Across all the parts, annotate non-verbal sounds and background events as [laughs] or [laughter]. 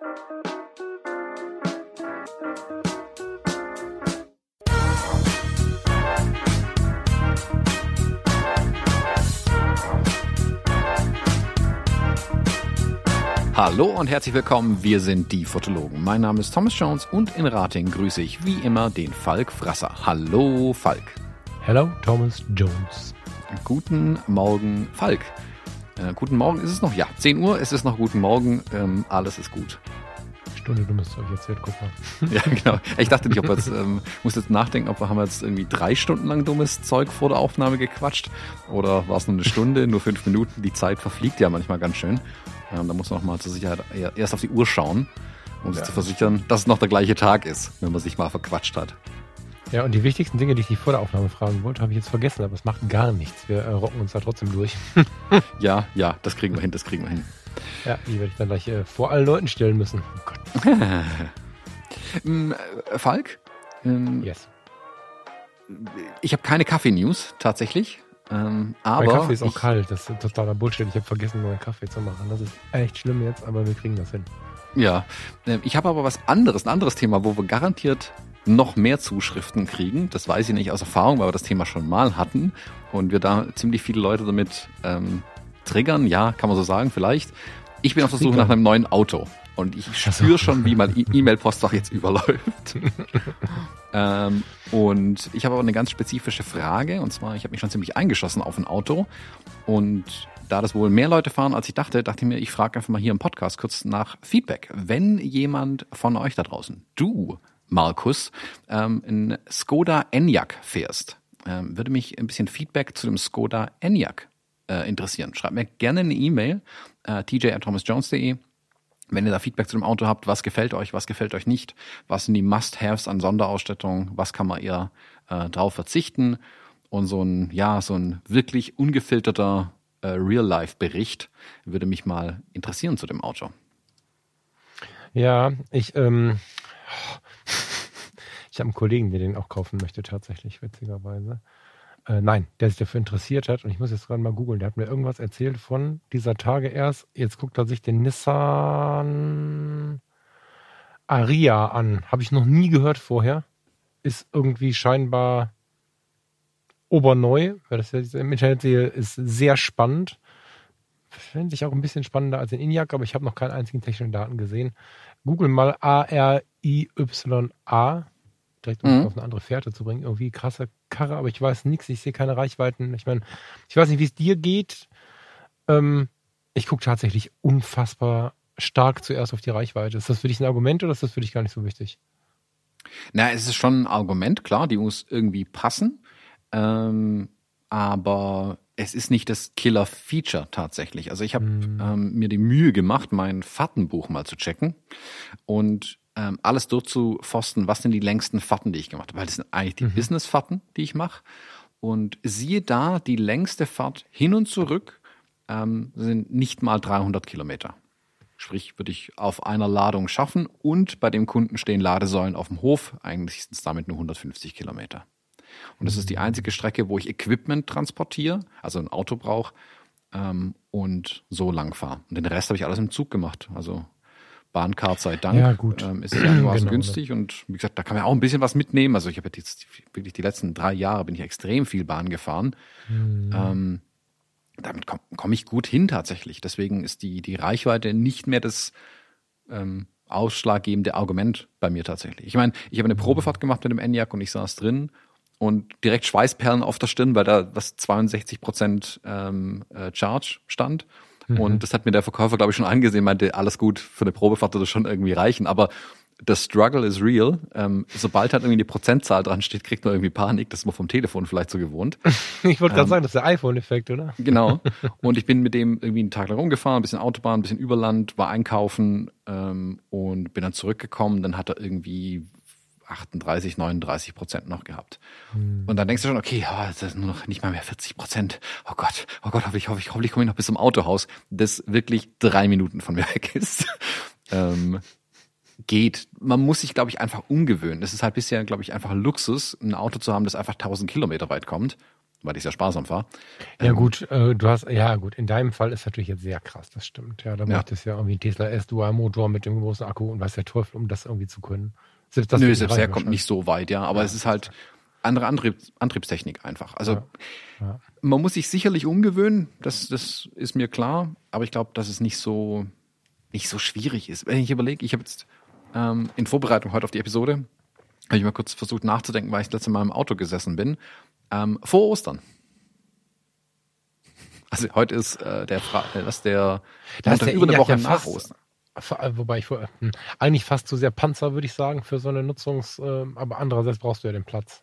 Hallo und herzlich willkommen, wir sind die Fotologen. Mein Name ist Thomas Jones und in Rating grüße ich wie immer den Falk Frasser. Hallo Falk. Hello Thomas Jones. Guten Morgen Falk. Äh, guten Morgen ist es noch, ja, 10 Uhr, es ist noch guten Morgen, ähm, alles ist gut. Stunde dummes Zeug erzählt, guck mal. [laughs] ja, genau. Ich dachte nicht, ob wir jetzt, ähm, muss jetzt nachdenken, ob wir haben jetzt irgendwie drei Stunden lang dummes Zeug vor der Aufnahme gequatscht oder war es nur eine Stunde, nur fünf Minuten. Die Zeit verfliegt ja manchmal ganz schön. Ähm, da muss man noch mal zur Sicherheit erst auf die Uhr schauen, um sich ja. zu versichern, dass es noch der gleiche Tag ist, wenn man sich mal verquatscht hat. Ja, und die wichtigsten Dinge, die ich dich vor der Aufnahme fragen wollte, habe ich jetzt vergessen, aber es macht gar nichts. Wir äh, rocken uns da trotzdem durch. [laughs] ja, ja, das kriegen wir hin, das kriegen wir hin. Ja, die werde ich dann gleich äh, vor allen Leuten stellen müssen. Oh Gott. [laughs] ähm, äh, Falk? Ähm, yes. Ich habe keine Kaffee-News, tatsächlich. Ähm, aber mein Kaffee ist auch ich, kalt, das ist totaler Bullshit. Ich habe vergessen, neuen Kaffee zu machen. Das ist echt schlimm jetzt, aber wir kriegen das hin. Ja, ähm, ich habe aber was anderes, ein anderes Thema, wo wir garantiert noch mehr Zuschriften kriegen. Das weiß ich nicht aus Erfahrung, weil wir das Thema schon mal hatten und wir da ziemlich viele Leute damit ähm, triggern. Ja, kann man so sagen, vielleicht. Ich bin auf der Suche nach einem neuen Auto und ich spüre schon, wie mein e- E-Mail-Postfach jetzt überläuft. [laughs] ähm, und ich habe aber eine ganz spezifische Frage. Und zwar, ich habe mich schon ziemlich eingeschossen auf ein Auto. Und da das wohl mehr Leute fahren, als ich dachte, dachte ich mir, ich frage einfach mal hier im Podcast kurz nach Feedback. Wenn jemand von euch da draußen, du, Markus, ähm, in Skoda Enyaq fährst, ähm, würde mich ein bisschen Feedback zu dem Skoda Enyaq äh, interessieren. Schreibt mir gerne eine E-Mail, äh, tj.thomasjones.de wenn ihr da Feedback zu dem Auto habt, was gefällt euch, was gefällt euch nicht, was sind die Must-Haves an Sonderausstattung, was kann man eher äh, drauf verzichten und so ein, ja, so ein wirklich ungefilterter äh, Real-Life-Bericht würde mich mal interessieren zu dem Auto. Ja, ich, ähm, ich habe einen Kollegen, der den auch kaufen möchte, tatsächlich, witzigerweise. Äh, nein, der sich dafür interessiert hat. Und ich muss jetzt gerade mal googeln. Der hat mir irgendwas erzählt von dieser Tage erst. Jetzt guckt er sich den Nissan Aria an. Habe ich noch nie gehört vorher. Ist irgendwie scheinbar oberneu. Wer das jetzt im Internet sehe, ist sehr spannend. Finde ich auch ein bisschen spannender als in Enyaq, aber ich habe noch keinen einzigen technischen Daten gesehen. Google mal A-R-I-Y-A direkt um mhm. auf eine andere Fährte zu bringen. Irgendwie krasse Karre, aber ich weiß nichts, ich sehe keine Reichweiten. Ich meine, ich weiß nicht, wie es dir geht. Ähm, ich gucke tatsächlich unfassbar stark zuerst auf die Reichweite. Ist das für dich ein Argument oder ist das für dich gar nicht so wichtig? Na, es ist schon ein Argument, klar, die muss irgendwie passen. Ähm, aber es ist nicht das Killer-Feature tatsächlich. Also ich habe mm. ähm, mir die Mühe gemacht, mein Fahrtenbuch mal zu checken. Und ähm, alles durchzuforsten, was sind die längsten Fahrten, die ich gemacht habe. Weil das sind eigentlich die mhm. Business-Fahrten, die ich mache. Und siehe da, die längste Fahrt hin und zurück ähm, sind nicht mal 300 Kilometer. Sprich, würde ich auf einer Ladung schaffen und bei dem Kunden stehen Ladesäulen auf dem Hof. Eigentlich sind es damit nur 150 Kilometer. Und das ist die einzige Strecke, wo ich Equipment transportiere, also ein Auto brauche ähm, und so lang fahre. Und den Rest habe ich alles im Zug gemacht. Also Bahncard sei Dank. Ja, gut. Ähm, ist einigermaßen genau, günstig und wie gesagt, da kann man auch ein bisschen was mitnehmen. Also ich habe jetzt wirklich die letzten drei Jahre bin ich extrem viel Bahn gefahren. Mhm. Ähm, damit komme komm ich gut hin tatsächlich. Deswegen ist die, die Reichweite nicht mehr das ähm, ausschlaggebende Argument bei mir tatsächlich. Ich meine, ich habe eine Probefahrt gemacht mit dem Enyaq und ich saß drin und direkt Schweißperlen auf der Stirn, weil da was 62 Prozent ähm, äh, Charge stand. Mhm. Und das hat mir der Verkäufer, glaube ich, schon angesehen, meinte, alles gut, für eine Probefahrt würde das schon irgendwie reichen. Aber the struggle is real. Ähm, sobald halt irgendwie eine Prozentzahl dran steht, kriegt man irgendwie Panik. Das ist man vom Telefon vielleicht so gewohnt. [laughs] Ich wollte gerade ähm, sagen, das ist der iPhone-Effekt, oder? Genau. [laughs] Und ich bin mit dem irgendwie einen Tag lang rumgefahren, ein bisschen Autobahn, ein bisschen Überland, war einkaufen ähm, und bin dann zurückgekommen. Dann hat er irgendwie 38, 39 Prozent noch gehabt. Hm. Und dann denkst du schon, okay, oh, das ist nur noch nicht mal mehr 40 Prozent. Oh Gott, oh Gott, hoffentlich, hoffentlich, hoffentlich komme ich noch bis zum Autohaus, das wirklich drei Minuten von mir weg ist. [laughs] ähm, geht. Man muss sich, glaube ich, einfach umgewöhnen. Das ist halt bisher, glaube ich, einfach Luxus, ein Auto zu haben, das einfach 1000 Kilometer weit kommt. weil ich sehr sparsam fahre. Ja, ähm, gut, äh, du hast, ja, gut, in deinem Fall ist natürlich jetzt sehr krass, das stimmt. Ja, da ja. möchtest ja irgendwie Tesla S-Dual-Motor mit dem großen Akku und was der Teufel, um das irgendwie zu können. Selbst das Nö, selbst der kommt nicht so weit, ja, aber ja, es ist halt andere Antrieb, Antriebstechnik einfach. Also ja. Ja. man muss sich sicherlich umgewöhnen, das, das ist mir klar, aber ich glaube, dass es nicht so, nicht so schwierig ist. Wenn ich überlege, ich habe jetzt ähm, in Vorbereitung heute auf die Episode, habe ich mal kurz versucht nachzudenken, weil ich das letzte Mal im Auto gesessen bin ähm, vor Ostern. Also heute ist äh, der, Fra äh, was der, das ist der über eine Woche ja nach Ostern. Wobei ich vor, hm, eigentlich fast zu sehr Panzer, würde ich sagen, für so eine Nutzungs-, äh, aber andererseits brauchst du ja den Platz.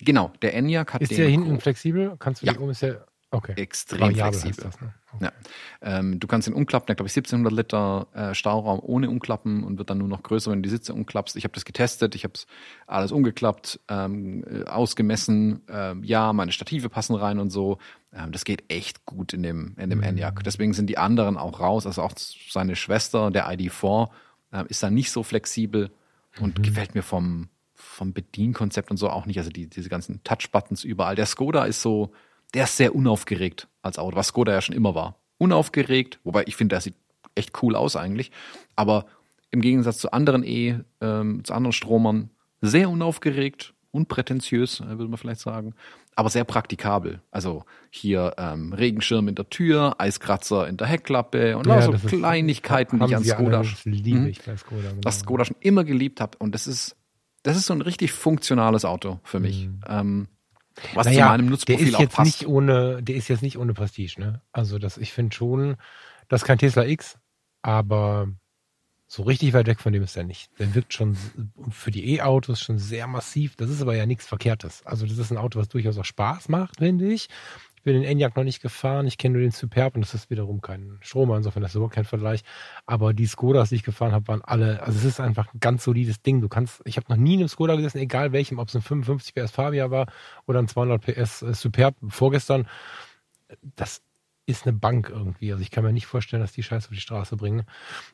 Genau, der Enyaq hat Ist der hinten flexibel? Kannst du ja. den um, ist der, Okay. Extrem Variabel flexibel. Das, ne? okay. ja. ähm, du kannst ihn umklappen, der glaube ich 1700 Liter äh, Stauraum ohne umklappen und wird dann nur noch größer, wenn du die Sitze umklappst. Ich habe das getestet, ich habe es alles umgeklappt, ähm, äh, ausgemessen. Ähm, ja, meine Stative passen rein und so. Ähm, das geht echt gut in dem in dem mhm. Enyaq. Deswegen sind die anderen auch raus. Also auch seine Schwester, der ID4, äh, ist da nicht so flexibel und mhm. gefällt mir vom vom Bedienkonzept und so auch nicht. Also die, diese ganzen Touch-Buttons überall. Der Skoda ist so der ist sehr unaufgeregt als Auto, was Skoda ja schon immer war. Unaufgeregt, wobei ich finde, der sieht echt cool aus eigentlich. Aber im Gegensatz zu anderen E, ähm, zu anderen Stromern, sehr unaufgeregt, unprätentiös, äh, würde man vielleicht sagen, aber sehr praktikabel. Also hier ähm, Regenschirm in der Tür, Eiskratzer in der Heckklappe und ja, so Kleinigkeiten, die ich an Skoda, alle, das liebe hm? ich bei Skoda genau. was Skoda schon immer geliebt habe. Und das ist, das ist so ein richtig funktionales Auto für mich. Mhm. Ähm, was naja, zu meinem Nutzprofil der ist jetzt passt. Nicht ohne, der ist jetzt nicht ohne Prestige, ne? Also das, ich finde schon, das ist kein Tesla X, aber so richtig weit weg von dem ist er nicht. Der wirkt schon für die E-Autos schon sehr massiv. Das ist aber ja nichts Verkehrtes. Also das ist ein Auto, was durchaus auch Spaß macht, finde ich. Ich bin den Enyaq noch nicht gefahren. Ich kenne nur den Superb und das ist wiederum kein Stromer, insofern das ist überhaupt kein Vergleich. Aber die Skodas, die ich gefahren habe, waren alle, also es ist einfach ein ganz solides Ding. Du kannst, ich habe noch nie in einem Skoda gesessen, egal welchem, ob es ein 55 PS Fabia war oder ein 200 PS äh, Superb vorgestern. Das ist eine Bank irgendwie. Also ich kann mir nicht vorstellen, dass die Scheiße auf die Straße bringen.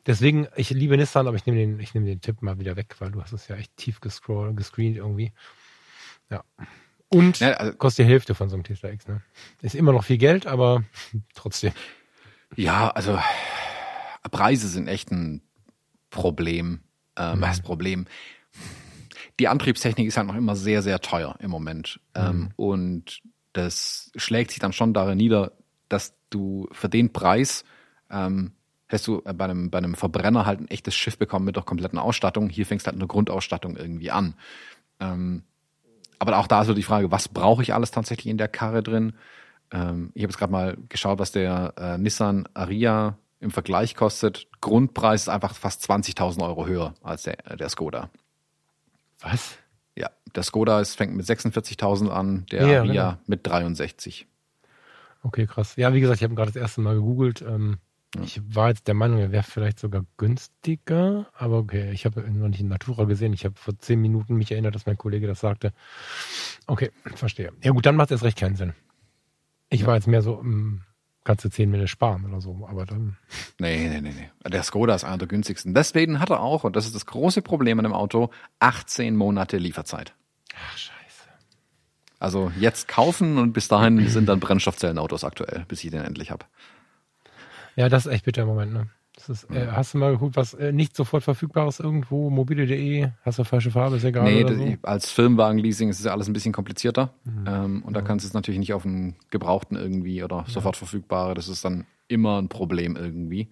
Deswegen, ich liebe Nissan, aber ich nehme den, ich nehme den Tipp mal wieder weg, weil du hast es ja echt tief gescrollt, gescreent irgendwie. Ja. Und ja, also, kostet die Hälfte von so einem Tesla X. Ne? Ist immer noch viel Geld, aber [laughs] trotzdem. Ja, also Preise sind echt ein Problem. Ähm, mhm. Was Problem? Die Antriebstechnik ist halt noch immer sehr, sehr teuer im Moment. Ähm, mhm. Ähm, und das schlägt sich dann schon darin nieder, dass du für den Preis ähm, hast du bei einem, bei einem Verbrenner halt ein echtes Schiff bekommen mit der kompletten Ausstattung. Hier fängst halt eine Grundausstattung irgendwie an. Ähm, aber auch da ist so die Frage, was brauche ich alles tatsächlich in der Karre drin? Ähm, ich habe jetzt gerade mal geschaut, was der äh, Nissan Aria im Vergleich kostet. Grundpreis ist einfach fast 20.000 Euro höher als der, der Skoda. Was? Ja, der Skoda ist, fängt mit 46.000 an, der ja, Aria genau. mit 63. Okay, krass. Ja, wie gesagt, ich habe gerade das erste Mal gegoogelt. Ähm, ich war jetzt der Meinung, er wäre vielleicht sogar günstiger, aber okay, ich habe noch nicht in Natura gesehen. Ich habe vor zehn Minuten mich erinnert, dass mein Kollege das sagte. Okay, verstehe. Ja gut, dann macht es recht keinen Sinn. Ich war jetzt mehr so, um, kannst du zehn Minuten sparen oder so, aber dann. [laughs] Nee, nee, nee, nee. Der Skoda ist einer der günstigsten. Deswegen hat er auch, und das ist das große Problem an dem Auto, 18 Monate Lieferzeit. Ach, scheiße. Also jetzt kaufen und bis dahin sind dann Brennstoffzellenautos aktuell, bis ich den endlich habe. Ja, das ist echt bitter im Moment, ne? Ist, äh, hast du mal geguckt, was äh, nicht sofort verfügbar ist irgendwo? Mobile.de, hast du falsche Farbe, ist egal. Nee, so? als Firmenwagen-Leasing ist es ja alles ein bisschen komplizierter. Mhm. Ähm, und ja. da kannst du es natürlich nicht auf einen Gebrauchten irgendwie oder sofort ja. verfügbare. Das ist dann immer ein Problem irgendwie.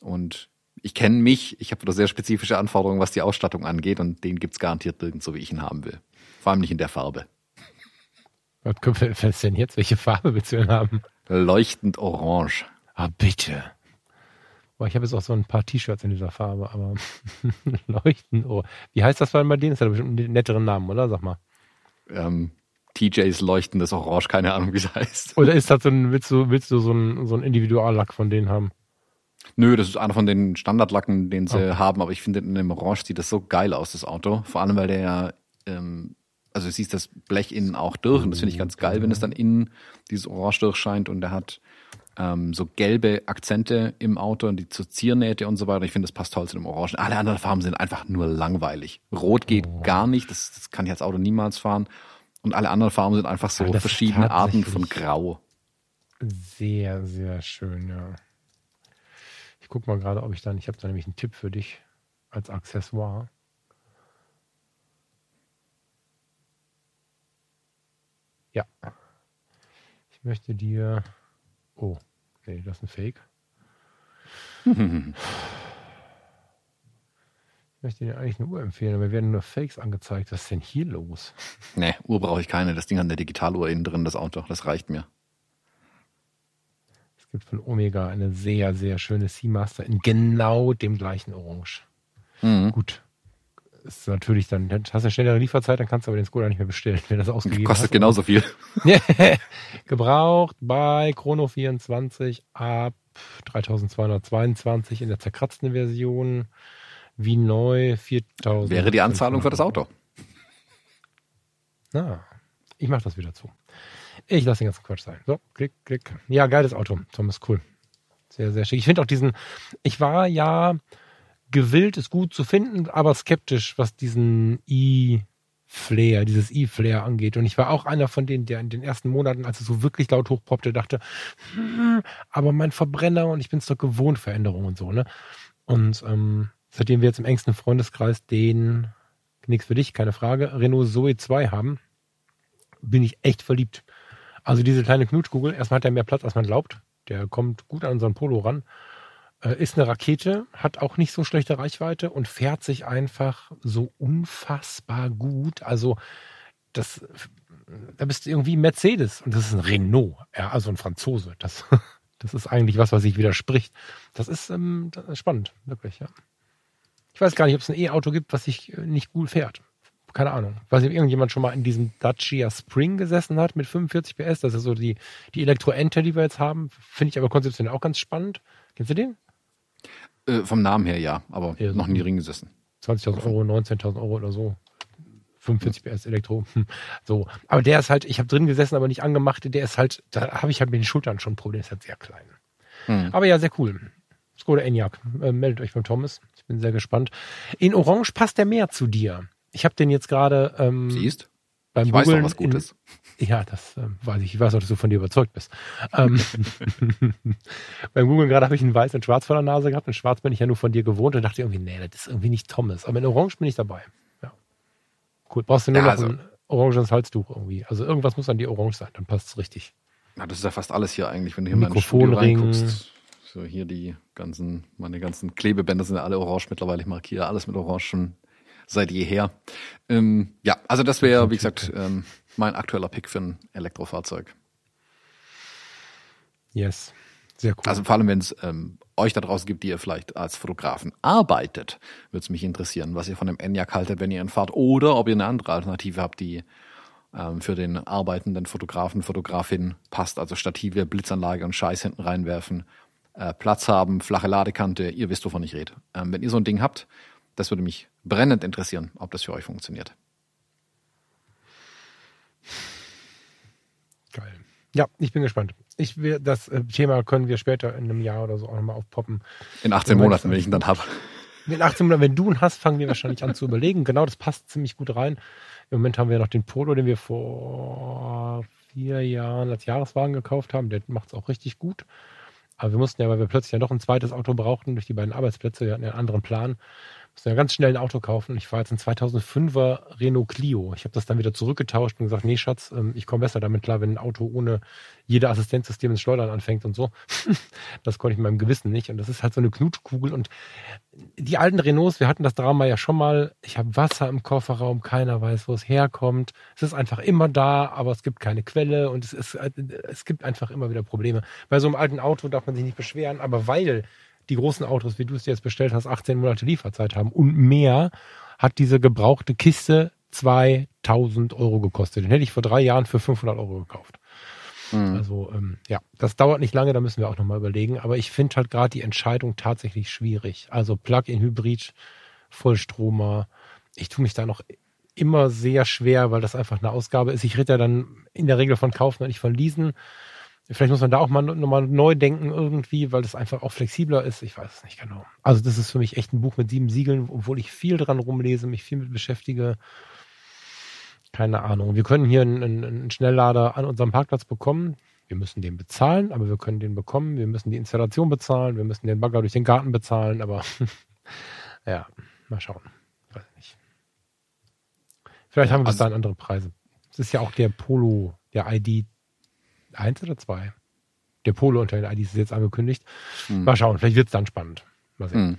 Und ich kenne mich, ich habe da sehr spezifische Anforderungen, was die Ausstattung angeht und den gibt's garantiert nirgends so, wie ich ihn haben will. Vor allem nicht in der Farbe. Was ist [laughs] denn jetzt? Welche Farbe willst du denn haben? Leuchtend orange. Ah, bitte. Boah, ich habe jetzt auch so ein paar T-Shirts in dieser Farbe, aber [laughs] leuchten. Oh. Wie heißt das bei denen? Das hat bestimmt einen netteren Namen, oder? Sag mal. Ähm, TJs leuchtendes Orange, keine Ahnung, wie es heißt. Oder ist das so ein, willst du, willst du so ein, so ein Individuallack von denen haben? Nö, das ist einer von den Standardlacken, den sie okay. haben, aber ich finde in dem Orange sieht das so geil aus, das Auto. Vor allem, weil der ja, ähm, also du siehst das Blech innen auch durch und das finde ich ganz geil, wenn es dann innen dieses Orange durchscheint und der hat ähm, so gelbe Akzente im Auto und die zur Ziernähte und so weiter. Ich finde, das passt toll zu dem Orangen. Alle anderen Farben sind einfach nur langweilig. Rot geht oh. gar nicht, das, das kann ich als Auto niemals fahren. Und alle anderen Farben sind einfach so Ja, ist verschiedene Arten von Grau. Sehr, sehr schön, ja. Ich guck mal gerade, ob ich dann, ich habe da nämlich einen Tipp für dich als Accessoire. Ja. Ich möchte dir. Oh, nee, das ist ein Fake. [laughs] Ich möchte dir eigentlich eine Uhr empfehlen, aber mir werden nur Fakes angezeigt. Was ist denn hier los? Nee, Uhr brauche ich keine. Das Ding hat eine Digitaluhr innen drin, das Auto. Das reicht mir. Es gibt von Omega eine sehr, sehr schöne Seamaster in genau dem gleichen Orange. Mhm. Gut. Ist natürlich dann, hast du eine schnellere Lieferzeit, dann kannst du aber den Skoda nicht mehr bestellen, wenn das ausgegeben Kostet hast. genauso viel. [laughs] Gebraucht bei Chrono 24 ab 3222 in der zerkratzten Version. Wie neu 4000. Wäre die Anzahlung für das Auto. Na, ich mach das wieder zu. Ich lasse den ganzen Quatsch sein. So, klick, klick. Ja, geiles Auto. Thomas, cool. Sehr, sehr schick. Ich finde auch diesen, ich war ja gewillt, es gut zu finden, aber skeptisch, was diesen E-Flair, dieses E-Flair angeht. Und ich war auch einer von denen, der in den ersten Monaten, als es so wirklich laut hochpoppte, dachte, hm, aber mein Verbrenner und ich bin es doch gewohnt, Veränderungen und so, ne? Und ähm, seitdem wir jetzt im engsten Freundeskreis den, nichts für dich, keine Frage, Renault Zoe 2 haben, bin ich echt verliebt. Also diese kleine Knutschkugel, erstmal hat er mehr Platz, als man glaubt. Der kommt gut an unseren Polo ran. Äh, ist eine Rakete, hat auch nicht so schlechte Reichweite und fährt sich einfach so unfassbar gut. Also das, da bist du irgendwie Mercedes und das ist ein Renault, ja, also ein Franzose. Das, [laughs] das ist eigentlich was, was sich widerspricht. Das ist, ähm, das ist spannend, wirklich, ja. Ich weiß gar nicht, ob es ein E-Auto gibt, was sich äh, nicht gut fährt. Keine Ahnung. Weiß nicht, ob irgendjemand schon mal in diesem Dacia Spring gesessen hat mit 45 PS. Das ist so die, die Elektro-Ente, die wir jetzt haben. Finde ich aber konzeptionell auch ganz spannend. Kennst du den? Äh, vom Namen her ja, aber Ja, noch nie drin gesessen. 20.000 Euro, 19.000 Euro oder so. 45 PS Elektro. [laughs] So. Aber der ist halt, ich habe drin gesessen, aber nicht angemacht. Der ist halt, da habe ich halt mit den Schultern schon ein Problem. Der ist halt sehr klein. Hm. Aber ja, sehr cool. Skoda Enyaq. Äh, meldet euch beim Thomas. Ich bin sehr gespannt. In Orange passt der mehr zu dir. Ich habe den jetzt gerade ähm, Siehst? Beim Ich weiß doch, Googlen was gut in. Ja, das ähm, weiß ich. Ich weiß auch, dass du von dir überzeugt bist. Ähm, [laughs] beim Googlen gerade habe ich ein Weiß und Schwarz vor der Nase gehabt. Und Schwarz bin ich ja nur von dir gewohnt und dachte irgendwie, nee, das ist irgendwie nicht Thomas. Aber in Orange bin ich dabei. Ja. Cool. Brauchst du nur Ja, noch also- ein oranges Halstuch irgendwie. Also irgendwas muss an dir orange sein, dann passt es richtig. Na, das ist ja fast alles hier eigentlich, wenn du hier mal reinguckst. So hier die ganzen, meine ganzen Klebebänder sind ja alle orange mittlerweile. Ich markiere alles mit orange schon seit jeher. Ähm, ja, also das wäre, wie gesagt, ähm, mein aktueller Pick für ein Elektrofahrzeug. Yes. Sehr cool. Also vor allem, wenn es ähm, euch da draußen gibt, die ihr vielleicht als Fotografen arbeitet, würde es mich interessieren, was ihr von dem Enyaq haltet, wenn ihr ihn fahrt, oder ob ihr eine andere Alternative habt, die ähm, für den arbeitenden Fotografen, Fotografin passt, also Stative, Blitzanlage und Scheiß hinten reinwerfen, äh, Platz haben, flache Ladekante, ihr wisst, wovon ich rede. Ähm, wenn ihr so ein Ding habt, das würde mich brennend interessieren, ob das für euch funktioniert. Geil. Ja, ich bin gespannt. Ich will, das äh, Thema können wir später in einem Jahr oder so auch nochmal aufpoppen. In 18 Ja, Monaten, wenn ich ihn dann habe. In 18 Monaten, wenn du ihn hast, fangen wir wahrscheinlich an zu überlegen. Genau, das passt ziemlich gut rein. Im Moment haben wir noch den Polo, den wir vor vier Jahren als Jahreswagen gekauft haben. Der macht es auch richtig gut. Aber wir mussten ja, weil wir plötzlich ja doch ein zweites Auto brauchten durch die beiden Arbeitsplätze, wir hatten ja einen anderen Plan, mussten ja ganz schnell ein Auto kaufen. Ich fahre jetzt ein 2005er Renault Clio. Ich habe das dann wieder zurückgetauscht und gesagt, nee Schatz, ähm, ich komme besser damit klar, wenn ein Auto ohne jede Assistenzsystem ins Schleudern anfängt und so. [laughs] das konnte ich mit meinem Gewissen nicht. Und das ist halt so eine Knutschkugel. Und die alten Renaults, wir hatten das Drama ja schon mal, ich habe Wasser im Kofferraum, keiner weiß, wo es herkommt. Es ist einfach immer da, aber es gibt keine Quelle und es, ist, es gibt einfach immer wieder Probleme. Bei so einem alten Auto darf man sich nicht beschweren, aber weil die großen Autos, wie du es dir jetzt bestellt hast, 18 Monate Lieferzeit haben und mehr, hat diese gebrauchte Kiste 2000 Euro gekostet. Den hätte ich vor drei Jahren für 500 Euro gekauft. Mhm. Also ähm, ja, das dauert nicht lange, da müssen wir auch nochmal überlegen. Aber ich finde halt gerade die Entscheidung tatsächlich schwierig. Also Plug-in-Hybrid, Vollstromer. Ich tue mich da noch immer sehr schwer, weil das einfach eine Ausgabe ist. Ich rede ja dann in der Regel von kaufen und nicht von leasen. Vielleicht muss man da auch mal nochmal neu denken irgendwie, weil das einfach auch flexibler ist. Ich weiß es nicht genau. Also das ist für mich echt ein Buch mit sieben Siegeln, obwohl ich viel dran rumlese, mich viel mit beschäftige. keine Ahnung. Wir können hier einen, einen Schnelllader an unserem Parkplatz bekommen. Wir müssen den bezahlen, aber wir können den bekommen. Wir müssen die Installation bezahlen. Wir müssen den Bagger durch den Garten bezahlen. Aber [laughs] ja, mal schauen. Weiß nicht. Vielleicht haben wir bis also, dahin andere Preise. Es ist ja auch der Polo, der ID 1 oder 2. Der Polo unter den IDs ist jetzt angekündigt. Hm. Mal schauen, vielleicht wird es dann spannend. Mal sehen. Hm.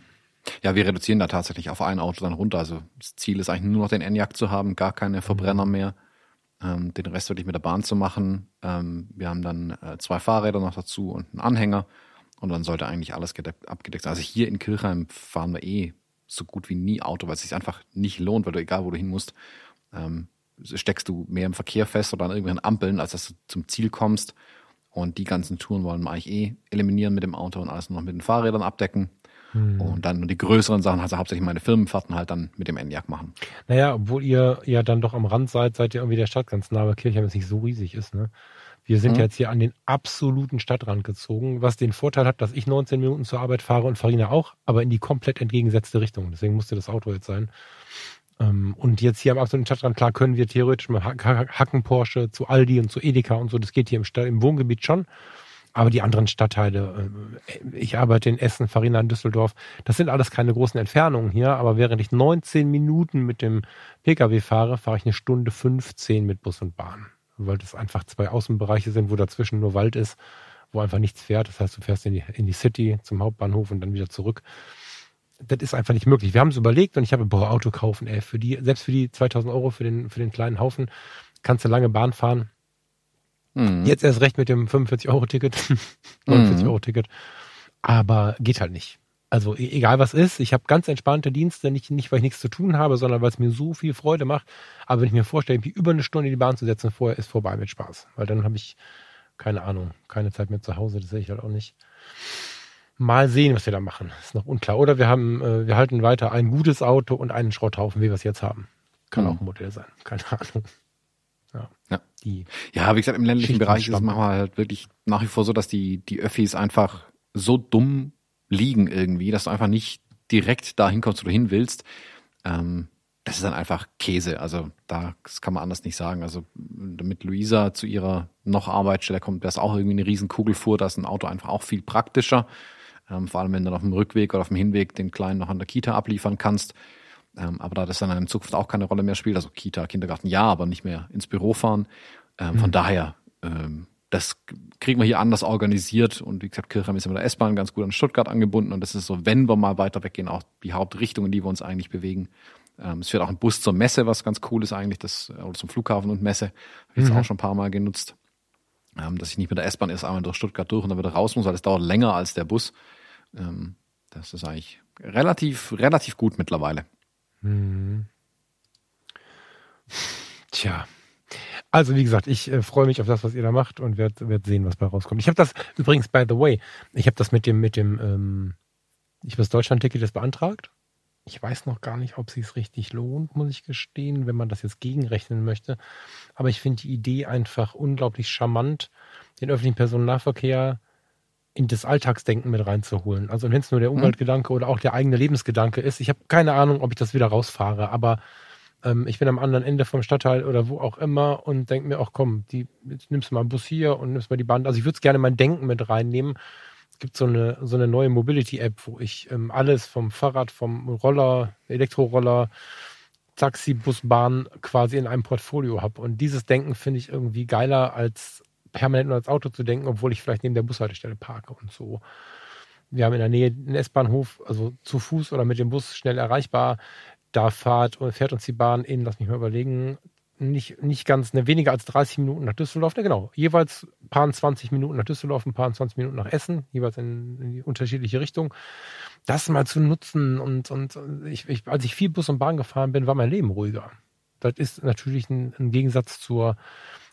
Ja, wir reduzieren da tatsächlich auf ein Auto dann runter. Also das Ziel ist eigentlich nur noch den Enyaq zu haben, gar keine Verbrenner mhm. mehr. Ähm, den Rest wirklich mit der Bahn zu machen. Ähm, wir haben dann äh, zwei Fahrräder noch dazu und einen Anhänger. Und dann sollte eigentlich alles abgedeckt sein. Also hier in Kirchheim fahren wir eh so gut wie nie Auto, weil es sich einfach nicht lohnt, weil du egal wo du hin musst, ähm, steckst du mehr im Verkehr fest oder an irgendwelchen Ampeln, als dass du zum Ziel kommst. Und die ganzen Touren wollen wir eigentlich eh eliminieren mit dem Auto und alles nur noch mit den Fahrrädern abdecken. Hm. Und dann nur die größeren Sachen, also hauptsächlich meine Firmenfahrten halt dann mit dem Enyaq machen. Naja, obwohl ihr ja dann doch am Rand seid, seid ihr irgendwie der Stadt ganz nah, weil Kirchheim jetzt nicht so riesig ist, ne? Wir sind mhm. jetzt hier an den absoluten Stadtrand gezogen, was den Vorteil hat, dass ich 19 Minuten zur Arbeit fahre und Farina auch, aber in die komplett entgegengesetzte Richtung. Deswegen musste das Auto jetzt sein. Ähm, und jetzt hier am absoluten Stadtrand, klar, können wir theoretisch mit Hacken Porsche zu Aldi und zu Edeka und so, das geht hier im, Stadt, im Wohngebiet schon. Aber die anderen Stadtteile, äh, ich arbeite in Essen, Farina in Düsseldorf, das sind alles keine großen Entfernungen hier, aber während ich 19 Minuten mit dem Pkw fahre, fahre ich eine Stunde 15 mit Bus und Bahn weil das einfach zwei Außenbereiche sind, wo dazwischen nur Wald ist, wo einfach nichts fährt. Das heißt, du fährst in die, in die City zum Hauptbahnhof und dann wieder zurück. Das ist einfach nicht möglich. Wir haben es überlegt und ich habe, boah, Auto kaufen, ey, für die, selbst für die 2000 Euro für den, für den kleinen Haufen kannst du lange Bahn fahren. Mhm. Jetzt erst recht mit dem 45-Euro-Ticket, 49-Euro-Ticket. [laughs] Aber geht halt nicht. Also e-, egal was ist, ich habe ganz entspannte Dienste, nicht, nicht weil ich nichts zu tun habe, sondern weil es mir so viel Freude macht. Aber wenn ich mir vorstelle, wie über eine Stunde in die Bahn zu setzen, vorher ist vorbei mit Spaß. Weil dann habe ich, keine Ahnung, keine Zeit mehr zu Hause, das sehe ich halt auch nicht. Mal sehen, was wir da machen. Ist noch unklar. Oder wir haben, äh, wir halten weiter ein gutes Auto und einen Schrotthaufen, wie wir es jetzt haben. Kann mhm. auch ein Modell sein. Keine Ahnung. Ja. Ja. Die ja, wie gesagt, im ländlichen Bereich ist es manchmal halt wirklich nach wie vor so, dass die, die Öffis einfach so dumm liegen irgendwie, dass du einfach nicht direkt dahin kommst, wo du hin willst. Ähm, das ist dann einfach Käse. Also da das kann man anders nicht sagen. Also damit Luisa zu ihrer noch Arbeitsstelle kommt, wäre es auch irgendwie eine Riesenkugel fuhr. Da ist ein Auto einfach auch viel praktischer. Ähm, vor allem, wenn du dann auf dem Rückweg oder auf dem Hinweg den Kleinen noch an der Kita abliefern kannst. Ähm, aber da das dann in Zukunft auch keine Rolle mehr spielt, also Kita, Kindergarten ja, aber nicht mehr ins Büro fahren. Ähm, mhm. Von daher ähm, das kriegen wir hier anders organisiert und wie gesagt, Kirchheim ist ja mit der S-Bahn ganz gut an Stuttgart angebunden und das ist so, wenn wir mal weiter weggehen, auch die Hauptrichtung, in die wir uns eigentlich bewegen. Ähm, es fährt auch ein Bus zur Messe, was ganz cool ist eigentlich, das, oder zum Flughafen und Messe. Habe ich jetzt mhm. auch schon ein paar Mal genutzt. Ähm, dass ich nicht mit der S-Bahn erst einmal durch Stuttgart durch und dann wieder raus muss, weil es dauert länger als der Bus. Ähm, das ist eigentlich relativ, relativ gut mittlerweile. Mhm. Tja, also wie gesagt, ich äh, freue mich auf das, was ihr da macht und werde werd sehen, was bei rauskommt. Ich habe das übrigens, by the way, ich habe das mit dem, mit dem, ähm, ich habe das Deutschland-Ticket jetzt beantragt. Ich weiß noch gar nicht, ob es richtig lohnt, muss ich gestehen, wenn man das jetzt gegenrechnen möchte. Aber ich finde die Idee einfach unglaublich charmant, den öffentlichen Personennahverkehr in das Alltagsdenken mit reinzuholen. Also wenn es nur der mhm. Umweltgedanke oder auch der eigene Lebensgedanke ist. Ich habe keine Ahnung, ob ich das wieder rausfahre, aber ähm, ich bin am anderen Ende vom Stadtteil oder wo auch immer und denke mir auch, komm, die, jetzt nimmst du mal einen Bus hier und nimmst mal die Bahn. Also ich würde es gerne mein Denken mit reinnehmen. Es gibt so eine, so eine neue Mobility-App, wo ich ähm, alles vom Fahrrad, vom Roller, Elektroroller, Taxi, Bus, Bahn quasi in einem Portfolio habe. Und dieses Denken finde ich irgendwie geiler, als permanent nur als Auto zu denken, obwohl ich vielleicht neben der Bushaltestelle parke und so. Wir haben in der Nähe einen S-Bahnhof, also zu Fuß oder mit dem Bus schnell erreichbar da fahrt, fährt uns die Bahn in, lass mich mal überlegen, nicht, nicht ganz, ne, weniger als 30 Minuten nach Düsseldorf, ne, genau, jeweils ein paar 20 Minuten nach Düsseldorf, ein paar 20 Minuten nach Essen, jeweils in, in unterschiedliche Richtung. Das mal zu nutzen und, und ich, ich, als ich viel Bus und Bahn gefahren bin, war mein Leben ruhiger. Das ist natürlich ein, ein Gegensatz zur,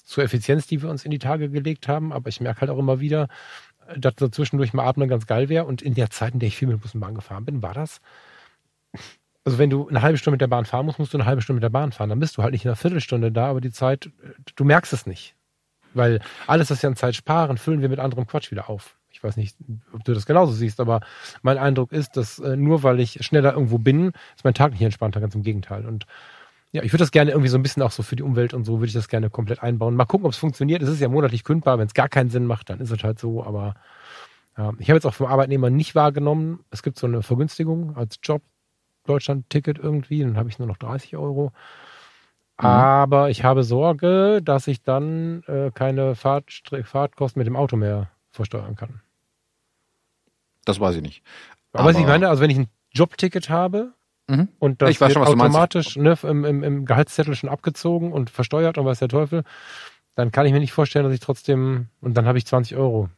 zur Effizienz, die wir uns in die Tage gelegt haben, aber ich merke halt auch immer wieder, dass so zwischendurch mal atmen ganz geil wäre und in der Zeit, in der ich viel mit Bus und Bahn gefahren bin, war das also wenn du eine halbe Stunde mit der Bahn fahren musst, musst du eine halbe Stunde mit der Bahn fahren. Dann bist du halt nicht in einer Viertelstunde da, aber die Zeit, du merkst es nicht. Weil alles, was wir an Zeit sparen, füllen wir mit anderem Quatsch wieder auf. Ich weiß nicht, ob du das genauso siehst, aber mein Eindruck ist, dass äh, nur weil ich schneller irgendwo bin, ist mein Tag nicht entspannter, ganz im Gegenteil. Und Ja, ich würde das gerne irgendwie so ein bisschen auch so für die Umwelt und so würde ich das gerne komplett einbauen. Mal gucken, ob es funktioniert. Es ist ja monatlich kündbar. Wenn es gar keinen Sinn macht, dann ist es halt so. Aber ja, ich habe jetzt auch vom Arbeitnehmer nicht wahrgenommen. Es gibt so eine Vergünstigung als Job, Deutschland-Ticket irgendwie. Dann habe ich nur noch 30 Euro. Mhm. Aber ich habe Sorge, dass ich dann äh, keine Fahrt, Fahrtkosten mit dem Auto mehr versteuern kann. Das weiß ich nicht. Aber, Aber ich meine, also wenn ich ein Jobticket habe mhm. und das wird schon, automatisch ne, im, im, im Gehaltszettel schon abgezogen und versteuert und weiß der Teufel, dann kann ich mir nicht vorstellen, dass ich trotzdem, und dann habe ich 20 Euro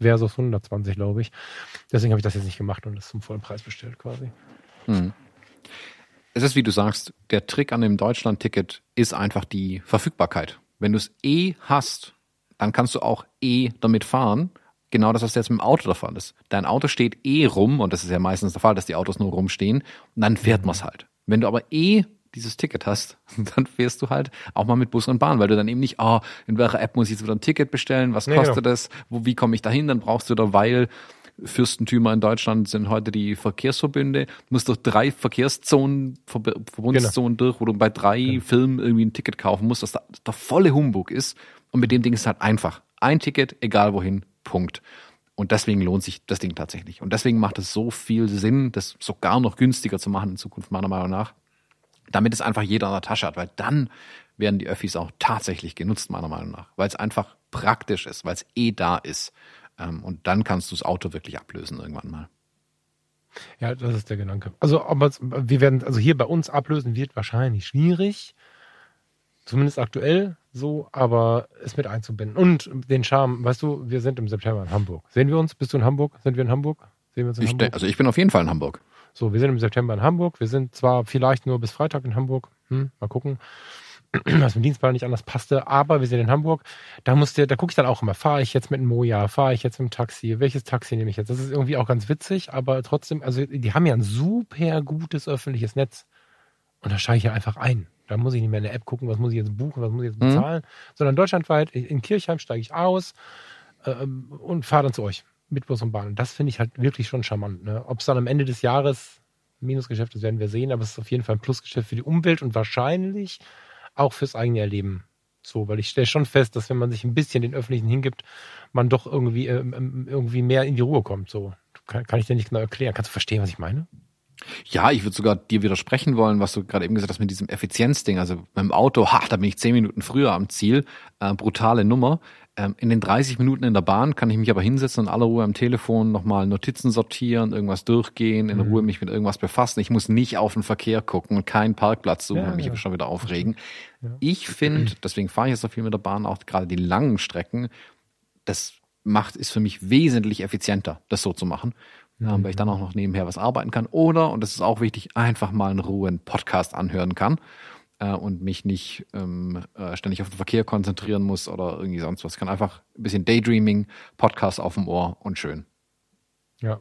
versus 120, glaube ich. Deswegen habe ich das jetzt nicht gemacht und das zum vollen Preis bestellt quasi. Mhm es ist wie du sagst, der Trick an dem Deutschland-Ticket ist einfach die Verfügbarkeit. Wenn du es eh hast, dann kannst du auch eh damit fahren. Genau das, was jetzt mit dem Auto Fall ist. Dein Auto steht eh rum, und das ist ja meistens der Fall, dass die Autos nur rumstehen, und dann fährt man es halt. Wenn du aber eh dieses Ticket hast, [laughs] dann fährst du halt auch mal mit Bus und Bahn, weil du dann eben nicht, ah, oh, in welcher App muss ich jetzt wieder ein Ticket bestellen, was kostet ja, genau. das, wo, wie komme ich dahin, dann brauchst du da, weil Fürstentümer in Deutschland sind heute die Verkehrsverbünde. Du musst durch drei Verkehrszonen, Ver Verbundszonen genau. durch, wo du bei drei genau. Filmen irgendwie ein Ticket kaufen musst, dass da der volle Humbug ist. Und mit dem Ding ist es halt einfach. Ein Ticket, egal wohin, Punkt. Und deswegen lohnt sich das Ding tatsächlich. Und deswegen macht es so viel Sinn, das sogar noch günstiger zu machen in Zukunft, meiner Meinung nach. Damit es einfach jeder in der Tasche hat, weil dann werden die Öffis auch tatsächlich genutzt, meiner Meinung nach. Weil es einfach praktisch ist, weil es eh da ist. Ähm, und dann kannst du das Auto wirklich ablösen irgendwann mal. Ja, das ist der Gedanke. Also, aber wir werden, also hier bei uns ablösen wird wahrscheinlich schwierig. Zumindest aktuell so, aber es mit einzubinden. Und den Charme, weißt du, wir sind im September in Hamburg. Sehen wir uns? Bist du in Hamburg? Sind wir in Hamburg? Sehen wir uns in ich Hamburg? Also ich bin auf jeden Fall in Hamburg. So, wir sind im September in Hamburg. Wir sind zwar vielleicht nur bis Freitag in Hamburg. Hm, mal gucken. [clears throat] was mit Dienstplan nicht anders passte. Aber wir sind in Hamburg. Da musste, da gucke ich dann auch immer, fahre ich jetzt mit einem Moja, fahre ich jetzt mit einem Taxi, welches Taxi nehme ich jetzt? Das ist irgendwie auch ganz witzig, aber trotzdem, also die haben ja ein super gutes öffentliches Netz. Und da steige ich ja einfach ein. Da muss ich nicht mehr in der App gucken, was muss ich jetzt buchen, was muss ich jetzt mhm. bezahlen, mhm. sondern deutschlandweit in Kirchheim steige ich aus ähm, und fahre dann zu euch mit Bus und Bahn. Und das finde ich halt wirklich schon charmant. Ne? Ob es dann am Ende des Jahres Minusgeschäft ist, werden wir sehen, aber es ist auf jeden Fall ein Plusgeschäft für die Umwelt und wahrscheinlich auch fürs eigene Erleben so, weil ich stelle schon fest, dass wenn man sich ein bisschen den Öffentlichen hingibt, man doch irgendwie, äh, irgendwie mehr in die Ruhe kommt. So kann, kann ich dir nicht genau erklären. Kannst du verstehen, was ich meine? Ja, ich würde sogar dir widersprechen wollen, was du gerade eben gesagt hast mit diesem Effizienzding. Also beim Auto, ha, da bin ich zehn Minuten früher am Ziel. Äh, brutale Nummer. Ähm, in den 30 Minuten in der Bahn kann ich mich aber hinsetzen und aller Ruhe am Telefon nochmal Notizen sortieren, irgendwas durchgehen, in mhm. Ruhe mich mit irgendwas befassen. Ich muss nicht auf den Verkehr gucken und keinen Parkplatz suchen ja, und mich ja. schon wieder aufregen. Ja. Ich finde, [clears throat] deswegen fahre ich jetzt so viel mit der Bahn, auch gerade die langen Strecken, das macht, ist für mich wesentlich effizienter, das so zu machen. Mhm. weil ich dann auch noch nebenher was arbeiten kann. Oder, und das ist auch wichtig, einfach mal in Ruhe einen Podcast anhören kann äh, und mich nicht ähm, äh, ständig auf den Verkehr konzentrieren muss oder irgendwie sonst was. Ich kann einfach ein bisschen Daydreaming, Podcast auf dem Ohr und schön. Ja,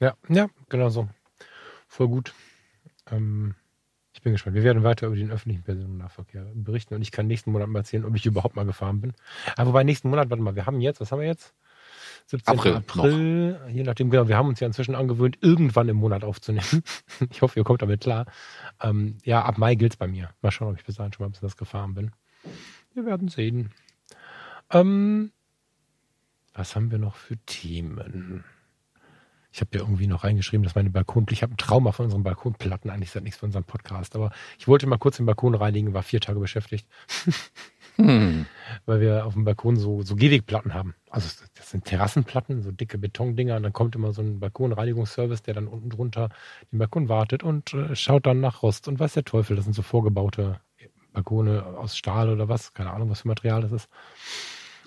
ja, ja, genau so. Voll gut. Ähm, ich bin gespannt. Wir werden weiter über den öffentlichen Personennahverkehr berichten und ich kann nächsten Monat mal erzählen, ob ich überhaupt mal gefahren bin. Aber wobei nächsten Monat, warte mal, wir haben jetzt, was haben wir jetzt? 17. April, April je nachdem, genau, wir haben uns ja inzwischen angewöhnt, irgendwann im Monat aufzunehmen. [laughs] ich hoffe, ihr kommt damit klar. Ähm, ja, ab Mai gilt es bei mir. Mal schauen, ob ich bis dahin schon mal ein bisschen das gefahren bin. Wir werden sehen. Ähm, was haben wir noch für Themen? Ich habe ja irgendwie noch reingeschrieben, dass meine Balkon, ich habe ein Trauma von unseren Balkonplatten, eigentlich ist das nichts für unseren Podcast, aber ich wollte mal kurz den Balkon reinigen, war vier Tage beschäftigt. [laughs] Hm. Weil wir auf dem Balkon so, so Gehwegplatten haben. Also das sind Terrassenplatten, so dicke Betondinger. Und dann kommt immer so ein Balkonreinigungsservice, der dann unten drunter den Balkon wartet und äh, schaut dann nach Rost und weiß der Teufel. Das sind so vorgebaute Balkone aus Stahl oder was. Keine Ahnung, was für Material das ist.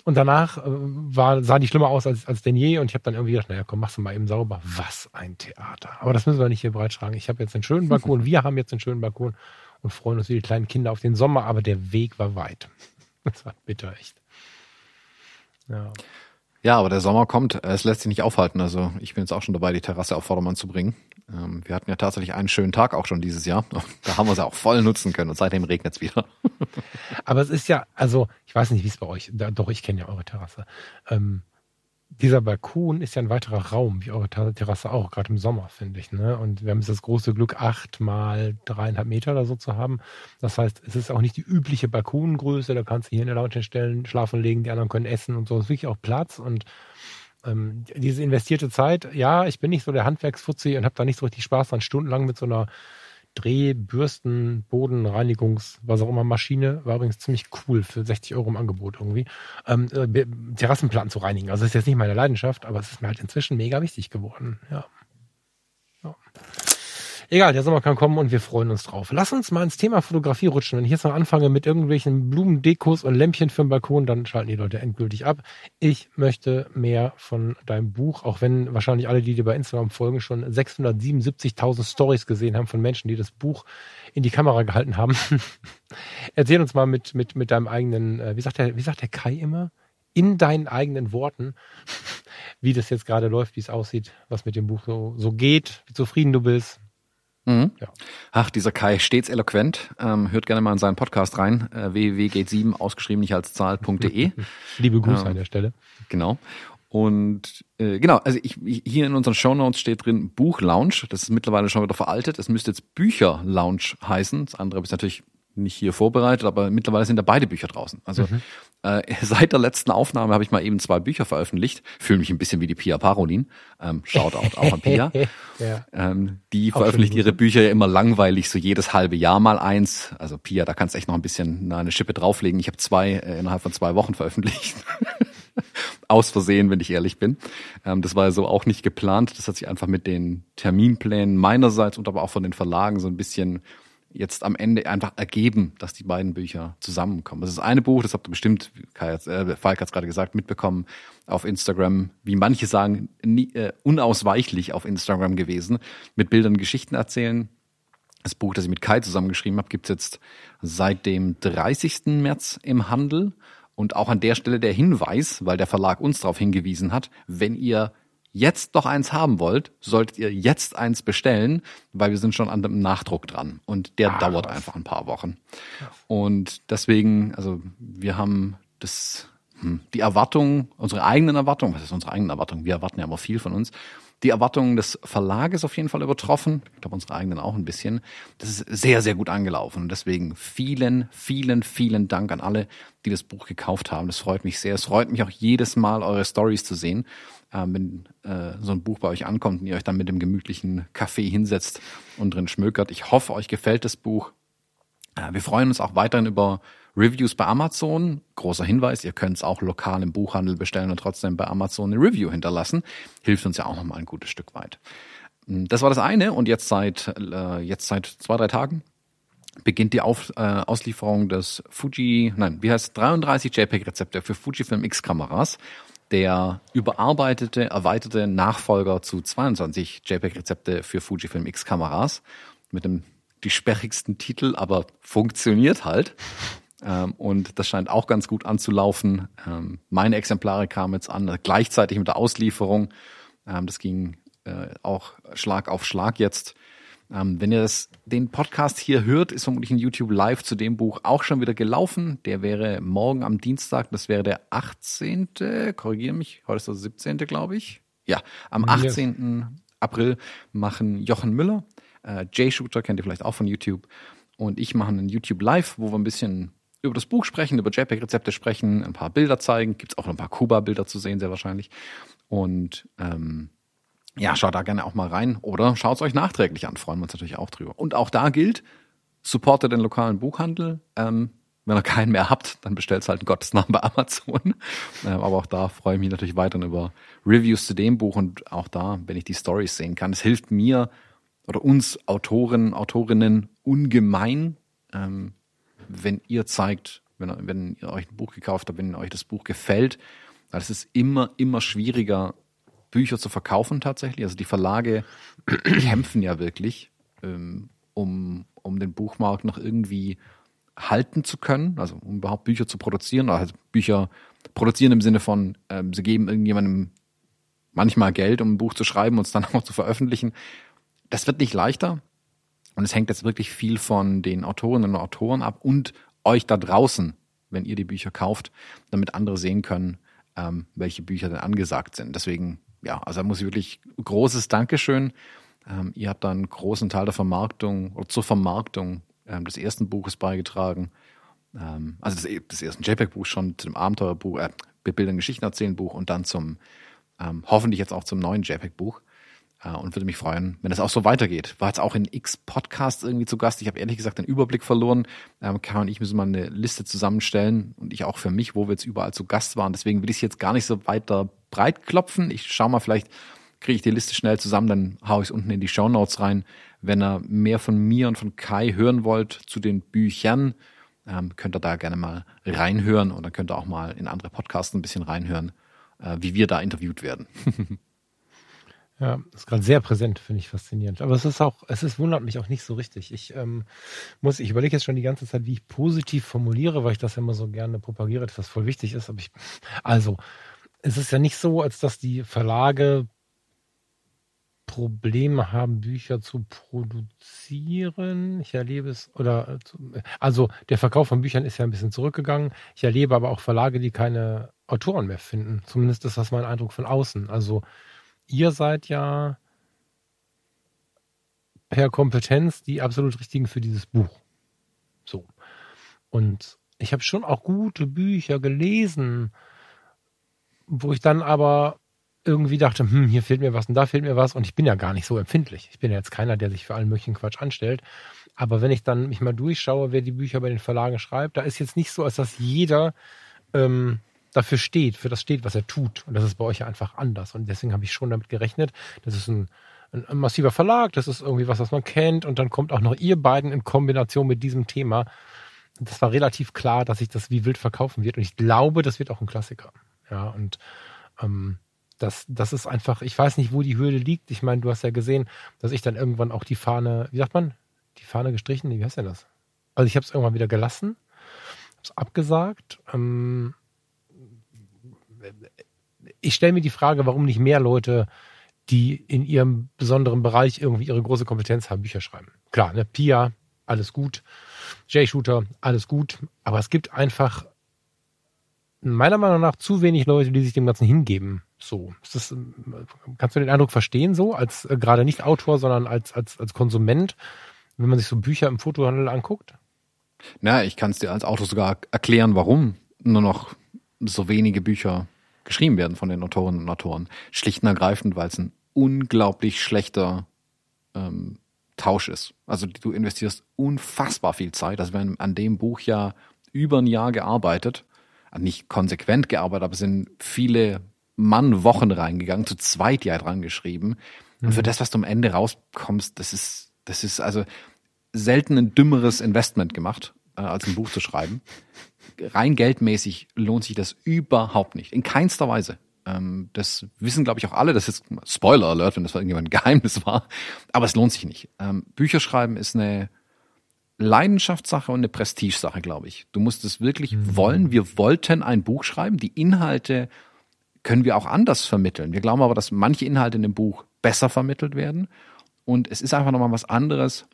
Und danach äh, war, sah die schlimmer aus als, als denn je. Und ich habe dann irgendwie gedacht, naja, komm, machst du mal eben sauber. Was ein Theater. Aber das müssen wir nicht hier breitschlagen. Ich habe jetzt einen schönen Balkon. Wir haben jetzt einen schönen Balkon und freuen uns wie die kleinen Kinder auf den Sommer. Aber der Weg war weit. [laughs] Das war bitter, echt. Ja. Ja, aber der Sommer kommt. Es lässt sich nicht aufhalten. Also ich bin jetzt auch schon dabei, die Terrasse auf Vordermann zu bringen. Ähm, wir hatten ja tatsächlich einen schönen Tag auch schon dieses Jahr. [laughs] Da haben wir sie auch voll nutzen können und seitdem regnet es wieder. [laughs] Aber es ist ja, also ich weiß nicht, wie es bei euch, doch ich kenne ja eure Terrasse. Ähm, dieser Balkon ist ja ein weiterer Raum, wie eure Terrasse auch, gerade im Sommer, finde ich. Ne? Und wir haben jetzt das große Glück, acht mal dreieinhalb Meter oder so zu haben. Das heißt, es ist auch nicht die übliche Balkongröße, da kannst du hier in der Lounge stellen, schlafen legen, die anderen können essen und so. Es ist wirklich auch Platz und ähm, diese investierte Zeit, ja, ich bin nicht so der Handwerksfuzzi und habe da nicht so richtig Spaß dran, stundenlang mit so einer Dreh-, Bürsten-, Bodenreinigungs-, was auch immer Maschine. War übrigens ziemlich cool für 60 Euro im Angebot irgendwie. Ähm, äh, Terrassenplatten zu reinigen. Also ist jetzt nicht meine Leidenschaft, aber es ist mir halt inzwischen mega wichtig geworden. Ja. ja. Egal, der Sommer kann kommen und wir freuen uns drauf. Lass uns mal ins Thema Fotografie rutschen. Wenn ich jetzt noch anfange mit irgendwelchen Blumendekos und Lämpchen für den Balkon, dann schalten die Leute endgültig ab. Ich möchte mehr von deinem Buch, auch wenn wahrscheinlich alle, die dir bei Instagram folgen, schon 677.000 Stories gesehen haben von Menschen, die das Buch in die Kamera gehalten haben. [laughs] Erzähl uns mal mit, mit, mit deinem eigenen, äh, wie sagt der, wie sagt der Kai immer? In deinen eigenen Worten, [laughs] wie das jetzt gerade läuft, wie es aussieht, was mit dem Buch so, so geht, wie zufrieden du bist. Mhm. Ja. Ach, dieser Kai, stets eloquent. Ähm, hört gerne mal in seinen Podcast rein. Äh, www.gate7 ausgeschrieben nicht als Zahl.de. [laughs] Liebe Grüße ähm, an der Stelle. Genau. Und äh, genau, also ich, hier in unseren Show Notes steht drin Buch Lounge. Das ist mittlerweile schon wieder veraltet. Es müsste jetzt Bücher Lounge heißen. Das andere ist natürlich nicht hier vorbereitet, aber mittlerweile sind da beide Bücher draußen. Also mhm. äh, [laughs] seit der letzten Aufnahme habe ich mal eben zwei Bücher veröffentlicht. Fühle mich ein bisschen wie die Pia Parolin. Ähm, Shoutout auch an Pia. [laughs] ja. ähm, die auch veröffentlicht ihre Bücher ja immer langweilig, so jedes halbe Jahr mal eins. Also Pia, da kannst du echt noch ein bisschen eine Schippe drauflegen. Ich habe zwei äh, innerhalb von zwei Wochen veröffentlicht. [laughs] Aus Versehen, wenn ich ehrlich bin. Ähm, das war ja so auch nicht geplant. Das hat sich einfach mit den Terminplänen meinerseits und aber auch von den Verlagen so ein bisschen jetzt am Ende einfach ergeben, dass die beiden Bücher zusammenkommen. Das ist eine Buch, das habt ihr bestimmt, Kai hat, äh, Falk hat es gerade gesagt, mitbekommen auf Instagram, wie manche sagen, nie, äh, unausweichlich auf Instagram gewesen, mit Bildern Geschichten erzählen. Das Buch, das ich mit Kai zusammengeschrieben habe, gibt's jetzt seit dem 30. März im Handel. Und auch an der Stelle der Hinweis, weil der Verlag uns darauf hingewiesen hat, wenn ihr jetzt noch eins haben wollt, solltet ihr jetzt eins bestellen, weil wir sind schon an dem Nachdruck dran und der ah, dauert was. einfach ein paar Wochen. Und deswegen, also wir haben das, hm, die Erwartung, unsere eigenen Erwartungen, was ist unsere eigenen Erwartungen? Wir erwarten ja immer viel von uns. Die Erwartungen des Verlages auf jeden Fall übertroffen. Ich glaube, unsere eigenen auch ein bisschen. Das ist sehr, sehr gut angelaufen. Und deswegen vielen, vielen, vielen Dank an alle, die das Buch gekauft haben. Das freut mich sehr. Es freut mich auch jedes Mal, eure Stories zu sehen äh, wenn äh, so ein Buch bei euch ankommt und ihr euch dann mit dem gemütlichen Kaffee hinsetzt und drin schmökert. Ich hoffe, euch gefällt das Buch. Äh, wir freuen uns auch weiterhin über Reviews bei Amazon. Großer Hinweis, ihr könnt es auch lokal im Buchhandel bestellen und trotzdem bei Amazon eine Review hinterlassen. Hilft uns ja auch nochmal ein gutes Stück weit. Hm, das war das eine und jetzt seit, äh, jetzt seit zwei, drei Tagen beginnt die Auf, äh, Auslieferung des Fuji, nein, wie heißt 33 JPEG-Rezepte für Fujifilm X-Kameras der überarbeitete, erweiterte Nachfolger zu 22 JPEG-Rezepte für Fujifilm X-Kameras mit dem die sperrigsten Titel, aber funktioniert halt. Ähm, und das scheint auch ganz gut anzulaufen. Ähm, meine Exemplare kamen jetzt an, gleichzeitig mit der Auslieferung. Ähm, das ging äh, auch Schlag auf Schlag jetzt. Ähm, wenn ihr das, den Podcast hier hört, ist vermutlich ein YouTube Live zu dem Buch auch schon wieder gelaufen. Der wäre morgen am Dienstag, das wäre der 18. Korrigiere mich, heute ist der 17. glaube ich. Ja, am 18. Yes. April machen Jochen Müller, äh, Jay Shooter kennt ihr vielleicht auch von YouTube, und ich machen ein YouTube Live, wo wir ein bisschen über das Buch sprechen, über JPEG-Rezepte sprechen, ein paar Bilder zeigen. Gibt es auch noch ein paar Kuba-Bilder zu sehen, sehr wahrscheinlich. Und ähm, ja, schaut da gerne auch mal rein oder schaut es euch nachträglich an, freuen wir uns natürlich auch drüber. Und auch da gilt, supportet den lokalen Buchhandel. Ähm, wenn ihr keinen mehr habt, dann bestellt halt einen Gottesnamen bei Amazon. [laughs] Ähm, aber auch da freue ich mich natürlich weiterhin über Reviews zu dem Buch und auch da, wenn ich die Stories sehen kann. Es hilft mir oder uns Autoren, Autorinnen ungemein, ähm, wenn ihr zeigt, wenn, wenn ihr euch ein Buch gekauft habt, wenn euch das Buch gefällt. Weil es ist immer, immer schwieriger, Bücher zu verkaufen tatsächlich. Also die Verlage [clears throat] kämpfen ja wirklich, ähm, um, um den Buchmarkt noch irgendwie halten zu können, also um überhaupt Bücher zu produzieren, also Bücher produzieren im Sinne von, ähm, sie geben irgendjemandem manchmal Geld, um ein Buch zu schreiben und es dann [laughs] auch zu veröffentlichen. Das wird nicht leichter. Und es hängt jetzt wirklich viel von den Autorinnen und Autoren ab und euch da draußen, wenn ihr die Bücher kauft, damit andere sehen können, ähm, welche Bücher denn angesagt sind. Deswegen, ja, also da muss ich wirklich großes Dankeschön. Ähm, ihr habt da einen großen Teil der Vermarktung oder zur Vermarktung ähm, des ersten Buches beigetragen. Ähm, also des, des ersten JPEG-Buchs schon, zu dem Abenteuerbuch, äh, Bildern Geschichten erzählen Buch und dann zum, ähm, hoffentlich jetzt auch zum neuen JPEG-Buch. Äh, und würde mich freuen, wenn es auch so weitergeht. War jetzt auch in X Podcasts irgendwie zu Gast. Ich habe ehrlich gesagt den Überblick verloren. Ähm, Karen und ich müssen mal eine Liste zusammenstellen und ich auch für mich, wo wir jetzt überall zu Gast waren. Deswegen will ich es jetzt gar nicht so weiter breit klopfen. Ich schaue mal, vielleicht kriege ich die Liste schnell zusammen, dann haue ich es unten in die Show Notes rein. Wenn ihr mehr von mir und von Kai hören wollt zu den Büchern, ähm, könnt ihr da gerne mal reinhören oder könnt ihr auch mal in andere Podcasts ein bisschen reinhören, äh, wie wir da interviewt werden. [laughs] Ja, ist gerade sehr präsent, finde ich faszinierend. Aber es ist auch, es ist, wundert mich auch nicht so richtig. Ich ähm, muss, ich überlege jetzt schon die ganze Zeit, wie ich positiv formuliere, weil ich das ja immer so gerne propagiere, dass das voll wichtig ist. Aber ich, also, es ist ja nicht so, als dass die Verlage Probleme haben, Bücher zu produzieren. Ich erlebe es, oder, also der Verkauf von Büchern ist ja ein bisschen zurückgegangen. Ich erlebe aber auch Verlage, die keine Autoren mehr finden. Zumindest ist das mein Eindruck von außen. Also, ihr seid ja per Kompetenz die absolut richtigen für dieses Buch. So. Und ich habe schon auch gute Bücher gelesen, wo ich dann aber irgendwie dachte, hm, hier fehlt mir was und da fehlt mir was und ich bin ja gar nicht so empfindlich. Ich bin ja jetzt keiner, der sich für allen möglichen Quatsch anstellt. Aber wenn ich dann mich mal durchschaue, wer die Bücher bei den Verlagen schreibt, da ist jetzt nicht so, als dass jeder ähm, dafür steht, für das steht, was er tut. Und das ist bei euch ja einfach anders. Und deswegen habe ich schon damit gerechnet, das ist ein, ein, ein massiver Verlag, das ist irgendwie was, was man kennt. Und dann kommt auch noch ihr beiden in Kombination mit diesem Thema. Das war relativ klar, dass sich das wie wild verkaufen wird. Und ich glaube, das wird auch ein Klassiker. Ja, und ähm, das, das ist einfach, ich weiß nicht, wo die Hürde liegt. Ich meine, du hast ja gesehen, dass ich dann irgendwann auch die Fahne, wie sagt man, die Fahne gestrichen, wie heißt denn das? Also ich habe es irgendwann wieder gelassen, habe es abgesagt. Ähm, ich stelle mir die Frage, warum nicht mehr Leute, die in ihrem besonderen Bereich irgendwie ihre große Kompetenz haben, Bücher schreiben. Klar, ne, Pia, alles gut. J-Shooter, alles gut. Aber es gibt einfach meiner Meinung nach zu wenig Leute, die sich dem Ganzen hingeben. So, das, kannst du den Eindruck verstehen, so als äh, gerade nicht Autor, sondern als als als Konsument, wenn man sich so Bücher im Fotohandel anguckt? Na, ich kann es dir als Autor sogar erklären, warum nur noch so wenige Bücher geschrieben werden von den Autorinnen und Autoren. Schlicht und ergreifend, weil es ein unglaublich schlechter ähm, Tausch ist. Also du investierst unfassbar viel Zeit. Also wir haben an dem Buch ja über ein Jahr gearbeitet. Nicht konsequent gearbeitet, aber sind viele Mann-Wochen reingegangen, zu zweit ja dran geschrieben. Und für mhm. das, was du am Ende rauskommst, das ist, das ist also selten ein dümmeres Investment gemacht, äh, als ein Buch zu schreiben rein geldmäßig lohnt sich das überhaupt nicht. In keinster Weise. Ähm, das wissen, glaube ich, auch alle. Das ist Spoiler Alert, wenn das irgendjemand ein [laughs] Geheimnis war. Aber es lohnt sich nicht. Ähm, Bücher schreiben ist eine Leidenschaftssache und eine Prestigesache, glaube ich. Du musst es wirklich mhm. wollen. Wir wollten ein Buch schreiben. Die Inhalte können wir auch anders vermitteln. Wir glauben aber, dass manche Inhalte in dem Buch besser vermittelt werden. Und es ist einfach nochmal was anderes,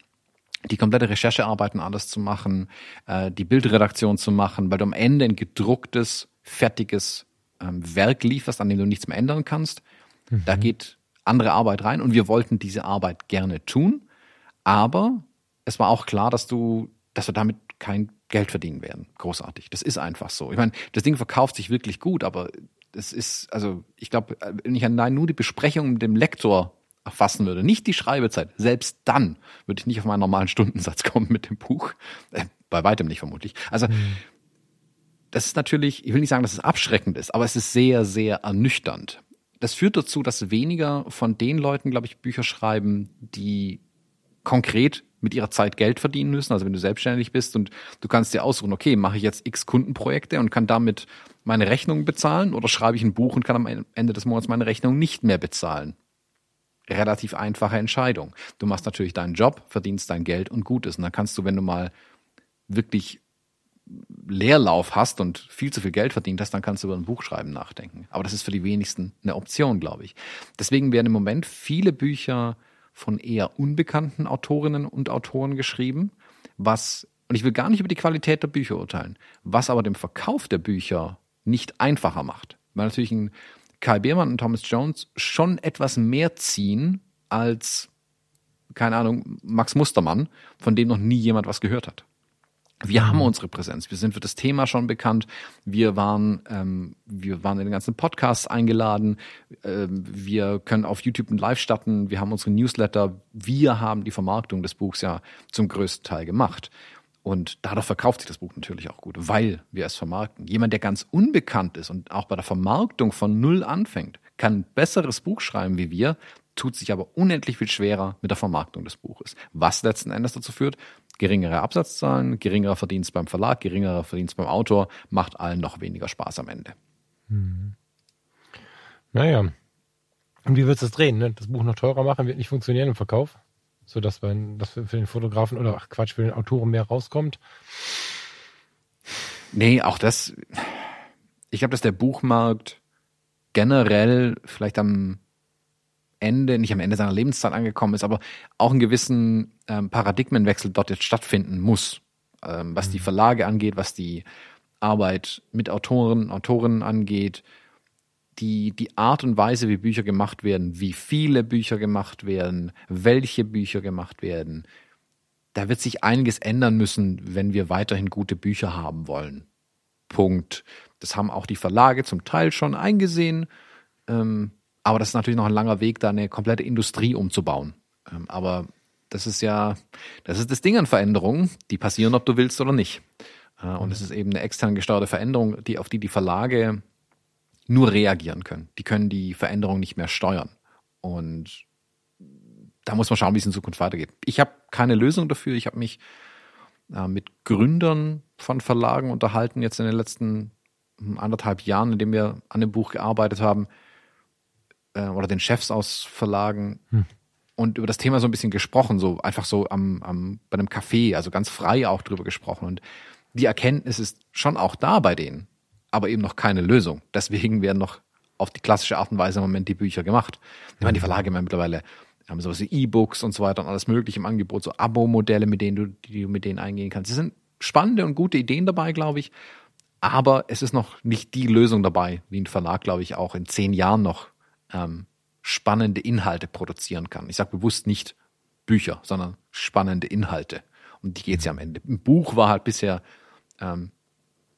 die komplette Recherchearbeiten anders zu machen, äh, die Bildredaktion zu machen, weil du am Ende ein gedrucktes, fertiges ähm, Werk lieferst, an dem du nichts mehr ändern kannst. Mhm. Da geht andere Arbeit rein und wir wollten diese Arbeit gerne tun, aber es war auch klar, dass du, dass wir damit kein Geld verdienen werden. Großartig. Das ist einfach so. Ich meine, das Ding verkauft sich wirklich gut, aber das ist, also ich glaube, wenn ich allein nur die Besprechung mit dem Lektor erfassen würde, nicht die Schreibezeit, selbst dann würde ich nicht auf meinen normalen Stundensatz [laughs] kommen mit dem Buch. Äh, bei weitem nicht vermutlich. Also mhm. das ist natürlich, ich will nicht sagen, dass es abschreckend ist, aber es ist sehr, sehr ernüchternd. Das führt dazu, dass weniger von den Leuten, glaube ich, Bücher schreiben, die konkret mit ihrer Zeit Geld verdienen müssen. Also wenn du selbstständig bist und du kannst dir aussuchen, okay, mache ich jetzt x Kundenprojekte und kann damit meine Rechnung bezahlen oder schreibe ich ein Buch und kann am Ende des Monats meine Rechnung nicht mehr bezahlen relativ einfache Entscheidung. Du machst natürlich deinen Job, verdienst dein Geld und gut ist. Und dann kannst du, wenn du mal wirklich Leerlauf hast und viel zu viel Geld verdient hast, dann kannst du über ein Buchschreiben nachdenken. Aber das ist für die wenigsten eine Option, glaube ich. Deswegen werden im Moment viele Bücher von eher unbekannten Autorinnen und Autoren geschrieben, was, und ich will gar nicht über die Qualität der Bücher urteilen, was aber dem Verkauf der Bücher nicht einfacher macht. weil natürlich ein Kai Beermann und Thomas Jones schon etwas mehr ziehen als, keine Ahnung, Max Mustermann, von dem noch nie jemand was gehört hat. Wir haben mhm. unsere Präsenz. Wir sind für das Thema schon bekannt. Wir waren, ähm, wir waren in den ganzen Podcasts eingeladen. Ähm, wir können auf YouTube ein Live starten. Wir haben unsere Newsletter. Wir haben die Vermarktung des Buchs ja zum größten Teil gemacht. Und dadurch verkauft sich das Buch natürlich auch gut, weil wir es vermarkten. Jemand, der ganz unbekannt ist und auch bei der Vermarktung von Null anfängt, kann ein besseres Buch schreiben wie wir, tut sich aber unendlich viel schwerer mit der Vermarktung des Buches. Was letzten Endes dazu führt, geringere Absatzzahlen, geringerer Verdienst beim Verlag, geringerer Verdienst beim Autor, macht allen noch weniger Spaß am Ende. Hm. Naja. Und wie du es drehen? Ne? Das Buch noch teurer machen wird nicht funktionieren im Verkauf, sodass man, das für den Fotografen oder ach Quatsch, für den Autoren mehr rauskommt. Nee, auch das. Ich glaube, dass der Buchmarkt generell vielleicht am Ende, nicht am Ende seiner Lebenszeit angekommen ist, aber auch einen gewissen ähm, Paradigmenwechsel dort jetzt stattfinden muss, ähm, was mhm. die Verlage angeht, was die Arbeit mit Autoren, Autorinnen angeht, die, die Art und Weise, wie Bücher gemacht werden, wie viele Bücher gemacht werden, welche Bücher gemacht werden, da wird sich einiges ändern müssen, wenn wir weiterhin gute Bücher haben wollen. Punkt. Das haben auch die Verlage zum Teil schon eingesehen. Ähm, aber das ist natürlich noch ein langer Weg, da eine komplette Industrie umzubauen. Ähm, aber das ist ja, das ist das Ding an Veränderungen, die passieren, ob du willst oder nicht. Äh, und es ist eben eine extern gesteuerte Veränderung, die, auf die die Verlage nur reagieren können. Die können die Veränderung nicht mehr steuern. Und da muss man schauen, wie es in Zukunft weitergeht. Ich habe keine Lösung dafür. Ich habe mich äh, mit Gründern von Verlagen unterhalten, jetzt in den letzten hm, anderthalb Jahren, in dem wir an dem Buch gearbeitet haben äh, oder den Chefs aus Verlagen hm. und über das Thema so ein bisschen gesprochen, so einfach so am, am bei einem Café, also ganz frei auch drüber gesprochen. Und die Erkenntnis ist schon auch da bei denen, aber eben noch keine Lösung. Deswegen werden noch auf die klassische Art und Weise im Moment die Bücher gemacht. Ich meine, die Verlage haben mittlerweile haben sowas wie E-Books und so weiter und alles mögliche im Angebot, so Abo-Modelle, mit denen du, die du mit denen eingehen kannst. Es sind spannende und gute Ideen dabei, glaube ich. Aber es ist noch nicht die Lösung dabei, wie ein Verlag, glaube ich, auch in zehn Jahren noch ähm, spannende Inhalte produzieren kann. Ich sage bewusst nicht Bücher, sondern spannende Inhalte. Um die geht es ja am Ende. Ein Buch war halt bisher ähm,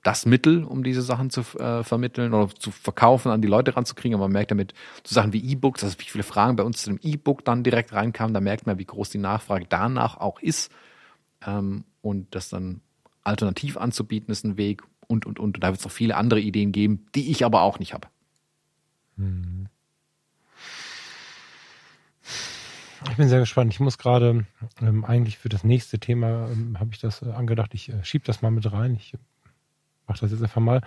das Mittel, um diese Sachen zu äh, vermitteln oder zu verkaufen, an die Leute ranzukriegen. Aber man merkt damit so Sachen wie E-Books, also wie viele Fragen bei uns zu dem E-Book dann direkt reinkamen, da merkt man, wie groß die Nachfrage danach auch ist. Ähm, und das dann alternativ anzubieten, ist ein Weg und, und, und. Und da wird es noch viele andere Ideen geben, die ich aber auch nicht habe. Mhm. Ich bin sehr gespannt. Ich muss gerade ähm, eigentlich für das nächste Thema ähm, habe ich das äh, angedacht. Ich äh, schiebe das mal mit rein. Ich mache das jetzt einfach mal.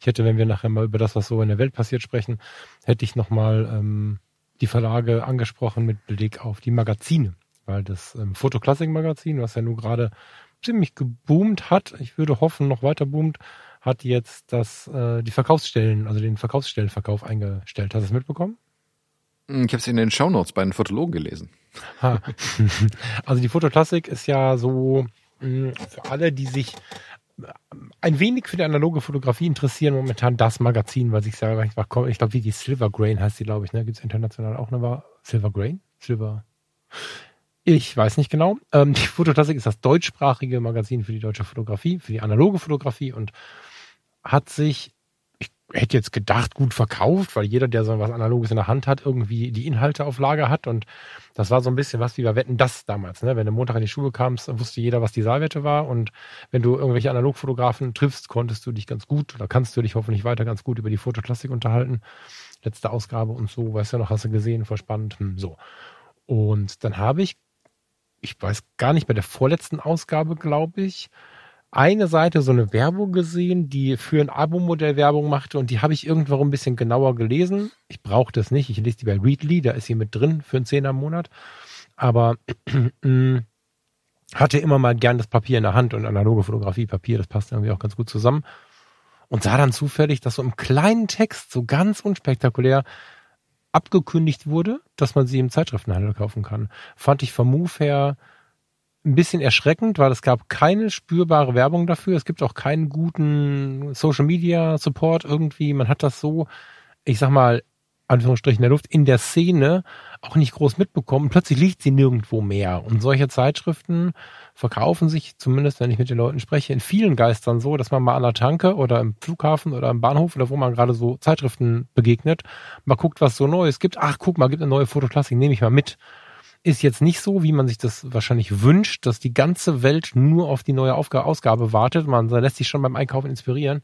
Ich hätte, wenn wir nachher mal über das, was so in der Welt passiert, sprechen, hätte ich nochmal ähm, die Verlage angesprochen mit Blick auf die Magazine, weil das ähm, Fotoklassik-Magazin, was ja nun gerade ziemlich geboomt hat, ich würde hoffen, noch weiter boomt, hat jetzt das äh, die Verkaufsstellen, also den Verkaufsstellenverkauf eingestellt. Hast du es mitbekommen? Hm, ich habe es in den Shownotes bei den Fotologen gelesen. [laughs] Also die Fotoklassik ist ja so hm, für alle, die sich äh, ein wenig für die analoge Fotografie interessieren, momentan das Magazin, weil ich sage, ich glaube, wie die Silver Grain heißt die, glaube ich, ne? Gibt es international auch eine Silver Grain? Silver. Ich weiß nicht genau. Ähm, die Fotoklassik ist das deutschsprachige Magazin für die deutsche Fotografie, für die analoge Fotografie und hat sich hätte jetzt gedacht, gut verkauft, weil jeder, der so was Analoges in der Hand hat, irgendwie die Inhalte auf Lager hat. Und das war so ein bisschen was wie bei Wetten das damals. Ne? Wenn du Montag in die Schule kamst, wusste jeder, was die Saalwette war. Und wenn du irgendwelche Analogfotografen triffst, konntest du dich ganz gut oder kannst du dich hoffentlich weiter ganz gut über die Fotoklassik unterhalten. Letzte Ausgabe und so, weißt du noch, hast du gesehen, voll spannend. Hm, so. Und dann habe ich, ich weiß gar nicht, bei der vorletzten Ausgabe, glaube ich, eine Seite so eine Werbung gesehen, die für ein Abo-Modell Werbung machte und die habe ich irgendwo ein bisschen genauer gelesen. Ich brauche das nicht. Ich lese die bei Readly, da ist sie mit drin für einen Zehner im Monat. Aber [clears throat] hatte immer mal gern das Papier in der Hand und analoge Fotografie, Papier, das passt irgendwie auch ganz gut zusammen. Und sah dann zufällig, dass so im kleinen Text, so ganz unspektakulär, abgekündigt wurde, dass man sie im Zeitschriftenhandel kaufen kann. Fand ich vom Move her ein bisschen erschreckend, weil es gab keine spürbare Werbung dafür. Es gibt auch keinen guten Social Media Support irgendwie. Man hat das so, ich sag mal, Anführungsstrichen der Luft, in der Szene auch nicht groß mitbekommen. Plötzlich liegt sie nirgendwo mehr. Und solche Zeitschriften verkaufen sich, zumindest wenn ich mit den Leuten spreche, in vielen Geistern so, dass man mal an der Tanke oder im Flughafen oder im Bahnhof oder wo man gerade so Zeitschriften begegnet, mal guckt, was so Neues gibt. Ach, guck mal, gibt eine neue Fotoklassik, nehme ich mal mit. Ist jetzt nicht so, wie man sich das wahrscheinlich wünscht, dass die ganze Welt nur auf die neue Aufgabe, Ausgabe wartet. Man lässt sich schon beim Einkaufen inspirieren.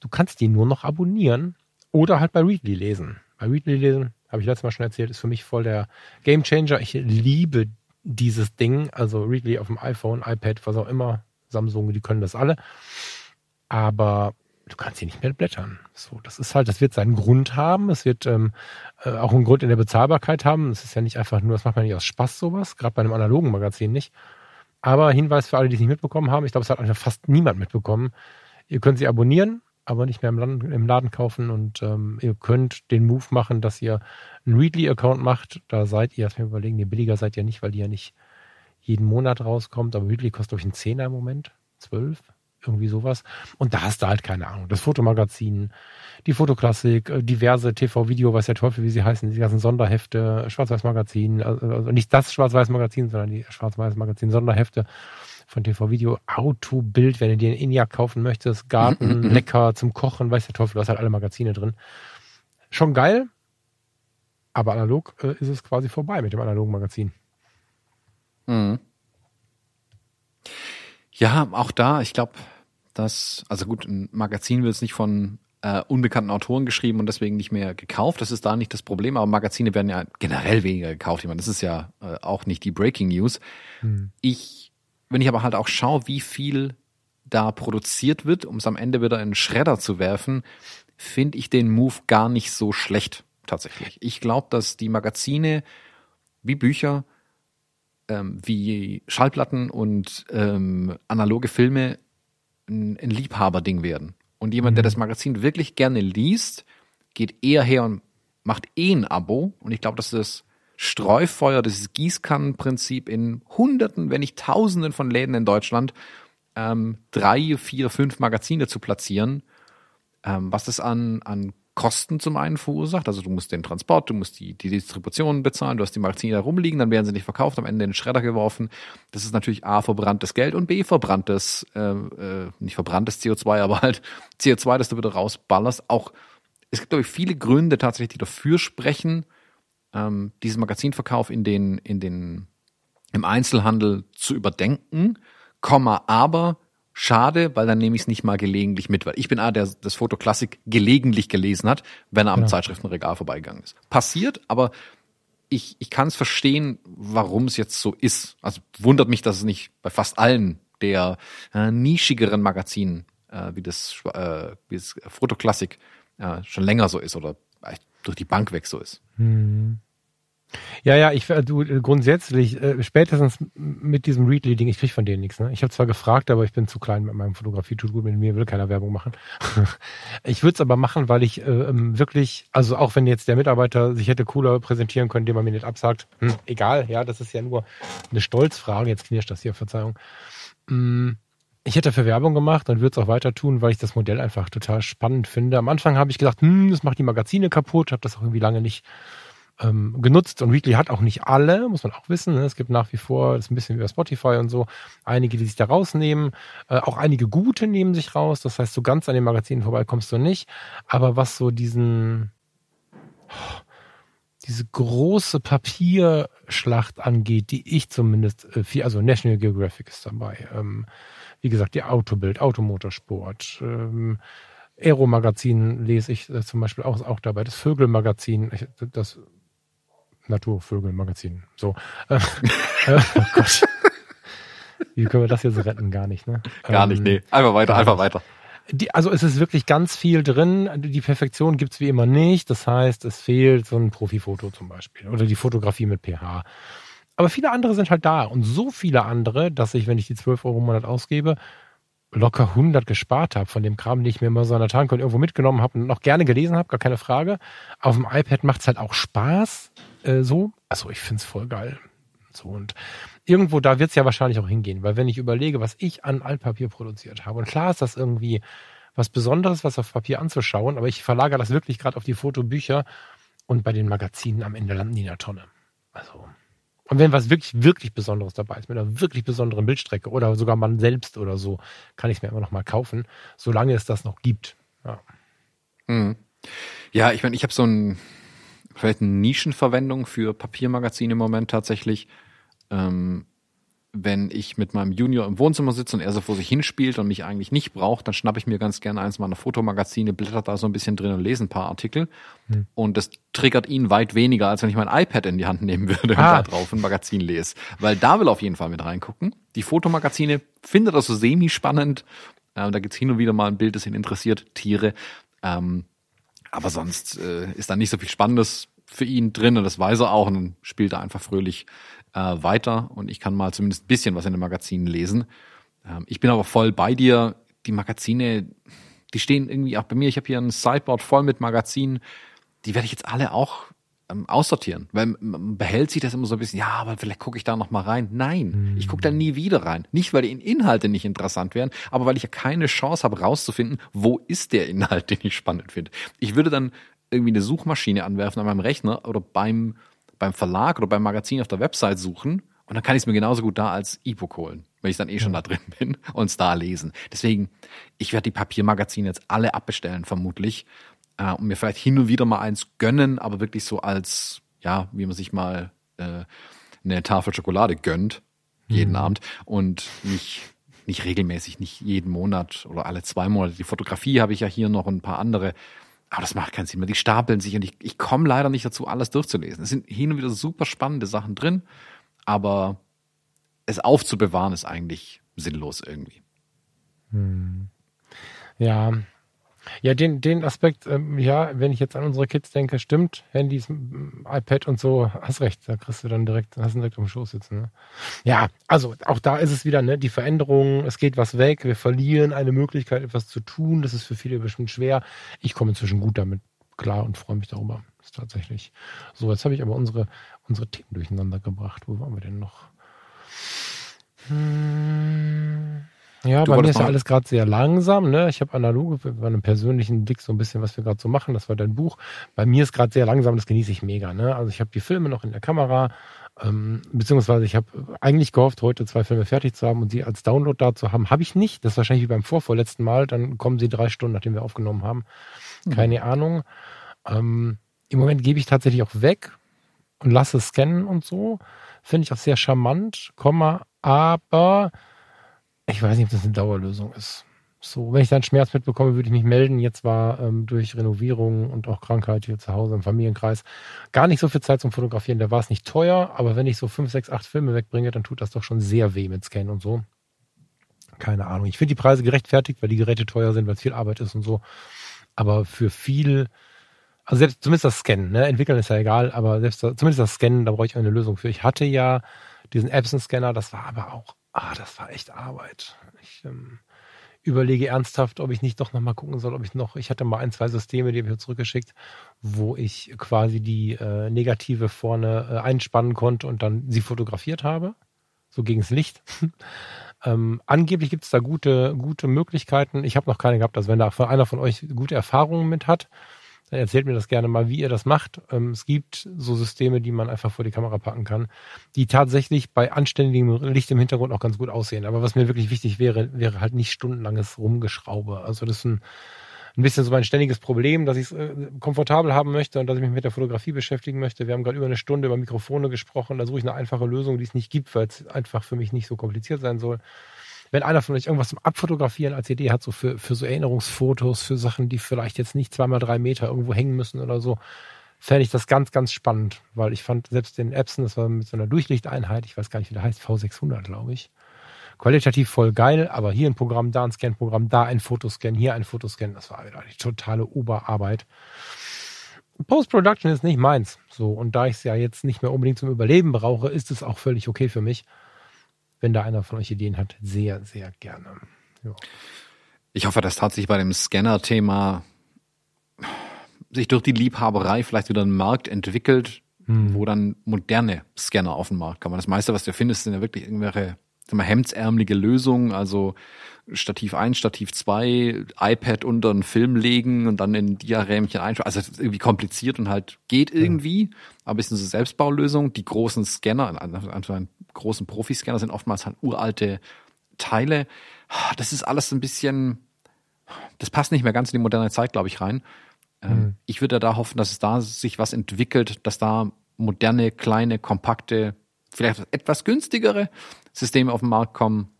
Du kannst die nur noch abonnieren oder halt bei Readly lesen. Bei Readly lesen, habe ich letztes Mal schon erzählt, ist für mich voll der Gamechanger. Ich liebe dieses Ding, also Readly auf dem iPhone, iPad, was auch immer, Samsung, die können das alle. Aber du kannst hier nicht mehr blättern. So, das ist halt, das wird seinen Grund haben. Es wird ähm, äh, auch einen Grund in der Bezahlbarkeit haben. Es ist ja nicht einfach nur, das macht man nicht aus Spaß sowas, gerade bei einem analogen Magazin nicht. Aber Hinweis für alle, die es nicht mitbekommen haben, ich glaube, es hat einfach fast niemand mitbekommen. Ihr könnt sie abonnieren, aber nicht mehr im, Land, im Laden kaufen und ähm, ihr könnt den Move machen, dass ihr einen Readly-Account macht. Da seid ihr, erst mal überlegen, die billiger seid ihr nicht, weil die ja nicht jeden Monat rauskommt. Aber Readly kostet, ich, einen Zehner im Moment. Zwölf? Irgendwie sowas. Und da hast du halt keine Ahnung. Das Fotomagazin, die Fotoklassik, äh, diverse TV-Video, weiß der Teufel, wie sie heißen, die ganzen Sonderhefte, Schwarz-Weiß-Magazin, also, also nicht das Schwarz-Weiß-Magazin, sondern die Schwarz-Weiß-Magazin-Sonderhefte von TV-Video, Autobild, wenn du dir einen ENIAC kaufen möchtest, Garten, mhm, mhm. lecker zum Kochen, weiß der Teufel, du hast halt alle Magazine drin. Schon geil, aber analog äh, ist es quasi vorbei mit dem analogen Magazin. Mhm. Ja, auch da, ich glaube, dass, also gut, ein Magazin wird es nicht von äh, unbekannten Autoren geschrieben und deswegen nicht mehr gekauft. Das ist da nicht das Problem, aber Magazine werden ja generell weniger gekauft. Ich meine, das ist ja äh, auch nicht die Breaking News. Hm. Ich, wenn ich aber halt auch schaue, wie viel da produziert wird, um es am Ende wieder in den Schredder zu werfen, finde ich den Move gar nicht so schlecht, tatsächlich. Ich glaube, dass die Magazine wie Bücher ähm, wie Schallplatten und ähm, analoge Filme ein, ein Liebhaberding werden. Und jemand, mhm. der das Magazin wirklich gerne liest, geht eher her und macht eh ein Abo. Und ich glaube, dass das Streufeuer, dieses Gießkannenprinzip in Hunderten, wenn nicht Tausenden von Läden in Deutschland, ähm, drei, vier, fünf Magazine zu platzieren, ähm, was das an, an Kosten zum einen verursacht. Also du musst den Transport, du musst die, die Distribution bezahlen, du hast die Magazine da rumliegen, dann werden sie nicht verkauft, am Ende in den Schredder geworfen. Das ist natürlich A, verbranntes Geld und B, verbranntes, äh, äh, nicht verbranntes CO2, aber halt CO2, das du wieder rausballerst. Auch, es gibt, glaube ich, viele Gründe tatsächlich, die dafür sprechen, ähm, diesen Magazinverkauf in den, in den, im Einzelhandel zu überdenken, Komma, aber Schade, weil dann nehme ich es nicht mal gelegentlich mit, weil ich bin einer, der das Foto Klassik gelegentlich gelesen hat, wenn er am ja. Zeitschriftenregal vorbeigegangen ist. Passiert, aber ich, ich kann es verstehen, warum es jetzt so ist. Also wundert mich, dass es nicht bei fast allen der äh, nischigeren Magazinen äh, wie das, äh, wie das Fotoklassik äh, schon länger so ist oder durch die Bank weg so ist. Hm. Ja, ja, ich äh, du äh, grundsätzlich äh, spätestens mit diesem Readly-Ding, ich krieg von denen nichts. Ne? Ich habe zwar gefragt, aber ich bin zu klein mit meinem Fotografie, tut gut mit mir, will keiner Werbung machen. [laughs] ich würde es aber machen, weil ich äh, ähm, wirklich, also auch wenn jetzt der Mitarbeiter sich hätte cooler präsentieren können, den man mir nicht absagt, hm, egal, ja, das ist ja nur eine Stolzfrage. Jetzt knirscht das hier, Verzeihung. Hm, ich hätte dafür Werbung gemacht und würde es auch weiter tun, weil ich das Modell einfach total spannend finde. Am Anfang habe ich gedacht, hm, das macht die Magazine kaputt, habe das auch irgendwie lange nicht ähm, genutzt und Weekly hat auch nicht alle, muss man auch wissen. Ne? Es gibt nach wie vor, das ist ein bisschen wie bei Spotify und so, einige, die sich da rausnehmen. Äh, auch einige gute nehmen sich raus. Das heißt, so ganz an den Magazinen vorbei kommst du nicht. Aber was so diesen, diese große Papierschlacht angeht, die ich zumindest äh, viel, also National Geographic ist dabei. Ähm, wie gesagt, die Autobild, Automotorsport, ähm, Aero-Magazin lese ich äh, zum Beispiel auch, auch dabei, das Vögelmagazin, das Naturvögelmagazin. So. Äh, äh, oh Gott. Wie können wir das jetzt retten? Gar nicht, ne? Gar nicht, ähm, nee. Einfach weiter, einfach weiter. Die, also es ist wirklich ganz viel drin. Die Perfektion gibt's wie immer nicht. Das heißt, es fehlt so ein Profifoto zum Beispiel oder die Fotografie mit pH. Aber viele andere sind halt da und so viele andere, dass ich, wenn ich die 12 Euro im Monat ausgebe, locker 100 gespart habe von dem Kram, den ich mir immer so an der Tanke irgendwo mitgenommen habe und noch gerne gelesen habe, gar keine Frage. Auf dem iPad macht's halt auch Spaß, äh, so. Also ich find's voll geil. So, und irgendwo da wird es ja wahrscheinlich auch hingehen, weil wenn ich überlege, was ich an Altpapier produziert habe, und klar ist das irgendwie was Besonderes, was auf Papier anzuschauen, aber ich verlagere das wirklich gerade auf die Fotobücher und bei den Magazinen am Ende landen die in der Tonne. Also. Und wenn was wirklich, wirklich Besonderes dabei ist, mit einer wirklich besonderen Bildstrecke oder sogar man selbst oder so, kann ich es mir immer noch mal kaufen, solange es das noch gibt. Ja, mhm. ja ich meine, ich habe so ein vielleicht eine Nischenverwendung für Papiermagazine im Moment tatsächlich. Ähm, wenn ich mit meinem Junior im Wohnzimmer sitze und er so vor sich hinspielt und mich eigentlich nicht braucht, dann schnappe ich mir ganz gerne eins meiner Fotomagazine, blättert da so ein bisschen drin und lese ein paar Artikel. Hm. Und das triggert ihn weit weniger, als wenn ich mein iPad in die Hand nehmen würde ah. und da drauf ein Magazin lese. Weil da will er auf jeden Fall mit reingucken. Die Fotomagazine findet er so semi-spannend. Ähm, da gibt's hin und wieder mal ein Bild, das ihn interessiert, Tiere. Ähm, aber sonst äh, ist da nicht so viel Spannendes für ihn drin und das weiß er auch und spielt er einfach fröhlich äh, weiter und ich kann mal zumindest ein bisschen was in den Magazinen lesen. Ähm, ich bin aber voll bei dir. Die Magazine, die stehen irgendwie auch bei mir. Ich habe hier ein Sideboard voll mit Magazinen. Die werde ich jetzt alle auch ähm, aussortieren, weil man behält sich das immer so ein bisschen, ja, aber vielleicht gucke ich da noch mal rein. Nein, mhm. ich gucke da nie wieder rein. Nicht, weil die Inhalte nicht interessant wären, aber weil ich ja keine Chance habe, rauszufinden, wo ist der Inhalt, [laughs] den ich spannend finde. Ich würde dann irgendwie eine Suchmaschine anwerfen an meinem Rechner oder beim beim Verlag oder beim Magazin auf der Website suchen und dann kann ich es mir genauso gut da als E-Book holen, wenn ich dann eh schon da drin bin und es da lesen. Deswegen, ich werde die Papiermagazine jetzt alle abbestellen, vermutlich. Äh, und mir vielleicht hin und wieder mal eins gönnen, aber wirklich so als, ja, wie man sich mal äh, eine Tafel Schokolade gönnt, jeden mhm. Abend und nicht nicht regelmäßig, nicht jeden Monat oder alle zwei Monate. Die Fotografie habe ich ja hier noch und ein paar andere aber das macht keinen Sinn mehr. Die stapeln sich und ich, ich komme leider nicht dazu, alles durchzulesen. Es sind hin und wieder super spannende Sachen drin, aber es aufzubewahren ist eigentlich sinnlos irgendwie. Hm. Ja, ja, den, den Aspekt, ähm, ja, wenn ich jetzt an unsere Kids denke, stimmt, Handys, iPad und so, hast recht, da kriegst du dann direkt, hast du direkt am Schoß sitzen. Ne? Ja, also auch da ist es wieder, ne, die Veränderung, es geht was weg, wir verlieren eine Möglichkeit, etwas zu tun, das ist für viele bestimmt schwer. Ich komme inzwischen gut damit klar und freue mich darüber. Das ist tatsächlich so. Jetzt habe ich aber unsere, unsere Themen durcheinander gebracht. Wo waren wir denn noch? Hm. Ja, du bei mir ist ja alles gerade sehr langsam. Ne? Ich habe analoge, bei einem persönlichen Blick so ein bisschen, was wir gerade so machen. Das war dein Buch. Bei mir ist gerade sehr langsam, das genieße ich mega. Ne? Also ich habe die Filme noch in der Kamera, ähm, beziehungsweise ich habe eigentlich gehofft, heute zwei Filme fertig zu haben und sie als Download da zu haben. Habe ich nicht. Das ist wahrscheinlich wie beim vorvorletzten Mal. Dann kommen sie drei Stunden, nachdem wir aufgenommen haben. Mhm. Keine mhm. Ahnung. Ähm, Im Moment gebe ich tatsächlich auch weg und lasse scannen und so. Finde ich auch sehr charmant, Komma, aber ich weiß nicht, ob das eine Dauerlösung ist. So, wenn ich dann Schmerz mitbekomme, würde ich mich melden. Jetzt war ähm, durch Renovierung und auch Krankheit hier zu Hause im Familienkreis gar nicht so viel Zeit zum Fotografieren. Da war es nicht teuer, aber wenn ich so fünf, sechs, acht Filme wegbringe, dann tut das doch schon sehr weh mit Scan und so. Keine Ahnung. Ich finde die Preise gerechtfertigt, weil die Geräte teuer sind, weil es viel Arbeit ist und so. Aber für viel, also selbst zumindest das Scannen, ne? entwickeln ist ja egal, aber selbst zumindest das Scannen, da brauche ich eine Lösung für. Ich hatte ja diesen Epson-Scanner, das war aber auch ah, das war echt Arbeit. Ich ähm, überlege ernsthaft, ob ich nicht doch nochmal gucken soll, ob ich noch, ich hatte mal ein, zwei Systeme, die habe ich zurückgeschickt, wo ich quasi die äh, Negative vorne äh, einspannen konnte und dann sie fotografiert habe, so gegens Licht. [laughs] ähm, angeblich gibt es da gute, gute Möglichkeiten. Ich habe noch keine gehabt, also wenn da einer von euch gute Erfahrungen mit hat, dann erzählt mir das gerne mal, wie ihr das macht. Ähm, es gibt so Systeme, die man einfach vor die Kamera packen kann, die tatsächlich bei anständigem Licht im Hintergrund auch ganz gut aussehen. Aber was mir wirklich wichtig wäre, wäre halt nicht stundenlanges Rumgeschraube. Also das ist ein, ein bisschen so mein ständiges Problem, dass ich es äh, komfortabel haben möchte und dass ich mich mit der Fotografie beschäftigen möchte. Wir haben gerade über eine Stunde über Mikrofone gesprochen. Da suche ich eine einfache Lösung, die es nicht gibt, weil es einfach für mich nicht so kompliziert sein soll wenn einer von euch irgendwas zum Abfotografieren als Idee hat, so für, für so Erinnerungsfotos, für Sachen, die vielleicht jetzt nicht zweimal drei Meter irgendwo hängen müssen oder so, fände ich das ganz, ganz spannend, weil ich fand selbst den Epson, das war mit so einer Durchlichteinheit, ich weiß gar nicht, wie der heißt, V600, glaube ich, qualitativ voll geil, aber hier ein Programm, da ein Scan-Programm, da ein Fotoscan, hier ein Fotoscan, das war wieder die totale Oberarbeit. Post-Production ist nicht meins. So, und da ich es ja jetzt nicht mehr unbedingt zum Überleben brauche, ist es auch völlig okay für mich wenn da einer von euch Ideen hat, sehr, sehr gerne. Ja. Ich hoffe, dass tatsächlich bei dem Scanner-Thema sich durch die Liebhaberei vielleicht wieder ein Markt entwickelt, mhm. wo dann moderne Scanner auf den Markt kommen. Das meiste, was du findest, sind ja wirklich irgendwelche sag mal, hemdsärmelige Lösungen, also Stativ 1, Stativ 2, iPad unter einen Film legen und dann in Diarämchen einschauen. Also irgendwie kompliziert und halt geht irgendwie, aber es ist eine Selbstbaulösung. Die großen Scanner, also großen Profiscanner sind oftmals halt uralte Teile. Das ist alles ein bisschen, das passt nicht mehr ganz in die moderne Zeit, glaube ich, rein. Mhm. Ich würde da hoffen, dass es da sich was entwickelt, dass da moderne, kleine, kompakte, vielleicht etwas günstigere Systeme auf den Markt kommen,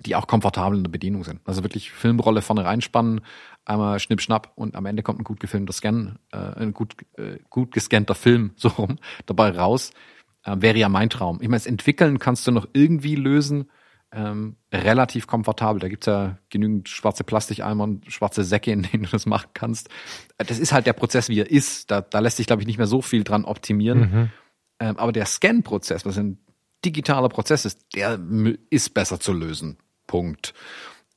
die auch komfortabel in der Bedienung sind. Also wirklich Filmrolle vorne reinspannen, einmal schnipp schnapp und am Ende kommt ein gut gefilmter Scan, äh, ein gut, äh, gut gescannter Film [laughs] so rum dabei raus. Äh, wäre ja mein Traum. Ich meine, das Entwickeln kannst du noch irgendwie lösen, ähm, relativ komfortabel. Da gibt's ja genügend schwarze Plastikeimer und schwarze Säcke, in denen du das machen kannst. Das ist halt der Prozess, wie er ist. Da, da lässt sich, glaube ich, nicht mehr so viel dran optimieren. Mhm. Ähm, aber der Scan-Prozess, was ein digitaler Prozess ist, der ist besser zu lösen. Punkt.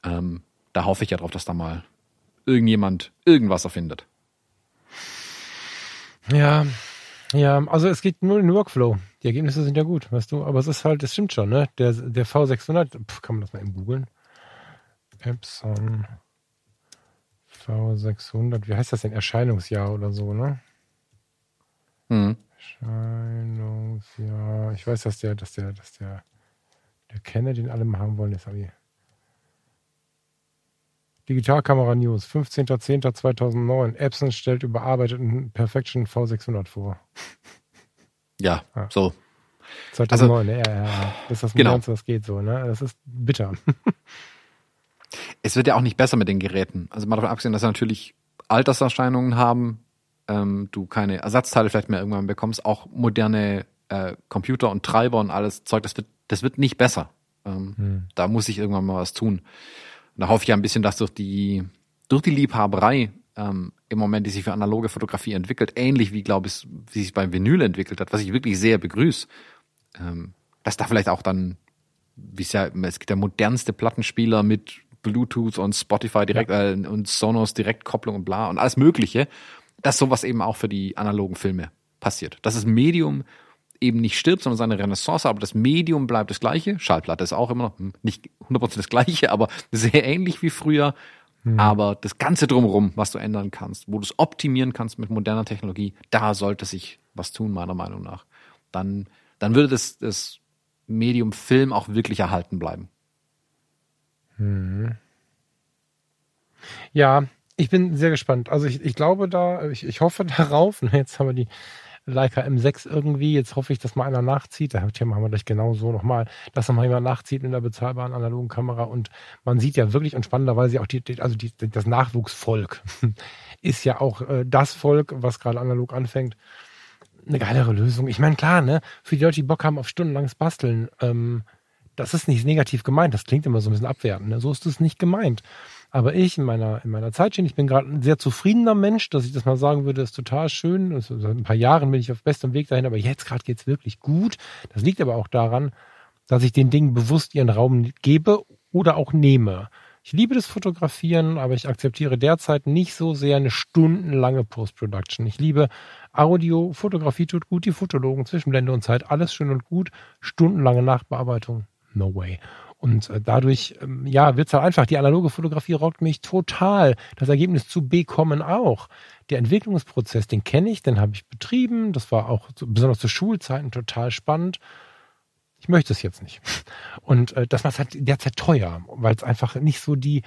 Ähm, da hoffe ich ja drauf, dass da mal irgendjemand irgendwas erfindet. Ja, ja, also es geht nur in den Workflow. Die Ergebnisse sind ja gut, weißt du, aber es ist halt, es stimmt schon, ne? Der, der V600, pf, kann man das mal eben googeln? Epson V600, wie heißt das denn? Erscheinungsjahr oder so, ne? Mhm. Erscheinungsjahr. Ich weiß, dass der, dass der, dass der, der Kenne, den alle haben wollen, ist aber Digitalkamera News, 15.10.2009. Epson stellt überarbeiteten Perfection V600 vor. Ja, ja. so. 2009, also, ja, ja, ja. Das ist das genau. Modernste, was geht so, ne? Das ist bitter. [laughs] es wird ja auch nicht besser mit den Geräten. Also mal davon abgesehen, dass sie natürlich Alterserscheinungen haben, ähm, du keine Ersatzteile vielleicht mehr irgendwann bekommst, auch moderne äh, Computer und Treiber und alles Zeug, das wird, das wird nicht besser. Ähm, hm. Da muss ich irgendwann mal was tun. Und da hoffe ich ja ein bisschen, dass durch die, durch die Liebhaberei ähm, im Moment, die sich für analoge Fotografie entwickelt, ähnlich wie, glaube ich, wie sich beim Vinyl entwickelt hat, was ich wirklich sehr begrüße, ähm, dass da vielleicht auch dann, wie es ja, es gibt der modernste Plattenspieler mit Bluetooth und Spotify direkt ja. äh, und Sonos Direktkopplung und bla und alles Mögliche, dass sowas eben auch für die analogen Filme passiert. Dass das Medium eben nicht stirbt, sondern seine Renaissance, aber das Medium bleibt das gleiche. Schallplatte ist auch immer noch hm, nicht 100% das gleiche, aber sehr ähnlich wie früher. Mhm. Aber das Ganze drumherum, was du ändern kannst, wo du es optimieren kannst mit moderner Technologie, da sollte sich was tun, meiner Meinung nach. Dann, dann würde das, das Medium Film auch wirklich erhalten bleiben. Mhm. Ja, ich bin sehr gespannt. Also ich, ich glaube da, ich, ich hoffe [laughs] darauf. Jetzt haben wir die Leica M6 irgendwie. Jetzt hoffe ich, dass mal einer nachzieht. Da machen wir gleich genau so nochmal, dass nochmal jemand nachzieht in der bezahlbaren analogen Kamera. Und man sieht ja wirklich und spannenderweise auch die, also die, das Nachwuchsvolk [laughs] ist ja auch äh, das Volk, was gerade analog anfängt. Eine geilere Lösung. Ich meine, klar, ne, für die Leute, die Bock haben auf stundenlanges Basteln, ähm, das ist nicht negativ gemeint. Das klingt immer so ein bisschen abwertend. Ne? So ist es nicht gemeint. Aber ich in meiner, in meiner Zeit stehen, ich bin gerade ein sehr zufriedener Mensch, dass ich das mal sagen würde, ist total schön. Also seit ein paar Jahren bin ich auf bestem Weg dahin, aber jetzt gerade geht's wirklich gut. Das liegt aber auch daran, dass ich den Dingen bewusst ihren Raum gebe oder auch nehme. Ich liebe das Fotografieren, aber ich akzeptiere derzeit nicht so sehr eine stundenlange Post-Production. Ich liebe Audio, Fotografie tut gut, die Fotologen, Zwischenblende und Zeit, alles schön und gut. Stundenlange Nachbearbeitung, no way. Und äh, dadurch, ähm, ja, wird's halt einfach. Die analoge Fotografie rockt mich total. Das Ergebnis zu bekommen auch. Der Entwicklungsprozess, den kenne ich, den habe ich betrieben. Das war auch so, besonders zu Schulzeiten total spannend. Ich möchte es jetzt nicht. Und äh, das macht halt derzeit teuer, weil es einfach nicht so die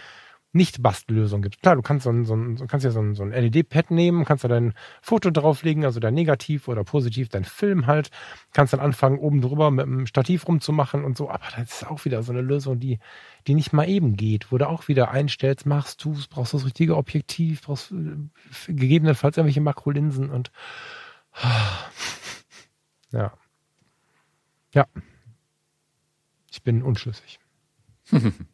nicht-Bastellösung gibt. Klar, du kannst so ein, so ein, kannst ja so ein, so ein LED-Pad nehmen, kannst da dein Foto drauflegen, also dein Negativ oder Positiv, dein Film halt, kannst dann anfangen, oben drüber mit dem Stativ rumzumachen und so, aber das ist auch wieder so eine Lösung, die, die nicht mal eben geht, wo du auch wieder einstellst, machst du, brauchst das richtige Objektiv, brauchst äh, gegebenenfalls irgendwelche Makrolinsen und [sighs] ja. Ja. Ich bin unschlüssig. [laughs]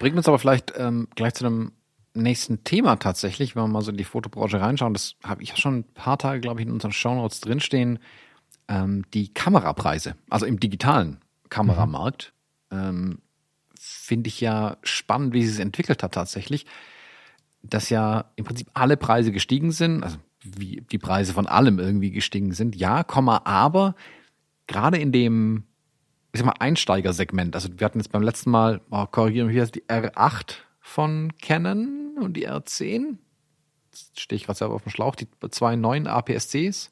Bringt uns aber vielleicht ähm, gleich zu einem nächsten Thema tatsächlich, wenn wir mal so in die Fotobranche reinschauen. Das habe ich ja schon ein paar Tage, glaube ich, in unseren Shownotes drinstehen. Ähm, die Kamerapreise, also im digitalen Kameramarkt, mhm. ähm, finde ich ja spannend, wie sie es entwickelt hat tatsächlich. dass ja im Prinzip alle Preise gestiegen sind, also wie die Preise von allem irgendwie gestiegen sind. Ja, Komma, aber gerade in dem, ich sag mal, Einsteigersegment, also wir hatten jetzt beim letzten Mal, oh, korrigieren mich jetzt, die R8 von Canon und die R10. Jetzt stehe ich gerade selber auf dem Schlauch, die zwei neuen APS-Cs.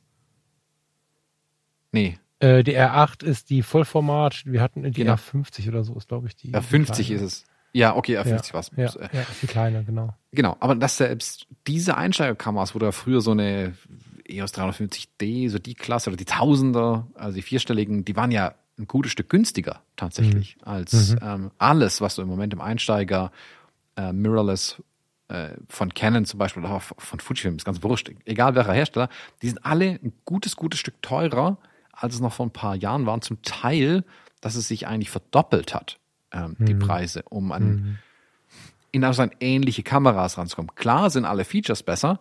Nee. Äh, die R8 ist die Vollformat, wir hatten die genau. R50 oder so, ist glaube ich die. R50 die ist es. Ja, okay, R50 ja, was. Ja, ja, ist die kleine, genau. Genau, aber dass selbst diese Einsteigerkameras, wo da früher so eine EOS 350D, so die Klasse oder die Tausender, also die vierstelligen, die waren ja ein gutes Stück günstiger tatsächlich mhm. als mhm. Ähm, alles, was du im Moment im Einsteiger äh, Mirrorless äh, von Canon zum Beispiel oder auch von Fujifilm, ist ganz wurscht, egal welcher Hersteller, die sind alle ein gutes, gutes Stück teurer, als es noch vor ein paar Jahren waren. Zum Teil, dass es sich eigentlich verdoppelt hat, ähm, mhm. die Preise, um an mhm. in also an ähnliche Kameras ranzukommen. Klar sind alle Features besser,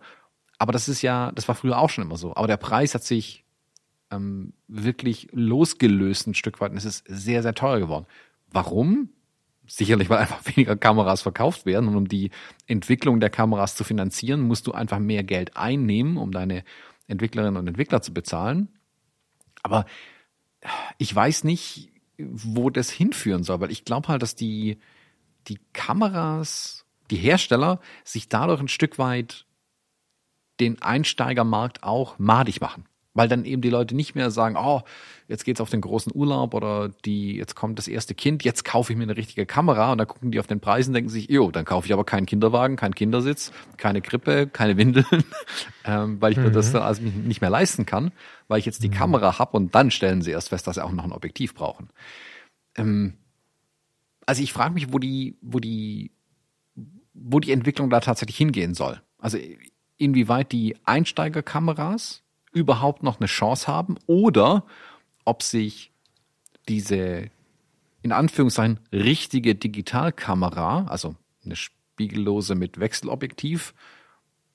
aber das ist ja, das war früher auch schon immer so. Aber der Preis hat sich ähm, wirklich losgelöst ein Stück weit und es ist sehr, sehr teuer geworden. Warum? Sicherlich, weil einfach [laughs] weniger Kameras verkauft werden und um die Entwicklung der Kameras zu finanzieren, musst du einfach mehr Geld einnehmen, um deine Entwicklerinnen und Entwickler zu bezahlen. Aber ich weiß nicht, wo das hinführen soll, weil ich glaube halt, dass die, die Kameras, die Hersteller sich dadurch ein Stück weit den Einsteigermarkt auch madig machen. Weil dann eben die Leute nicht mehr sagen, oh, jetzt geht's auf den großen Urlaub oder die, jetzt kommt das erste Kind, jetzt kaufe ich mir eine richtige Kamera und dann gucken die auf den Preis und denken sich, jo, dann kaufe ich aber keinen Kinderwagen, keinen Kindersitz, keine Krippe, keine Windeln, [laughs] ähm, weil ich mhm. mir das mhm. dann also nicht mehr leisten kann, weil ich jetzt die mhm. Kamera hab und dann stellen sie erst fest, dass sie auch noch ein Objektiv brauchen. Ähm, also ich frage mich, wo die, wo die, wo die Entwicklung da tatsächlich hingehen soll. Also inwieweit die Einsteigerkameras überhaupt noch eine Chance haben oder ob sich diese in Anführungszeichen richtige Digitalkamera, also eine spiegellose mit Wechselobjektiv,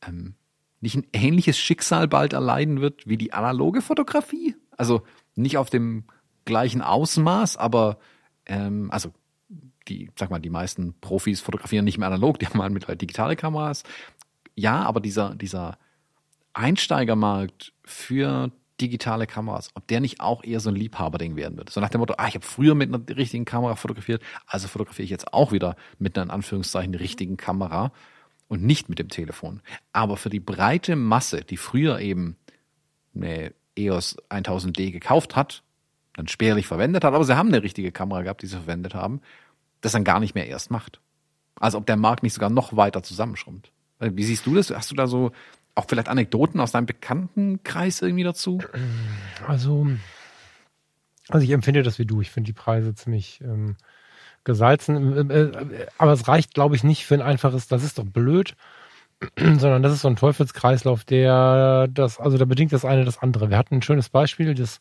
ähm, nicht ein ähnliches Schicksal bald erleiden wird wie die analoge Fotografie. Also nicht auf dem gleichen Ausmaß, aber ähm, also die, sag mal, die meisten Profis fotografieren nicht mehr analog, die haben halt mittlerweile digitale Kameras. Ja, aber dieser, dieser Einsteigermarkt für digitale Kameras, ob der nicht auch eher so ein Liebhaberding werden wird. So nach dem Motto, ah, ich habe früher mit einer richtigen Kamera fotografiert, also fotografiere ich jetzt auch wieder mit einer in Anführungszeichen richtigen Kamera und nicht mit dem Telefon. Aber für die breite Masse, die früher eben eine EOS 1000D gekauft hat, dann spärlich verwendet hat, aber sie haben eine richtige Kamera gehabt, die sie verwendet haben, das dann gar nicht mehr erst macht. Also ob der Markt nicht sogar noch weiter zusammenschrumpft. Wie siehst du das? Hast du da so auch vielleicht Anekdoten aus deinem Bekanntenkreis irgendwie dazu? Also, also ich empfinde das wie du. Ich finde die Preise ziemlich ähm, gesalzen. Äh, äh, aber es reicht, glaube ich, nicht für ein einfaches, das ist doch blöd, [clears throat] sondern das ist so ein Teufelskreislauf, der das, also da bedingt das eine das andere. Wir hatten ein schönes Beispiel, das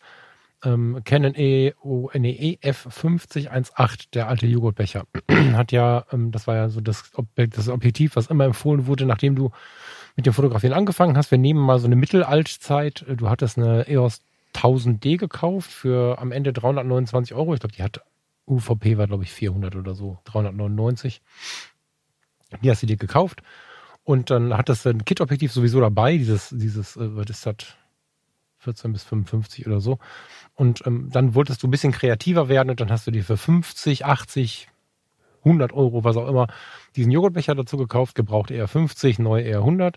ähm, Canon e, nee, EF5018, der alte Joghurtbecher, [clears throat] hat ja, ähm, das war ja so das, Objekt, das Objektiv, was immer empfohlen wurde, nachdem du mit dem Fotografieren angefangen hast. Wir nehmen mal so eine Mittelaltzeit. Du hattest eine EOS 1000D gekauft für am Ende 329 Euro. Ich glaube, die hat UVP war, glaube ich, 400 oder so, 399. Die hast du dir gekauft. Und dann hattest du ein Kit-Objektiv sowieso dabei, dieses, dieses, äh, was ist das? 14 bis 55 oder so. Und ähm, dann wolltest du ein bisschen kreativer werden und dann hast du dir für 50, 80, 100 Euro, was auch immer, diesen Joghurtbecher dazu gekauft, gebraucht eher 50, neu eher 100.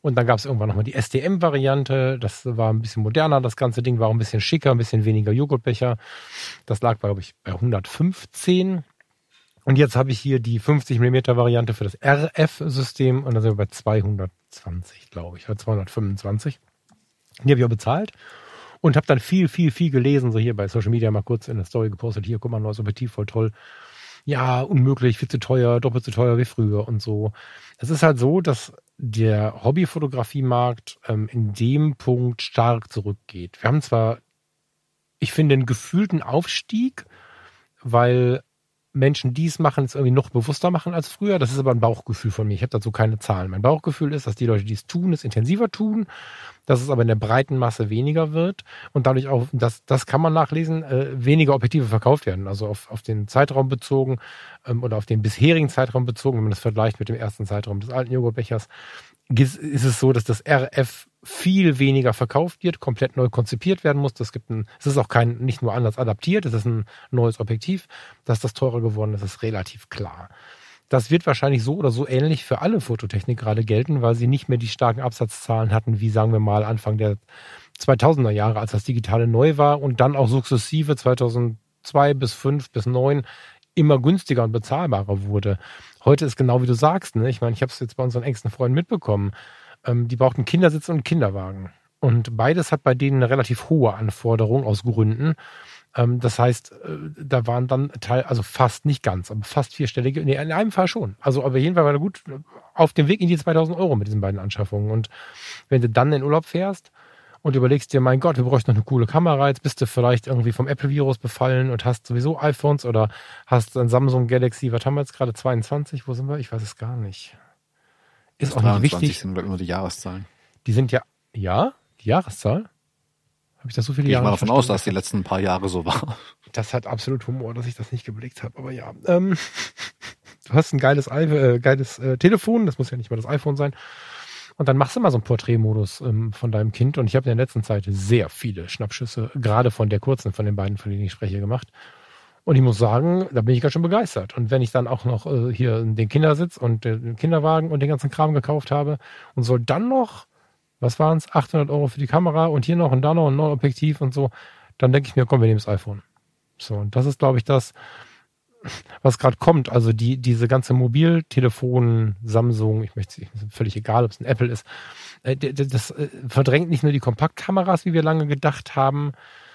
Und dann gab es irgendwann nochmal die STM-Variante. Das war ein bisschen moderner. Das ganze Ding war ein bisschen schicker, ein bisschen weniger Joghurtbecher. Das lag, glaube ich, bei 115. Und jetzt habe ich hier die 50 mm Variante für das RF-System und da sind wir bei 220, glaube ich, oder 225. Die habe ich auch bezahlt und habe dann viel, viel, viel gelesen, so hier bei Social Media mal kurz in der Story gepostet, hier, guck mal, neues Objektiv, voll toll ja, unmöglich, viel zu teuer, doppelt so teuer wie früher und so. Es ist halt so, dass der Hobbyfotografiemarkt ähm, in dem Punkt stark zurückgeht. Wir haben zwar, ich finde, einen gefühlten Aufstieg, weil Menschen, die es machen, es irgendwie noch bewusster machen als früher. Das ist aber ein Bauchgefühl von mir. Ich habe dazu keine Zahlen. Mein Bauchgefühl ist, dass die Leute, die es tun, es intensiver tun, dass es aber in der breiten Masse weniger wird und dadurch auch, das, das kann man nachlesen, äh, weniger Objektive verkauft werden. Also auf, auf den Zeitraum bezogen ähm, oder auf den bisherigen Zeitraum bezogen, wenn man das vergleicht mit dem ersten Zeitraum des alten Joghurtbechers, ist es so, dass das RF viel weniger verkauft wird, komplett neu konzipiert werden muss. Das gibt ein, es ist auch kein, nicht nur anders adaptiert, es ist ein neues Objektiv. Dass das teurer geworden ist, ist relativ klar. Das wird wahrscheinlich so oder so ähnlich für alle Fototechnik gerade gelten, weil sie nicht mehr die starken Absatzzahlen hatten, wie sagen wir mal Anfang der 2000er Jahre, als das Digitale neu war und dann auch sukzessive 2002 bis 5 bis 9 immer günstiger und bezahlbarer wurde. Heute ist genau wie du sagst, ne? ich meine, ich habe es jetzt bei unseren engsten Freunden mitbekommen, ähm, die brauchten Kindersitz und Kinderwagen. Und beides hat bei denen eine relativ hohe Anforderung aus Gründen. Ähm, das heißt, äh, da waren dann Teil, also fast nicht ganz, aber fast vierstellige, nee, in einem Fall schon. Also aber jeden Fall war er gut auf dem Weg in die 2000 Euro mit diesen beiden Anschaffungen. Und wenn du dann in Urlaub fährst und überlegst dir, mein Gott, du bräuchst noch eine coole Kamera, jetzt bist du vielleicht irgendwie vom Apple-Virus befallen und hast sowieso iPhones oder hast ein Samsung Galaxy, was haben wir jetzt gerade, 22, wo sind wir? Ich weiß es gar nicht. Ist auch nicht wichtig. sind immer die Jahreszahlen. Die sind ja, ja, die Jahreszahl? Habe ich das so viele Gehe Jahre? Ich mal davon aus, dass die letzten paar Jahre so war. Das hat absolut Humor, dass ich das nicht geblickt habe. Aber ja, ähm, [laughs] du hast ein geiles, äh, geiles äh, Telefon. Das muss ja nicht mal das iPhone sein. Und dann machst du mal so einen Porträtmodus ähm, von deinem Kind. Und ich habe in der letzten Zeit sehr viele Schnappschüsse, gerade von der kurzen, von den beiden, von denen ich spreche, gemacht. Und ich muss sagen, da bin ich ganz schön begeistert. Und wenn ich dann auch noch äh, hier den Kindersitz und den Kinderwagen und den ganzen Kram gekauft habe und soll dann noch was waren es, 800 Euro für die Kamera und hier noch und da noch ein neues Objektiv und so, dann denke ich mir, komm, wir nehmen das iPhone. So, und das ist, glaube ich, das, was gerade kommt. Also die, diese ganze Mobiltelefon, Samsung, ich möchte völlig egal, ob es ein Apple ist, äh, das äh, verdrängt nicht nur die Kompaktkameras, wie wir lange gedacht haben,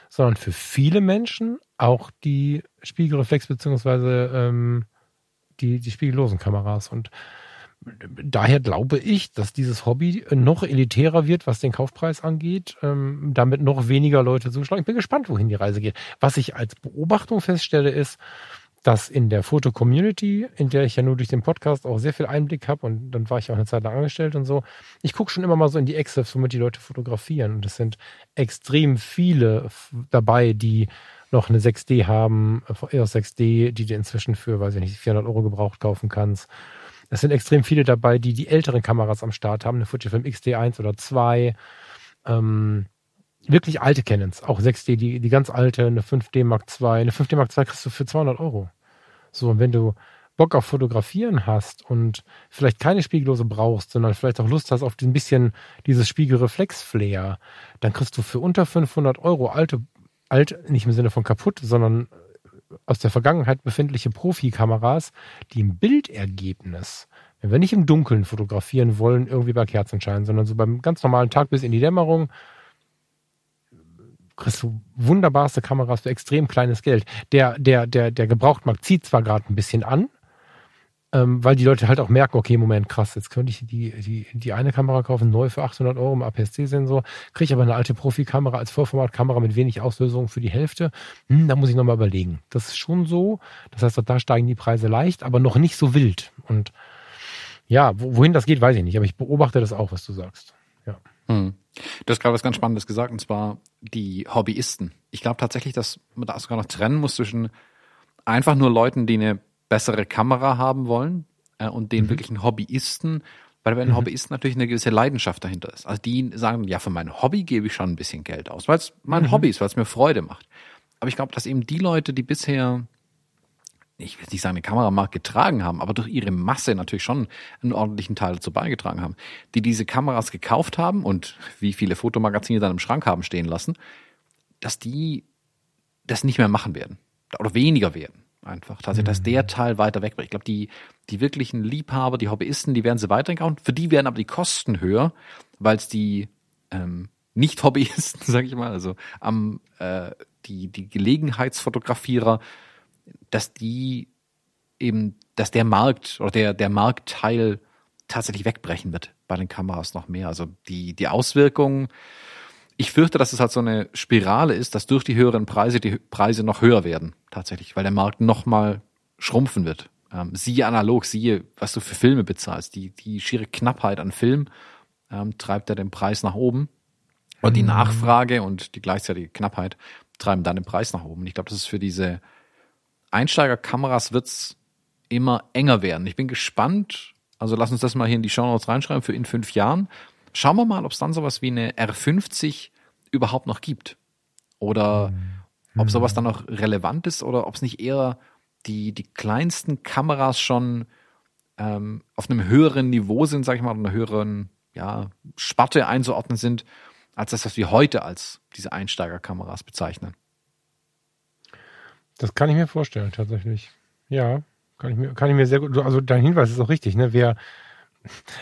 sondern für viele Menschen auch die Spiegelreflex beziehungsweise ähm, die, die spiegellosen Kameras. Und daher glaube ich, dass dieses Hobby noch elitärer wird, was den Kaufpreis angeht, ähm, damit noch weniger Leute zuschlagen. Ich bin gespannt, wohin die Reise geht. Was ich als Beobachtung feststelle, ist, dass in der Foto-Community, in der ich ja nur durch den Podcast auch sehr viel Einblick habe und dann war ich auch eine Zeit lang angestellt und so, ich gucke schon immer mal so in die Excels, womit die Leute fotografieren und es sind extrem viele dabei, die noch eine 6D haben, EOS 6D, die du inzwischen für, weiß ich nicht, 400 Euro gebraucht kaufen kannst es sind extrem viele dabei, die die älteren Kameras am Start haben, eine Fujifilm X-D1 oder 2. Ähm, wirklich alte Canons, auch 6D, die, die ganz alte, eine 5D Mark II. Eine 5D Mark II kriegst du für 200 Euro. So, und wenn du Bock auf Fotografieren hast und vielleicht keine Spiegellose brauchst, sondern vielleicht auch Lust hast auf ein bisschen dieses Spiegelreflex-Flair, dann kriegst du für unter 500 Euro alte, alt, nicht im Sinne von kaputt, sondern aus der Vergangenheit befindliche Profikameras, die im Bildergebnis, wenn wir nicht im Dunkeln fotografieren wollen, irgendwie bei Kerzenschein, sondern so beim ganz normalen Tag bis in die Dämmerung, kriegst du wunderbarste Kameras für extrem kleines Geld. Der, der, der, der Gebrauchtmarkt zieht zwar gerade ein bisschen an, ähm, weil die Leute halt auch merken, okay, Moment, krass, jetzt könnte ich die, die, die eine Kamera kaufen, neu für 800 Euro im APS-C-Sensor, kriege ich aber eine alte Profikamera als Vollformatkamera mit wenig Auslösung für die Hälfte. Hm, da muss ich nochmal überlegen. Das ist schon so. Das heißt, da steigen die Preise leicht, aber noch nicht so wild. Und ja, wohin das geht, weiß ich nicht, aber ich beobachte das auch, was du sagst. Ja. Hm. Du hast gerade was ganz Spannendes gesagt, und zwar die Hobbyisten. Ich glaube tatsächlich, dass man da sogar noch trennen muss zwischen einfach nur Leuten, die eine bessere Kamera haben wollen äh, und den mhm. wirklichen Hobbyisten, weil bei den mhm. Hobbyisten natürlich eine gewisse Leidenschaft dahinter ist. Also die sagen, ja, für mein Hobby gebe ich schon ein bisschen Geld aus, weil es mein mhm. Hobby ist, weil es mir Freude macht. Aber ich glaube, dass eben die Leute, die bisher, ich will nicht sagen, eine Kameramarkt getragen haben, aber durch ihre Masse natürlich schon einen ordentlichen Teil dazu beigetragen haben, die diese Kameras gekauft haben und wie viele Fotomagazine dann im Schrank haben stehen lassen, dass die das nicht mehr machen werden oder weniger werden einfach. Tatsächlich, dass der mhm. Teil weiter wegbricht. Ich glaube, die, die wirklichen Liebhaber, die Hobbyisten, die werden sie weiterhin Für die werden aber die Kosten höher, weil es die ähm, Nicht-Hobbyisten, [laughs] sage ich mal, also am äh, die, die Gelegenheitsfotografierer, dass die eben, dass der Markt oder der, der Marktteil tatsächlich wegbrechen wird bei den Kameras noch mehr. Also die, die Auswirkungen ich fürchte, dass es halt so eine Spirale ist, dass durch die höheren Preise die Preise noch höher werden, tatsächlich, weil der Markt nochmal schrumpfen wird. Ähm, siehe analog, siehe, was du für Filme bezahlst. Die, die schiere Knappheit an Film ähm, treibt ja den Preis nach oben. Und die mhm. Nachfrage und die gleichzeitige Knappheit treiben dann den Preis nach oben. Ich glaube, das ist für diese Einsteigerkameras wird's immer enger werden. Ich bin gespannt. Also lass uns das mal hier in die Show Notes reinschreiben für in fünf Jahren. Schauen wir mal, ob es dann sowas wie eine R50 überhaupt noch gibt. Oder mhm. ob sowas dann noch relevant ist oder ob es nicht eher die, die kleinsten Kameras schon ähm, auf einem höheren Niveau sind, sag ich mal, einer höheren ja, Sparte einzuordnen sind, als das, was wir heute als diese Einsteigerkameras bezeichnen. Das kann ich mir vorstellen, tatsächlich. Ja, kann ich mir, kann ich mir sehr gut, also dein Hinweis ist auch richtig, ne? Wer,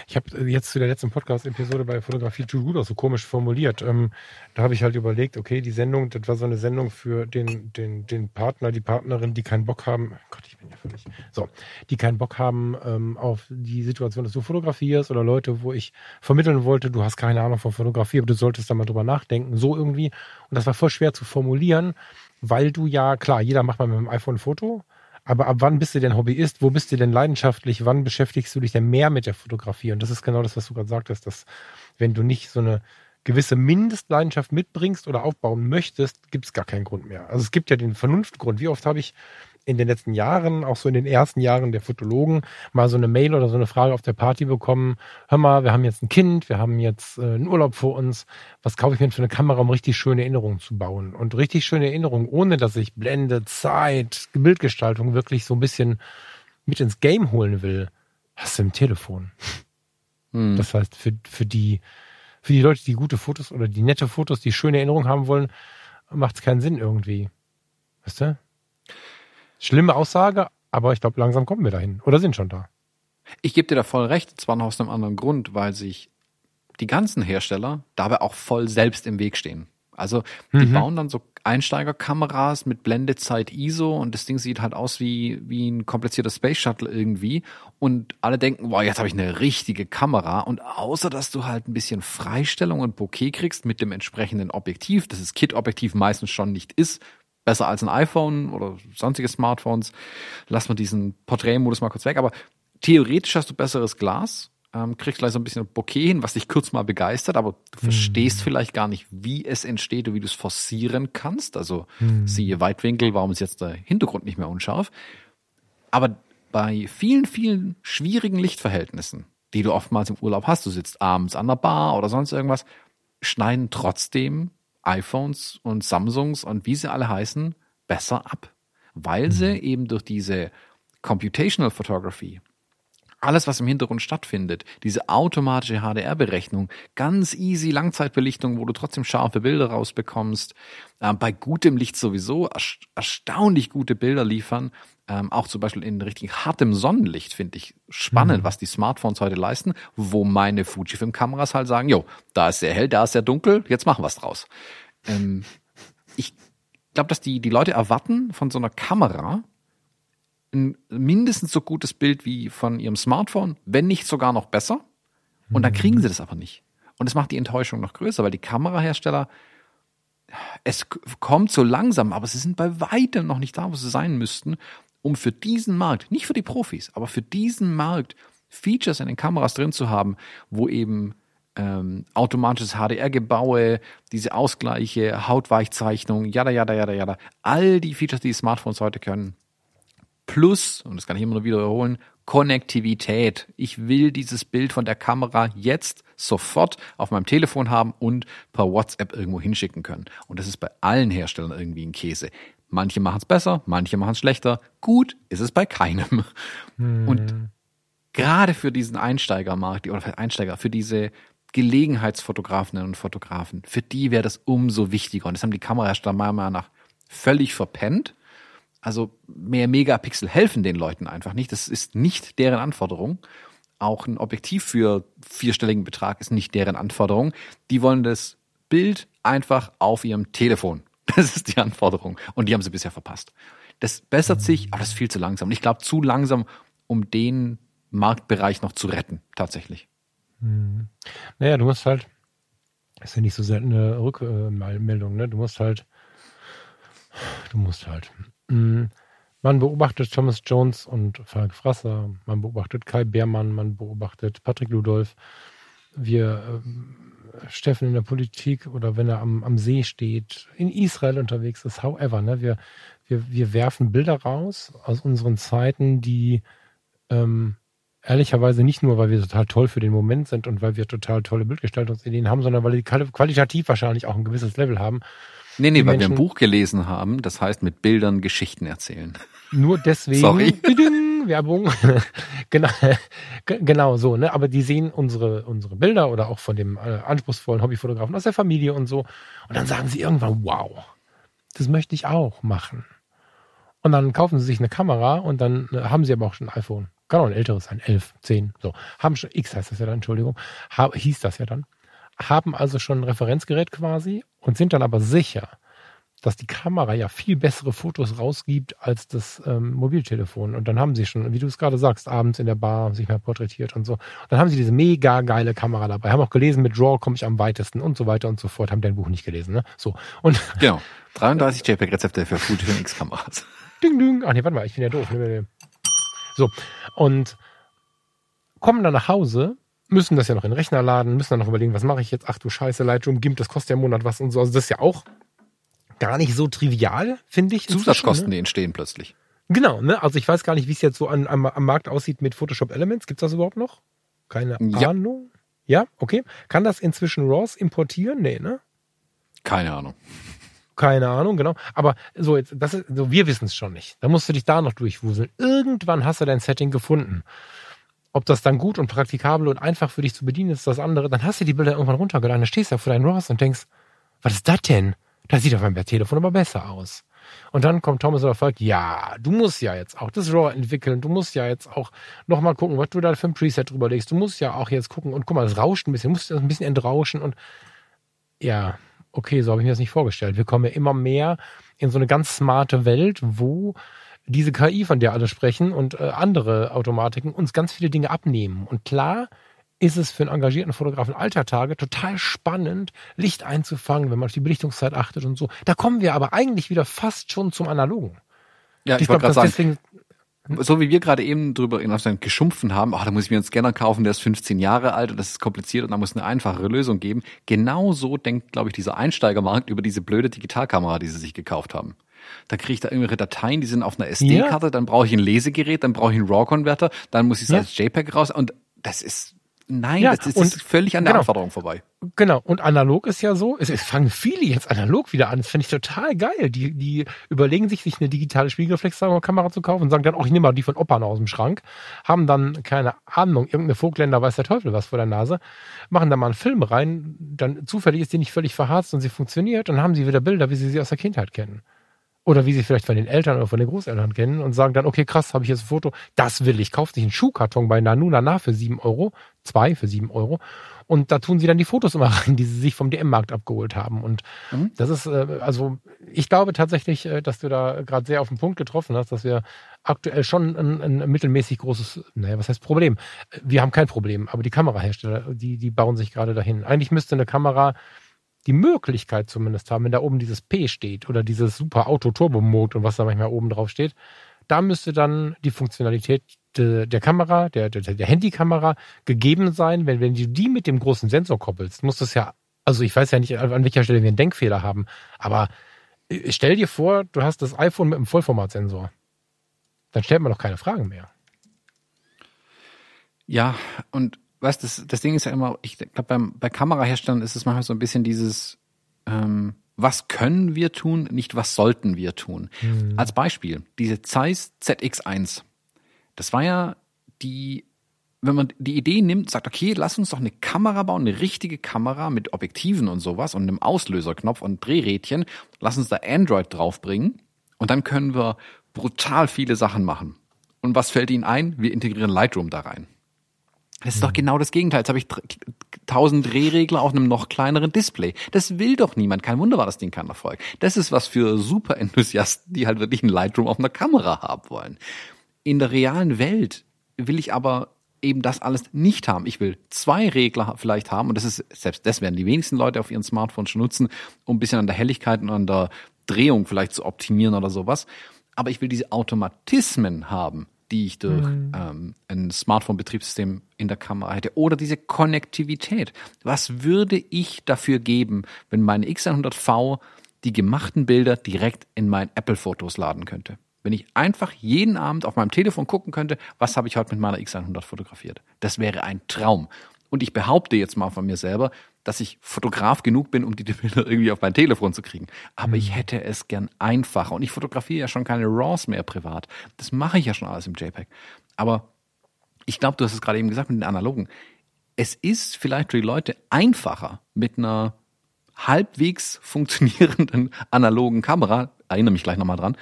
ich habe jetzt zu der letzten Podcast-Episode bei Fotografie Too Good auch so komisch formuliert. Ähm, da habe ich halt überlegt, okay, die Sendung, das war so eine Sendung für den, den, den Partner, die Partnerin, die keinen Bock haben, Gott, ich bin ja völlig, so, die keinen Bock haben ähm, auf die Situation, dass du fotografierst oder Leute, wo ich vermitteln wollte, du hast keine Ahnung von Fotografie, aber du solltest da mal drüber nachdenken, so irgendwie. Und das war voll schwer zu formulieren, weil du ja, klar, jeder macht mal mit dem iPhone ein Foto, aber ab wann bist du denn Hobbyist? Wo bist du denn leidenschaftlich? Wann beschäftigst du dich denn mehr mit der Fotografie? Und das ist genau das, was du gerade sagtest, dass wenn du nicht so eine gewisse Mindestleidenschaft mitbringst oder aufbauen möchtest, gibt es gar keinen Grund mehr. Also es gibt ja den Vernunftgrund. Wie oft habe ich in den letzten Jahren, auch so in den ersten Jahren der Fotologen, mal so eine Mail oder so eine Frage auf der Party bekommen. Hör mal, wir haben jetzt ein Kind, wir haben jetzt äh, einen Urlaub vor uns. Was kaufe ich mir für eine Kamera, um richtig schöne Erinnerungen zu bauen? Und richtig schöne Erinnerungen, ohne dass ich Blende, Zeit, Bildgestaltung wirklich so ein bisschen mit ins Game holen will, hast du im Telefon. Hm. Das heißt, für, für die, für die Leute, die gute Fotos oder die nette Fotos, die schöne Erinnerungen haben wollen, macht es keinen Sinn irgendwie. Weißt du? Schlimme Aussage, aber ich glaube, langsam kommen wir dahin. Oder sind schon da. Ich gebe dir da voll recht, zwar noch aus einem anderen Grund, weil sich die ganzen Hersteller dabei auch voll selbst im Weg stehen. Also die mhm. bauen dann so Einsteigerkameras mit Blendezeit ISO und das Ding sieht halt aus wie, wie ein komplizierter Space Shuttle irgendwie. Und alle denken, wow, jetzt habe ich eine richtige Kamera. Und außer dass du halt ein bisschen Freistellung und Bokeh kriegst mit dem entsprechenden Objektiv, das das Kit-Objektiv meistens schon nicht ist, besser als ein iPhone oder sonstige Smartphones. Lass mal diesen Porträtmodus mal kurz weg. Aber theoretisch hast du besseres Glas, ähm, kriegst gleich so ein bisschen Bokeh hin, was dich kurz mal begeistert, aber du mhm. verstehst vielleicht gar nicht, wie es entsteht und wie du es forcieren kannst. Also mhm. siehe Weitwinkel, warum ist jetzt der Hintergrund nicht mehr unscharf? Aber bei vielen, vielen schwierigen Lichtverhältnissen, die du oftmals im Urlaub hast, du sitzt abends an der Bar oder sonst irgendwas, schneiden trotzdem iPhones und Samsungs und wie sie alle heißen, besser ab. Weil sie mhm. eben durch diese Computational Photography, alles, was im Hintergrund stattfindet, diese automatische HDR-Berechnung, ganz easy Langzeitbelichtung, wo du trotzdem scharfe Bilder rausbekommst, äh, bei gutem Licht sowieso erstaunlich gute Bilder liefern, ähm, auch zum Beispiel in richtig hartem Sonnenlicht finde ich spannend, mhm. was die Smartphones heute leisten, wo meine Fujifilm-Kameras halt sagen, jo, da ist sehr hell, da ist sehr dunkel, jetzt machen wir was draus. Ähm, ich glaube, dass die, die Leute erwarten von so einer Kamera ein mindestens so gutes Bild wie von ihrem Smartphone, wenn nicht sogar noch besser. Und dann kriegen sie das aber nicht. Und es macht die Enttäuschung noch größer, weil die Kamerahersteller, es kommt so langsam, aber sie sind bei weitem noch nicht da, wo sie sein müssten um für diesen Markt, nicht für die Profis, aber für diesen Markt Features in den Kameras drin zu haben, wo eben ähm, automatisches HDR-Gebaue, diese Ausgleiche, Hautweichzeichnung, jada, jada, jada, jada, all die Features, die, Smartphones heute können. Plus, und das kann ich immer nur wiederholen, Konnektivität. Ich will dieses Bild von der Kamera jetzt sofort auf meinem Telefon haben und per WhatsApp irgendwo hinschicken können. Und das ist bei allen Herstellern irgendwie ein Käse. Manche machen es besser, manche machen es schlechter. Gut ist es bei keinem. Hm. Und gerade für diesen Einsteigermarkt oder für Einsteiger, für diese Gelegenheitsfotografinnen und Fotografen, für die wäre das umso wichtiger. Und das haben die Kamerahersteller meiner Meinung nach völlig verpennt. Also mehr Megapixel helfen den Leuten einfach nicht. Das ist nicht deren Anforderung. Auch ein Objektiv für vierstelligen Betrag ist nicht deren Anforderung. Die wollen das Bild einfach auf ihrem Telefon. Das ist die Anforderung. Und die haben sie bisher verpasst. Das bessert sich, aber das ist viel zu langsam. Und ich glaube, zu langsam, um den Marktbereich noch zu retten, tatsächlich. Hm. Naja, du musst halt, das ist ja nicht so selten eine Rückmeldung, ne? Du musst halt, du musst halt. Hm. Man beobachtet Thomas Jones und Falk Frasser, man beobachtet Kai Beermann, man beobachtet Patrick Ludolf. Wir äh, Steffen in der Politik oder wenn er am, am See steht, in Israel unterwegs ist, however, ne? wir, wir, wir werfen Bilder raus aus unseren Zeiten, die ähm, ehrlicherweise nicht nur, weil wir total toll für den Moment sind und weil wir total tolle Bildgestaltungsideen haben, sondern weil die qualitativ wahrscheinlich auch ein gewisses Level haben. Nee, nee, weil Menschen, wir ein Buch gelesen haben, das heißt mit Bildern Geschichten erzählen. Nur deswegen. Sorry. Werbung. [laughs] genau, genau so, ne? Aber die sehen unsere, unsere Bilder oder auch von dem äh, anspruchsvollen Hobbyfotografen aus der Familie und so. Und dann sagen sie irgendwann, wow, das möchte ich auch machen. Und dann kaufen sie sich eine Kamera und dann äh, haben sie aber auch schon ein iPhone. Kann auch ein älteres sein, 11, 10, so. Haben schon, X heißt das ja dann, Entschuldigung, ha, hieß das ja dann. Haben also schon ein Referenzgerät quasi und sind dann aber sicher, dass die Kamera ja viel bessere Fotos rausgibt als das ähm, Mobiltelefon. Und dann haben sie schon, wie du es gerade sagst, abends in der Bar sich mal porträtiert und so. Und dann haben sie diese mega geile Kamera dabei. Haben auch gelesen, mit RAW komme ich am weitesten und so weiter und so fort. Haben dein Buch nicht gelesen, ne? So. Und [laughs] genau. 33 JPEG-Rezepte für Full [laughs] X-Kameras. Ding, ding. Ach nee, warte mal, ich bin ja doof. So. Und kommen dann nach Hause, müssen das ja noch in den Rechner laden, müssen dann noch überlegen, was mache ich jetzt? Ach du Scheiße, Lightroom, GIMP, das kostet ja im Monat was und so. Also das ist ja auch gar nicht so trivial, finde ich. Zusatzkosten, ne? die entstehen plötzlich. Genau, ne? Also ich weiß gar nicht, wie es jetzt so an, am, am Markt aussieht mit Photoshop Elements. Gibt's das überhaupt noch? Keine ja. Ahnung. Ja, okay. Kann das inzwischen RAWs importieren? Nee, ne? Keine Ahnung. Keine Ahnung, genau. Aber so jetzt, das ist, so wir wissen es schon nicht. Da musst du dich da noch durchwuseln. Irgendwann hast du dein Setting gefunden. Ob das dann gut und praktikabel und einfach für dich zu bedienen ist, das andere. Dann hast du die Bilder irgendwann runtergeladen. Dann stehst du da vor deinen RAWs und denkst, was ist das denn? Das sieht auf meinem Telefon aber besser aus. Und dann kommt Thomas oder Falk, ja, du musst ja jetzt auch das RAW entwickeln, du musst ja jetzt auch nochmal gucken, was du da für ein Preset drüber legst. Du musst ja auch jetzt gucken und guck mal, das rauscht ein bisschen, du musst das ein bisschen entrauschen und ja, okay, so habe ich mir das nicht vorgestellt. Wir kommen ja immer mehr in so eine ganz smarte Welt, wo diese KI, von der alle sprechen und äh, andere Automatiken uns ganz viele Dinge abnehmen. Und klar, ist es für einen engagierten Fotografen alter Tage total spannend, Licht einzufangen, wenn man auf die Belichtungszeit achtet und so. Da kommen wir aber eigentlich wieder fast schon zum Analogen. Ja, ich, ich wollte gerade sagen, deswegen, so wie wir gerade eben drüber in geschumpfen haben, ach, da muss ich mir einen Scanner kaufen, der ist 15 Jahre alt und das ist kompliziert und da muss eine einfachere Lösung geben. Genau so denkt, glaube ich, dieser Einsteigermarkt über diese blöde Digitalkamera, die sie sich gekauft haben. Da kriege ich da irgendwelche Dateien, die sind auf einer SD-Karte, ja. dann brauche ich ein Lesegerät, dann brauche ich einen RAW-Konverter, dann muss ich es ja. als JPEG raus und das ist Nein, ja, das ist und, völlig an der genau, Anforderung vorbei. Genau, und analog ist ja so, es, es fangen viele jetzt analog wieder an. Das finde ich total geil. Die, die überlegen sich, sich eine digitale Spiegelreflexkamera zu kaufen und sagen dann, auch oh, ich nehme mal die von Opa aus dem Schrank, haben dann, keine Ahnung, irgendeine Vogtländer weiß der Teufel was vor der Nase, machen da mal einen Film rein, dann zufällig ist die nicht völlig verharzt und sie funktioniert, und haben sie wieder Bilder, wie sie sie aus der Kindheit kennen. Oder wie sie vielleicht von den Eltern oder von den Großeltern kennen und sagen dann, okay, krass, habe ich jetzt ein Foto, das will ich. Kauft sich einen Schuhkarton bei Nanu Nana für sieben Euro, zwei für sieben Euro. Und da tun sie dann die Fotos immer [laughs] rein, die sie sich vom DM-Markt abgeholt haben. Und mhm. das ist, äh, also ich glaube tatsächlich, äh, dass du da gerade sehr auf den Punkt getroffen hast, dass wir aktuell schon ein, ein mittelmäßig großes, naja, was heißt Problem? Wir haben kein Problem, aber die Kamerahersteller, die, die bauen sich gerade dahin. Eigentlich müsste eine Kamera die Möglichkeit zumindest haben, wenn da oben dieses P steht oder dieses super Auto-Turbo-Mode und was da manchmal oben drauf steht, da müsste dann die Funktionalität de, der Kamera, der, der, der Handykamera gegeben sein. Wenn, wenn du die mit dem großen Sensor koppelst, muss das ja, also ich weiß ja nicht, an welcher Stelle wir einen Denkfehler haben, aber äh, stell dir vor, du hast das iPhone mit einem Vollformatsensor. Dann stellt man doch keine Fragen mehr. Ja, und weißt das, das Ding ist ja immer, ich glaube, bei Kameraherstellern ist es manchmal so ein bisschen dieses, ähm, was können wir tun, nicht was sollten wir tun. Mhm. Als Beispiel, diese Zeiss ZX1. Das war ja die, wenn man die Idee nimmt, sagt, okay, lass uns doch eine Kamera bauen, eine richtige Kamera mit Objektiven und sowas und einem Auslöserknopf und Drehrädchen, lass uns da Android draufbringen und dann können wir brutal viele Sachen machen. Und was fällt Ihnen ein? Wir integrieren Lightroom da rein. Das ist doch genau das Gegenteil. Jetzt habe ich tausend Drehregler auf einem noch kleineren Display. Das will doch niemand. Kein Wunder war das Ding kein Erfolg. Das ist was für Super-Enthusiasten, die halt wirklich ein Lightroom auf einer Kamera haben wollen. In der realen Welt will ich aber eben das alles nicht haben. Ich will zwei Regler vielleicht haben und das ist, selbst das werden die wenigsten Leute auf ihren Smartphones schon nutzen, um ein bisschen an der Helligkeit und an der Drehung vielleicht zu optimieren oder sowas. aber ich will diese Automatismen haben, die ich durch mhm. ähm, ein Smartphone-Betriebssystem in der Kamera hätte. Oder diese Konnektivität. Was würde ich dafür geben, wenn meine X100V die gemachten Bilder direkt in mein Apple-Fotos laden könnte? Wenn ich einfach jeden Abend auf meinem Telefon gucken könnte, was habe ich heute mit meiner X100 fotografiert? Das wäre ein Traum. Und ich behaupte jetzt mal von mir selber, dass ich Fotograf genug bin, um die [laughs] Bilder irgendwie auf mein Telefon zu kriegen. Aber ich mhm. hätte es gern einfacher. Und ich fotografiere ja schon keine RAWs mehr privat. Das mache ich ja schon alles im JPEG. Aber ich glaube, du hast es gerade eben gesagt mit den Analogen. Es ist vielleicht für die Leute einfacher mit einer halbwegs funktionierenden [laughs] analogen Kamera, erinnere mich gleich nochmal dran,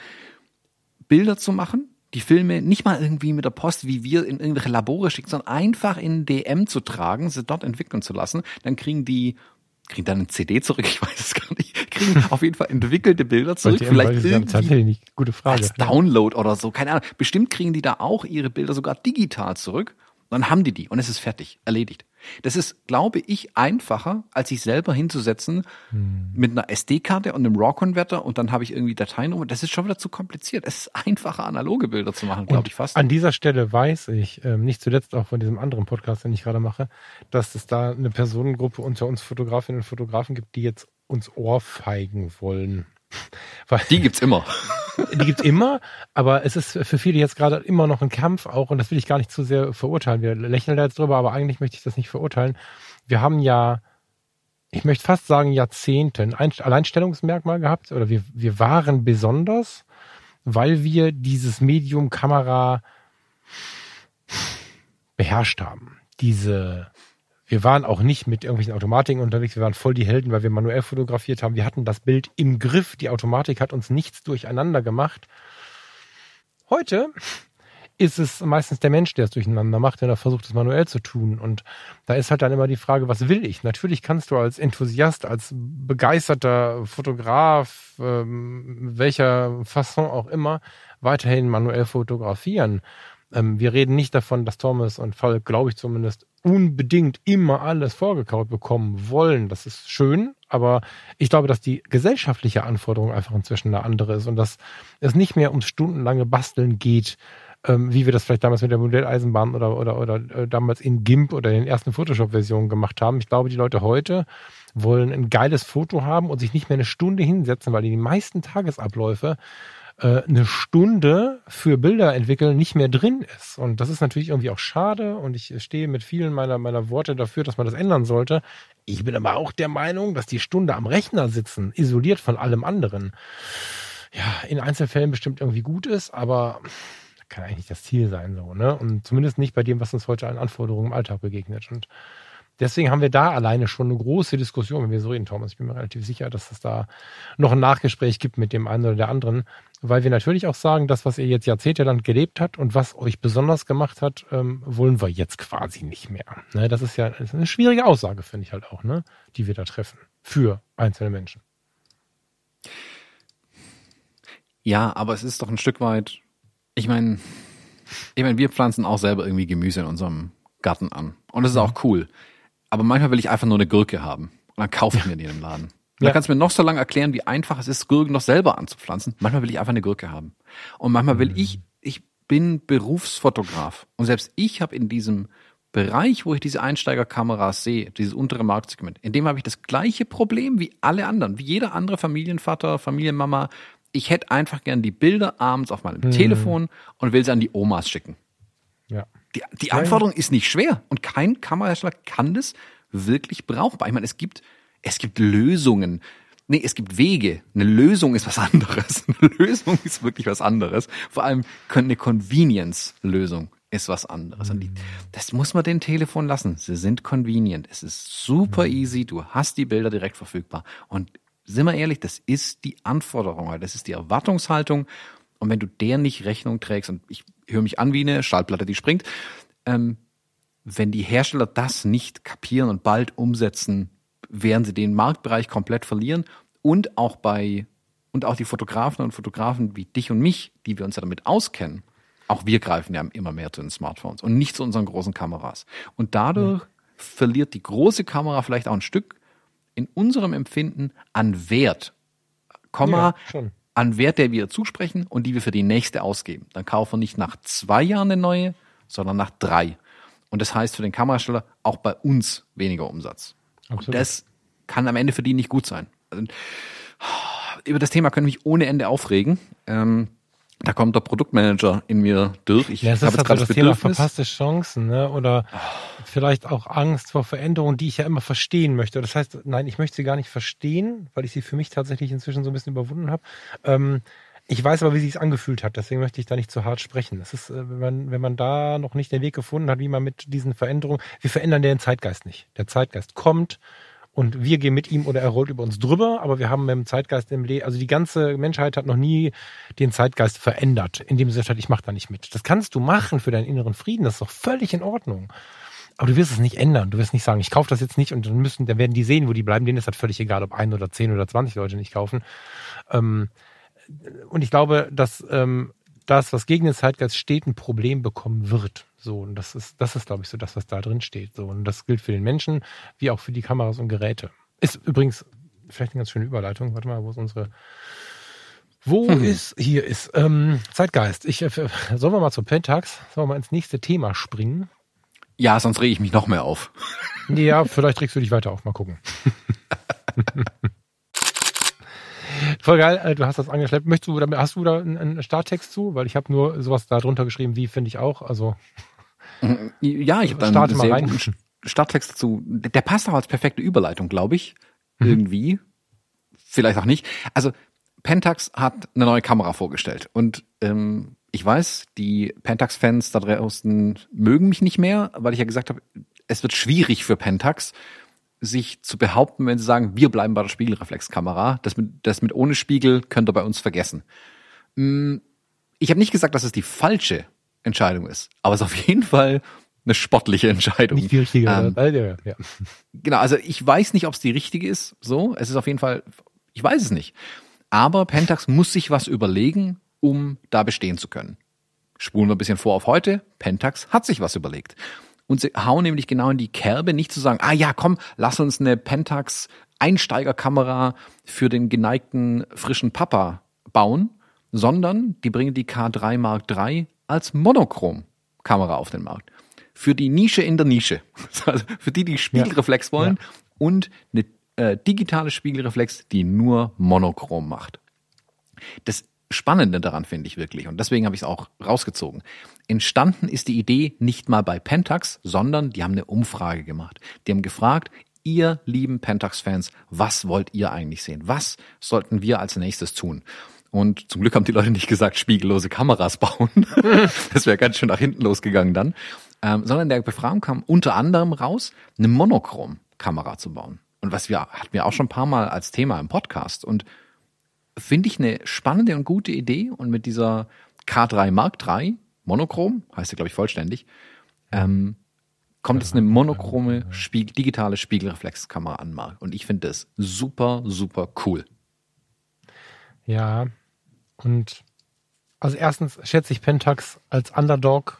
Bilder zu machen, die Filme nicht mal irgendwie mit der Post, wie wir in irgendwelche Labore schicken, sondern einfach in DM zu tragen, sie dort entwickeln zu lassen. Dann kriegen die kriegen dann eine CD zurück, [laughs] ich weiß es gar nicht, kriegen [laughs] auf jeden Fall entwickelte Bilder zurück, DM, vielleicht irgendwie Gute Frage. als Download oder so, keine Ahnung. Bestimmt kriegen die da auch ihre Bilder sogar digital zurück. Dann haben die die und es ist fertig, erledigt. Das ist, glaube ich, einfacher, als sich selber hinzusetzen hm. mit einer SD-Karte und einem RAW-Converter und dann habe ich irgendwie Dateien rum. Das ist schon wieder zu kompliziert. Es ist einfacher, analoge Bilder zu machen, glaube ich fast. An dieser Stelle weiß ich, ähm, nicht zuletzt auch von diesem anderen Podcast, den ich gerade mache, dass es da eine Personengruppe unter uns Fotografinnen und Fotografen gibt, die jetzt uns ohrfeigen wollen. Die gibt's immer. [laughs] Die gibt's immer, aber es ist für viele jetzt gerade immer noch ein Kampf auch und das will ich gar nicht zu sehr verurteilen. Wir lächeln da jetzt drüber, aber eigentlich möchte ich das nicht verurteilen. Wir haben ja, ich möchte fast sagen Jahrzehnte ein Alleinstellungsmerkmal gehabt oder wir, wir waren besonders, weil wir dieses Medium Kamera beherrscht haben. Diese wir waren auch nicht mit irgendwelchen Automatiken unterwegs, wir waren voll die Helden, weil wir manuell fotografiert haben. Wir hatten das Bild im Griff, die Automatik hat uns nichts durcheinander gemacht. Heute ist es meistens der Mensch, der es durcheinander macht, der versucht, es manuell zu tun. Und da ist halt dann immer die Frage, was will ich? Natürlich kannst du als Enthusiast, als begeisterter Fotograf, ähm, welcher Fasson auch immer, weiterhin manuell fotografieren. Ähm, wir reden nicht davon, dass Thomas und Falk, glaube ich zumindest, unbedingt immer alles vorgekaut bekommen wollen. Das ist schön, aber ich glaube, dass die gesellschaftliche Anforderung einfach inzwischen eine andere ist und dass es nicht mehr ums stundenlange Basteln geht, ähm, wie wir das vielleicht damals mit der Modelleisenbahn oder, oder, oder äh, damals in GIMP oder in den ersten Photoshop-Versionen gemacht haben. Ich glaube, die Leute heute wollen ein geiles Foto haben und sich nicht mehr eine Stunde hinsetzen, weil die meisten Tagesabläufe äh, eine Stunde für Bilder entwickeln nicht mehr drin ist. Und das ist natürlich irgendwie auch schade und ich stehe mit vielen meiner, meiner Worte dafür, dass man das ändern sollte. Ich bin aber auch der Meinung, dass die Stunde am Rechner sitzen, isoliert von allem anderen, ja, in Einzelfällen bestimmt irgendwie gut ist, aber kann eigentlich nicht das Ziel sein, so, ne? Und zumindest nicht bei dem, was uns heute an Anforderungen im Alltag begegnet. Und Deswegen haben wir da alleine schon eine große Diskussion, wenn wir so reden, Thomas. Ich bin mir relativ sicher, dass es da noch ein Nachgespräch gibt mit dem einen oder der anderen, weil wir natürlich auch sagen, das, was ihr jetzt jahrzehntelang gelebt habt und was euch besonders gemacht hat, ähm, wollen wir jetzt quasi nicht mehr. Ne, das ist ja das ist eine schwierige Aussage, finde ich halt auch, ne, die wir da treffen für einzelne Menschen. Ja, aber es ist doch ein Stück weit, ich meine, ich meine, wir pflanzen auch selber irgendwie Gemüse in unserem Garten an. Und das ist auch cool. Aber manchmal will ich einfach nur eine Gurke haben. Und dann kaufe ich mir die im Laden. Ja. Da kannst du mir noch so lange erklären, wie einfach es ist, Gurken noch selber anzupflanzen. Manchmal will ich einfach eine Gurke haben. Und manchmal will mhm. ich, ich bin Berufsfotograf. Und selbst ich habe in diesem Bereich, wo ich diese Einsteigerkameras sehe, dieses untere Marktsegment, in dem habe ich das gleiche Problem wie alle anderen, wie jeder andere Familienvater, Familienmama. Ich hätte einfach gern die Bilder abends auf meinem mhm. Telefon und will sie an die Omas schicken. Ja. Die, die Anforderung ist nicht schwer und kein Kamerahersteller kann das wirklich brauchbar. Ich meine, es gibt, es gibt Lösungen. Nee, es gibt Wege. Eine Lösung ist was anderes. [laughs] Eine Lösung ist wirklich was anderes. Vor allem eine Convenience-Lösung ist was anderes. Und die, mhm. das muss man den Telefon lassen. Sie sind convenient. Es ist super mhm. easy. Du hast die Bilder direkt verfügbar. Und sind wir ehrlich, das ist die Anforderung. Das ist die Erwartungshaltung. Und wenn du der nicht Rechnung trägst, und ich höre mich an wie eine Schallplatte, die springt. Ähm, wenn die Hersteller das nicht kapieren und bald umsetzen, werden sie den Marktbereich komplett verlieren und auch bei und auch die Fotografen und Fotografen wie dich und mich, die wir uns ja damit auskennen, auch wir greifen ja immer mehr zu den Smartphones und nicht zu unseren großen Kameras. Und dadurch ja. verliert die große Kamera vielleicht auch ein Stück in unserem Empfinden an Wert. Komma, ja, an Wert, der wir zusprechen und die wir für die nächste ausgeben. Dann kaufen wir nicht nach zwei Jahren eine neue, sondern nach drei. Und das heißt für den Kamerasteller auch bei uns weniger Umsatz. Absolut. Und das kann am Ende für die nicht gut sein. Also, über das Thema können mich ohne Ende aufregen. Ähm, da kommt der Produktmanager in mir durch. Ich ja, das ist halt das, das Thema verpasste Chancen, ne? Oder vielleicht auch Angst vor Veränderungen, die ich ja immer verstehen möchte. Das heißt, nein, ich möchte sie gar nicht verstehen, weil ich sie für mich tatsächlich inzwischen so ein bisschen überwunden habe. Ähm, ich weiß aber, wie sich es angefühlt hat, deswegen möchte ich da nicht zu hart sprechen. Es ist, äh, wenn man, wenn man da noch nicht den Weg gefunden hat, wie man mit diesen Veränderungen, wir verändern den Zeitgeist nicht. Der Zeitgeist kommt, und wir gehen mit ihm oder er rollt über uns drüber, aber wir haben mit dem Zeitgeist im Leben, also die ganze Menschheit hat noch nie den Zeitgeist verändert, indem sie sagt, ich mache da nicht mit. Das kannst du machen für deinen inneren Frieden, das ist doch völlig in Ordnung. Aber du wirst es nicht ändern. Du wirst nicht sagen, ich kaufe das jetzt nicht und dann müssen, dann werden die sehen, wo die bleiben. Denen ist das völlig egal, ob ein oder zehn oder zwanzig Leute nicht kaufen. Ähm, und ich glaube, dass ähm, das, was gegen den Zeitgeist steht, ein Problem bekommen wird. So, und das ist, das ist, glaube ich, so das, was da drin steht. So, und das gilt für den Menschen, wie auch für die Kameras und Geräte. Ist übrigens vielleicht eine ganz schöne Überleitung. Warte mal, wo ist unsere. Wo hm. ist, hier ist, ähm, Zeitgeist. Ich, äh, sollen wir mal zur Pentax? Sollen wir mal ins nächste Thema springen? Ja, sonst rege ich mich noch mehr auf. Ja, vielleicht regst du dich weiter auf. Mal gucken. [laughs] Voll geil, äh, du hast das angeschleppt. Möchtest du, hast du da einen Starttext zu? Weil ich habe nur sowas da drunter geschrieben, wie finde ich auch. Also [laughs] ja, ich habe dann Starte sehr rein. guten Starttext dazu. Der passt auch als perfekte Überleitung, glaube ich. Mhm. Irgendwie. Vielleicht auch nicht. Also Pentax hat eine neue Kamera vorgestellt und ähm, ich weiß, die Pentax-Fans da draußen mögen mich nicht mehr, weil ich ja gesagt habe, es wird schwierig für Pentax, sich zu behaupten, wenn sie sagen, wir bleiben bei der Spiegelreflexkamera. Das mit, das mit ohne Spiegel könnt ihr bei uns vergessen. Mm, ich habe nicht gesagt, dass es die falsche Entscheidung ist, aber es ist auf jeden Fall eine sportliche Entscheidung. Nicht die richtige. Ähm, ja. Genau, also ich weiß nicht, ob es die richtige ist. So, es ist auf jeden Fall, ich weiß es nicht. Aber Pentax muss sich was überlegen, um da bestehen zu können. Spulen wir ein bisschen vor auf heute. Pentax hat sich was überlegt. Und sie hauen nämlich genau in die Kerbe, nicht zu sagen, ah ja, komm, lass uns eine Pentax Einsteigerkamera für den geneigten frischen Papa bauen, sondern die bringen die K3 Mark III als Monochrom-Kamera auf den Markt. Für die Nische in der Nische. [laughs] Also für die, die Spiegelreflex ja. wollen ja. und eine äh, digitale Spiegelreflex, die nur monochrom macht. Das Spannende daran finde ich wirklich, und deswegen habe ich es auch rausgezogen. Entstanden ist die Idee nicht mal bei Pentax, sondern die haben eine Umfrage gemacht. Die haben gefragt, ihr lieben Pentax-Fans, was wollt ihr eigentlich sehen? Was sollten wir als nächstes tun? Und zum Glück haben die Leute nicht gesagt, spiegellose Kameras [laughs] bauen. das wäre ganz schön nach hinten losgegangen dann. Ähm, sondern der Befragung kam unter anderem raus, eine Monochrom-Kamera zu bauen. Und was wir hatten wir auch schon ein paar Mal als Thema im Podcast. Und finde ich eine spannende und gute Idee. Und mit dieser K3 Mark III, Monochrom, heißt sie, glaube ich, vollständig, ähm, kommt jetzt eine monochrome Spiegel, digitale Spiegelreflexkamera an Markt. Und ich finde das super, super cool. Ja, und also erstens schätze ich Pentax als Underdog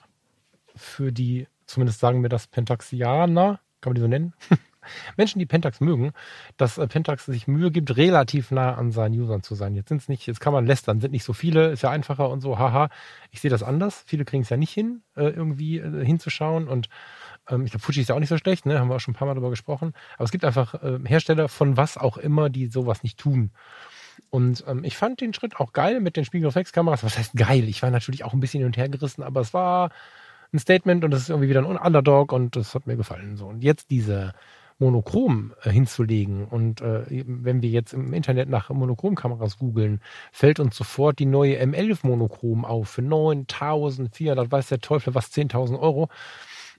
für die, zumindest sagen wir das Pentaxianer, kann man die so nennen? [laughs] Menschen, die Pentax mögen, dass äh, Pentax sich Mühe gibt, relativ nah an seinen Usern zu sein. Jetzt sind nicht, jetzt kann man lästern, sind nicht so viele, ist ja einfacher und so, haha. Ich sehe das anders. Viele kriegen es ja nicht hin, äh, irgendwie äh, hinzuschauen und ähm, ich glaube, Fuji ist ja auch nicht so schlecht, ne? haben wir auch schon ein paar Mal darüber gesprochen. Aber es gibt einfach Hersteller von was auch immer, die sowas nicht tun. Und ähm, ich fand den Schritt auch geil mit den Spiegelreflexkameras. Was heißt geil? Ich war natürlich auch ein bisschen hin und her gerissen, aber es war ein Statement und es ist irgendwie wieder ein Underdog und das hat mir gefallen. So. Und jetzt diese monochrom äh, hinzulegen. Und äh, wenn wir jetzt im Internet nach Monochromkameras googeln, fällt uns sofort die neue M11 Monochrom auf für 9.400, weiß der Teufel was, 10.000 Euro.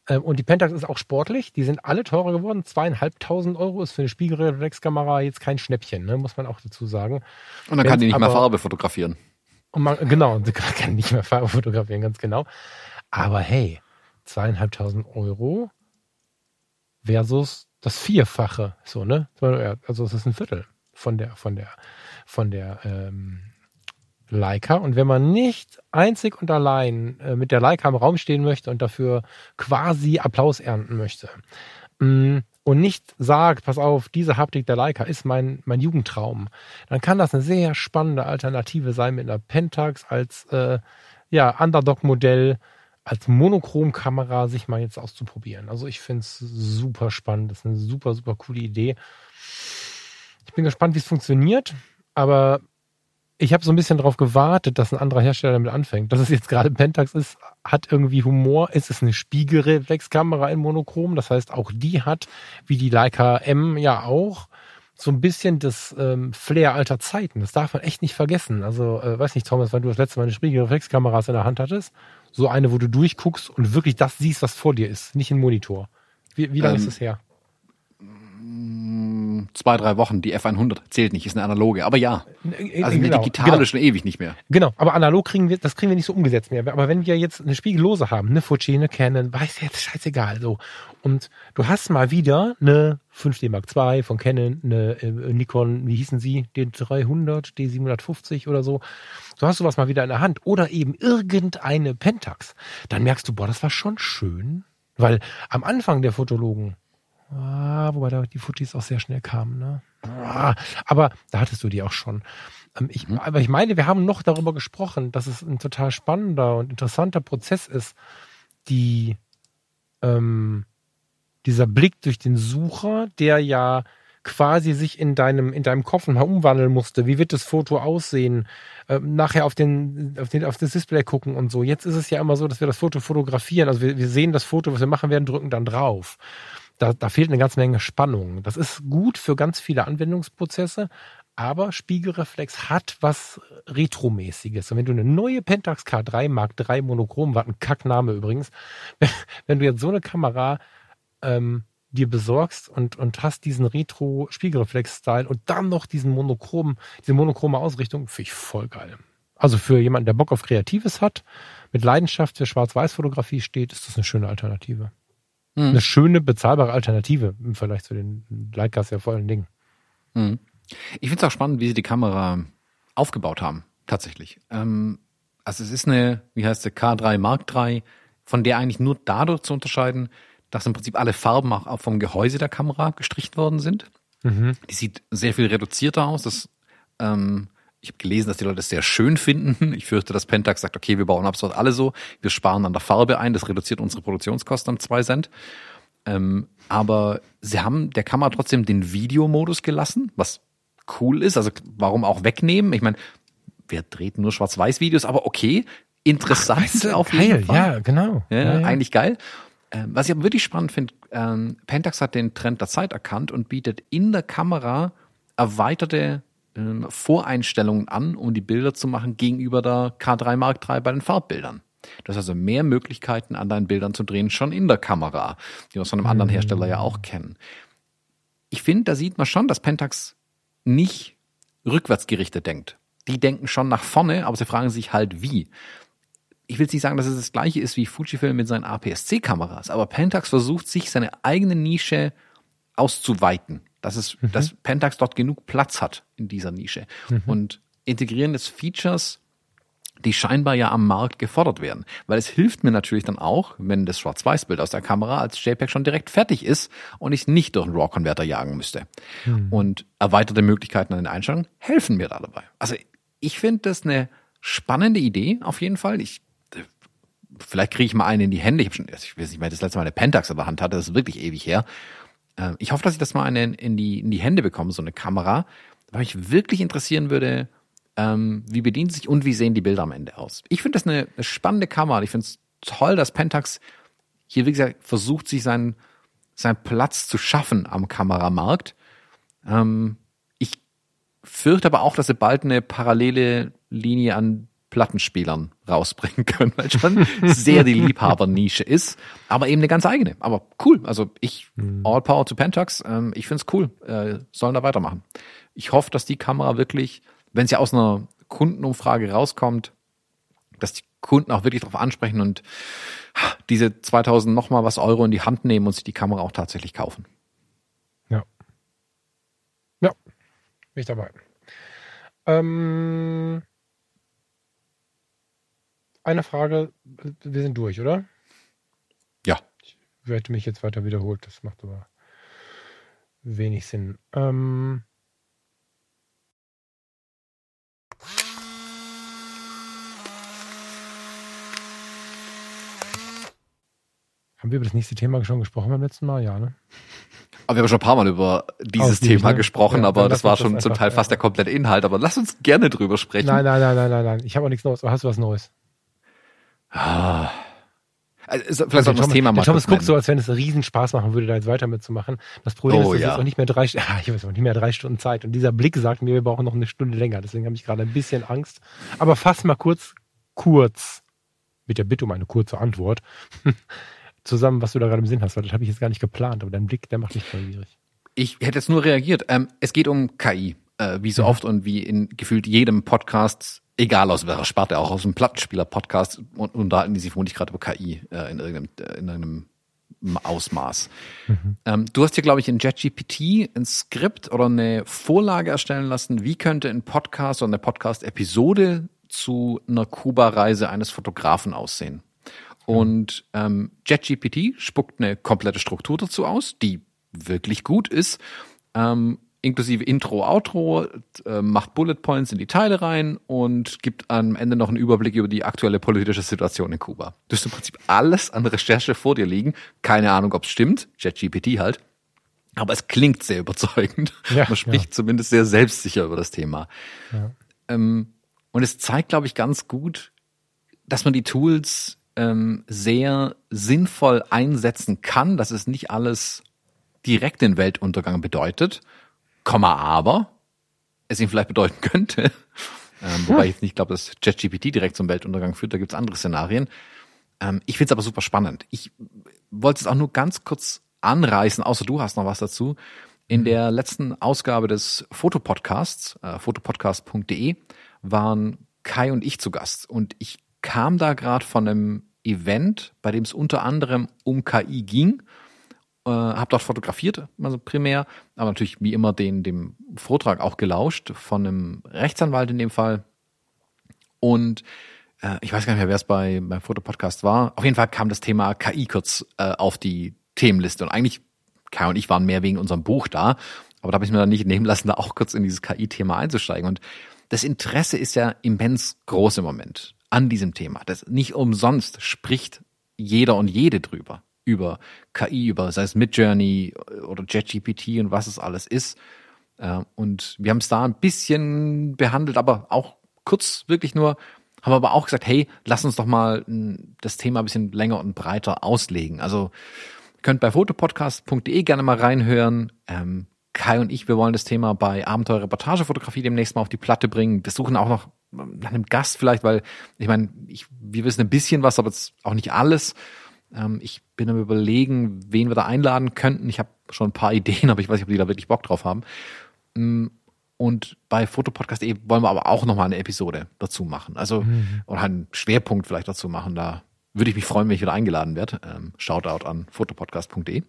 Ähm, und die Pentax ist auch sportlich. Die sind alle teurer geworden. Zweieinhalbtausend Euro ist für eine Spiegelreflexkamera jetzt kein Schnäppchen, ne? muss man auch dazu sagen. Und dann kann die nicht aber, mehr Farbe fotografieren. Und man, genau, sie kann nicht mehr Farbe fotografieren, ganz genau. Aber hey, zweieinhalbtausend Euro versus das Vierfache, so, ne? Also es ist ein Viertel von der, von der, von der ähm, Leica. Und wenn man nicht einzig und allein äh, mit der Leica im Raum stehen möchte und dafür quasi Applaus ernten möchte, mm, und nicht sagt, pass auf, diese Haptik der Leica ist mein, mein Jugendtraum, dann kann das eine sehr spannende Alternative sein mit einer Pentax als äh, ja, Underdog-Modell, als Monochromkamera sich mal jetzt auszuprobieren. Also ich finde es super spannend. Das ist eine super, super coole Idee. Ich bin gespannt, wie es funktioniert, aber ich habe so ein bisschen darauf gewartet, dass ein anderer Hersteller damit anfängt. Dass es jetzt gerade Pentax ist, hat irgendwie Humor. Es ist eine Spiegelreflexkamera in Monochrom. Das heißt, auch die hat, wie die Leica M ja auch, so ein bisschen das ähm, Flair alter Zeiten. Das darf man echt nicht vergessen. Also, äh, weiß nicht, Thomas, wann du das letzte Mal eine Spiegelreflexkameras in der Hand hattest. So eine, wo du durchguckst und wirklich das siehst, was vor dir ist, nicht im Monitor. Wie, wie lange ähm, ist es her? Zwei, drei Wochen. Die F100 zählt nicht, ist eine analoge. Aber ja, also eine genau, digitale genau. schon ewig nicht mehr. Genau, aber analog kriegen wir, das kriegen wir nicht so umgesetzt mehr. Aber wenn wir jetzt eine Spiegellose haben, eine Fuji, eine Canon, weiß jetzt scheißegal so. Und du hast mal wieder eine 5D Mark II von Canon, eine äh, Nikon, wie hießen sie, D300, D750 oder so. So hast du was mal wieder in der Hand. Oder eben irgendeine Pentax. Dann merkst du, boah, das war schon schön. Weil am Anfang der Fotologen, Ah, wobei da die Fujis auch sehr schnell kamen. Ne? Ah, aber da hattest du die auch schon. Ähm, ich, mhm. Aber ich meine, wir haben noch darüber gesprochen, dass es ein total spannender und interessanter Prozess ist, die, ähm, dieser Blick durch den Sucher, der ja quasi sich in deinem, in deinem Kopf mal umwandeln musste. Wie wird das Foto aussehen? Ähm, nachher auf den, auf den, auf das Display gucken und so. Jetzt ist es ja immer so, dass wir das Foto fotografieren. Also wir, wir sehen das Foto, was wir machen werden, drücken dann drauf da, da fehlt eine ganze Menge Spannung. Das ist gut für ganz viele Anwendungsprozesse, aber Spiegelreflex hat was Retromäßiges. Und wenn du eine neue Pentax K3 Mark III Monochrom, war ein Kackname übrigens, [laughs] wenn du jetzt so eine Kamera ähm, dir besorgst und, und hast diesen Retro-Spiegelreflex-Style und dann noch diesen monochromen, diese monochrome Ausrichtung, finde ich voll geil. Also für jemanden, der Bock auf Kreatives hat, mit Leidenschaft für Schwarz-Weiß-Fotografie steht, ist das eine schöne Alternative mhm. eine schöne, bezahlbare Alternative im Vergleich zu den Leitgas ja vollen Dingen. Mhm. Ich finde es auch spannend, wie sie die Kamera aufgebaut haben, tatsächlich. Ähm, also es ist eine, wie heißt sie, K3 Mark III, von der eigentlich nur dadurch zu unterscheiden, dass im Prinzip alle Farben auch vom Gehäuse der Kamera gestrichen worden sind. Mhm. Die sieht sehr viel reduzierter aus. Das ähm, ich habe gelesen, dass die Leute es sehr schön finden. Ich fürchte, dass Pentax sagt, okay, wir bauen ab sofort alle so. Wir sparen an der Farbe ein. Das reduziert unsere Produktionskosten um zwei Cent. Ähm, aber sie haben der Kamera trotzdem den Videomodus gelassen, was cool ist. Also warum auch wegnehmen? Ich meine, wer dreht nur Schwarz-Weiß-Videos? Aber okay, interessant Ach, weißt du, auf jeden Fall. Ja, genau. Ja, ja, ja. Eigentlich geil. Ähm, was ich aber wirklich spannend finde, ähm, Pentax hat den Trend der Zeit erkannt und bietet in der Kamera erweiterte ähm, Voreinstellungen an, um die Bilder zu machen gegenüber der K3 Mark III bei den Farbbildern. Du hast also mehr Möglichkeiten an deinen Bildern zu drehen, schon in der Kamera, die wir von einem anderen Hersteller ja auch kennen. Ich finde, da sieht man schon, dass Pentax nicht rückwärtsgerichtet denkt. Die denken schon nach vorne, aber sie fragen sich halt wie. Ich will jetzt nicht sagen, dass es das gleiche ist wie Fujifilm mit seinen APS-C-Kameras, aber Pentax versucht sich seine eigene Nische auszuweiten dass es, mhm. dass Pentax dort genug Platz hat in dieser Nische mhm. und integrieren des Features, die scheinbar ja am Markt gefordert werden. Weil es hilft mir natürlich dann auch, wenn das Schwarz-Weiß-Bild aus der Kamera als JPEG schon direkt fertig ist und ich es nicht durch einen RAW-Converter jagen müsste. Mhm. Und erweiterte Möglichkeiten an den Einstellungen helfen mir da dabei. Also ich finde das eine spannende Idee auf jeden Fall. Ich vielleicht kriege ich mal einen in die Hände. Ich, hab schon, ich weiß nicht mehr, das letzte Mal eine Pentax in der Hand hatte, das ist wirklich ewig her. Äh, ich hoffe, dass ich das mal in, in, die, in die Hände bekomme, so eine Kamera, weil mich wirklich interessieren würde, ähm, wie bedient sich und wie sehen die Bilder am Ende aus. Ich finde das eine, eine spannende Kamera. Ich finde es toll, dass Pentax hier, wie gesagt, versucht, sich seinen, seinen Platz zu schaffen am Kameramarkt. Ähm, ich fürchte aber auch, dass sie bald eine parallele Linie an Plattenspielern rausbringen können, weil schon sehr die Liebhabernische ist, aber eben eine ganz eigene. Aber cool. Also ich, mhm. all power to Pentax, ähm, ich find's cool. Äh, sollen da weitermachen. Ich hoffe, dass die Kamera wirklich, wenn sie aus einer Kundenumfrage rauskommt, dass die Kunden auch wirklich darauf ansprechen und diese 2000 nochmal was Euro in die Hand nehmen und sich die Kamera auch tatsächlich kaufen. Ja. Ja, bin ich dabei. Ähm, eine Frage, wir sind durch, oder? Ja. Ich werde mich jetzt weiter wiederholt, das macht aber wenig Sinn. Ähm, Haben wir über das nächste Thema schon gesprochen beim letzten Mal? Ja, ne? Aber wir haben schon ein paar Mal über dieses Thema ne? gesprochen, ja, aber das war schon zum Teil fast der komplette Inhalt. Aber lass uns gerne drüber sprechen. Nein, nein, nein, nein, nein, nein. Ich habe auch nichts Neues. Hast du was Neues? Ah. Also, vielleicht auch das Thema mal. Thomas guckt so, als wenn es einen Riesenspaß machen würde, da jetzt weiter mitzumachen. Das Problem oh, ist, dass ja. jetzt auch nicht mehr drei, [laughs] ah, ich weiß nicht mehr drei Stunden Zeit. Und dieser Blick sagt mir, wir brauchen noch eine Stunde länger. Deswegen habe ich gerade ein bisschen Angst. Aber fass mal kurz, kurz, mit der Bitte um eine kurze Antwort, [laughs] zusammen, was du da gerade im Sinn hast, weil das habe ich jetzt gar nicht geplant, aber dein Blick, der macht mich neugierig. Ich hätte jetzt nur reagiert. Ähm, es geht um KI, äh, wie so mhm. oft und wie in gefühlt jedem Podcast, egal aus welcher Sparte, auch aus dem Plattenspieler-Podcast, und unterhalten die sich vermutlich gerade über KI äh, in irgendeinem, äh, in irgendeinem Ausmaß. Mhm. Ähm, du hast hier, glaube ich, in JetGPT ein Skript oder eine Vorlage erstellen lassen. Wie könnte ein Podcast oder eine Podcast-Episode zu einer Kuba-Reise eines Fotografen aussehen? Und ähm, JetGPT spuckt eine komplette Struktur dazu aus, die wirklich gut ist, ähm, inklusive Intro, Outro, äh, macht Bullet Points in die Teile rein und gibt am Ende noch einen Überblick über die aktuelle politische Situation in Kuba. Du hast im Prinzip alles an Recherche vor dir liegen. Keine Ahnung, ob es stimmt. JetGPT halt. Aber es klingt sehr überzeugend. Ja, Man spricht ja. zumindest sehr selbstsicher über das Thema. Ja. Ähm, und es zeigt, glaube ich, ganz gut, dass man die Tools ähm, sehr sinnvoll einsetzen kann, dass es nicht alles direkt den Weltuntergang bedeutet, Komma aber es ihn vielleicht bedeuten könnte. Ähm, wobei ich jetzt nicht glaube, dass ChatGPT direkt zum Weltuntergang führt, da gibt's andere Szenarien. Ähm, ich finde es aber super spannend. Ich wollte es auch nur ganz kurz anreißen, außer du hast noch was dazu. In der letzten Ausgabe des Fotopodcasts, äh, fotopodcast.de, waren Kai und ich zu Gast. Und ich kam da gerade von einem Event, bei dem es unter anderem um KI ging. Äh, habe dort fotografiert, also primär, aber natürlich wie immer den dem Vortrag auch gelauscht von einem Rechtsanwalt in dem Fall. Und äh, ich weiß gar nicht mehr, wer es bei beim Fotopodcast war. Auf jeden Fall kam das Thema KI kurz äh, auf die Themenliste und eigentlich Kai und ich waren mehr wegen unserem Buch da, aber da habe ich mir dann nicht nehmen lassen, da auch kurz in dieses KI-Thema einzusteigen. Und das Interesse ist ja immens groß im Moment an diesem Thema. Das nicht umsonst spricht jeder und jede drüber. Über KI, über sei es Midjourney oder JetGPT und was es alles ist. Äh, und wir haben es da ein bisschen behandelt, aber auch kurz wirklich nur, haben aber auch gesagt, hey, lass uns doch mal das Thema ein bisschen länger und breiter auslegen. Also könnt bei fotopodcast.de gerne mal reinhören. Ähm, Kai und ich, wir wollen das Thema bei Abenteuer Reportagefotografie demnächst mal auf die Platte bringen. Wir suchen auch noch nach einem Gast vielleicht, weil ich meine, ich, wir wissen ein bisschen was, aber auch nicht alles. Ähm, ich bin am überlegen, wen wir da einladen könnten. Ich habe schon ein paar [laughs] Ideen, aber ich weiß nicht, ob die da wirklich Bock drauf haben. Mm, und bei Fotopodcast e wollen wir aber auch nochmal eine Episode dazu machen. Also, mhm. oder einen Schwerpunkt vielleicht dazu machen. Da würde ich mich freuen, wenn ich wieder eingeladen werde. Ähm, Shoutout an fotopodcast.de.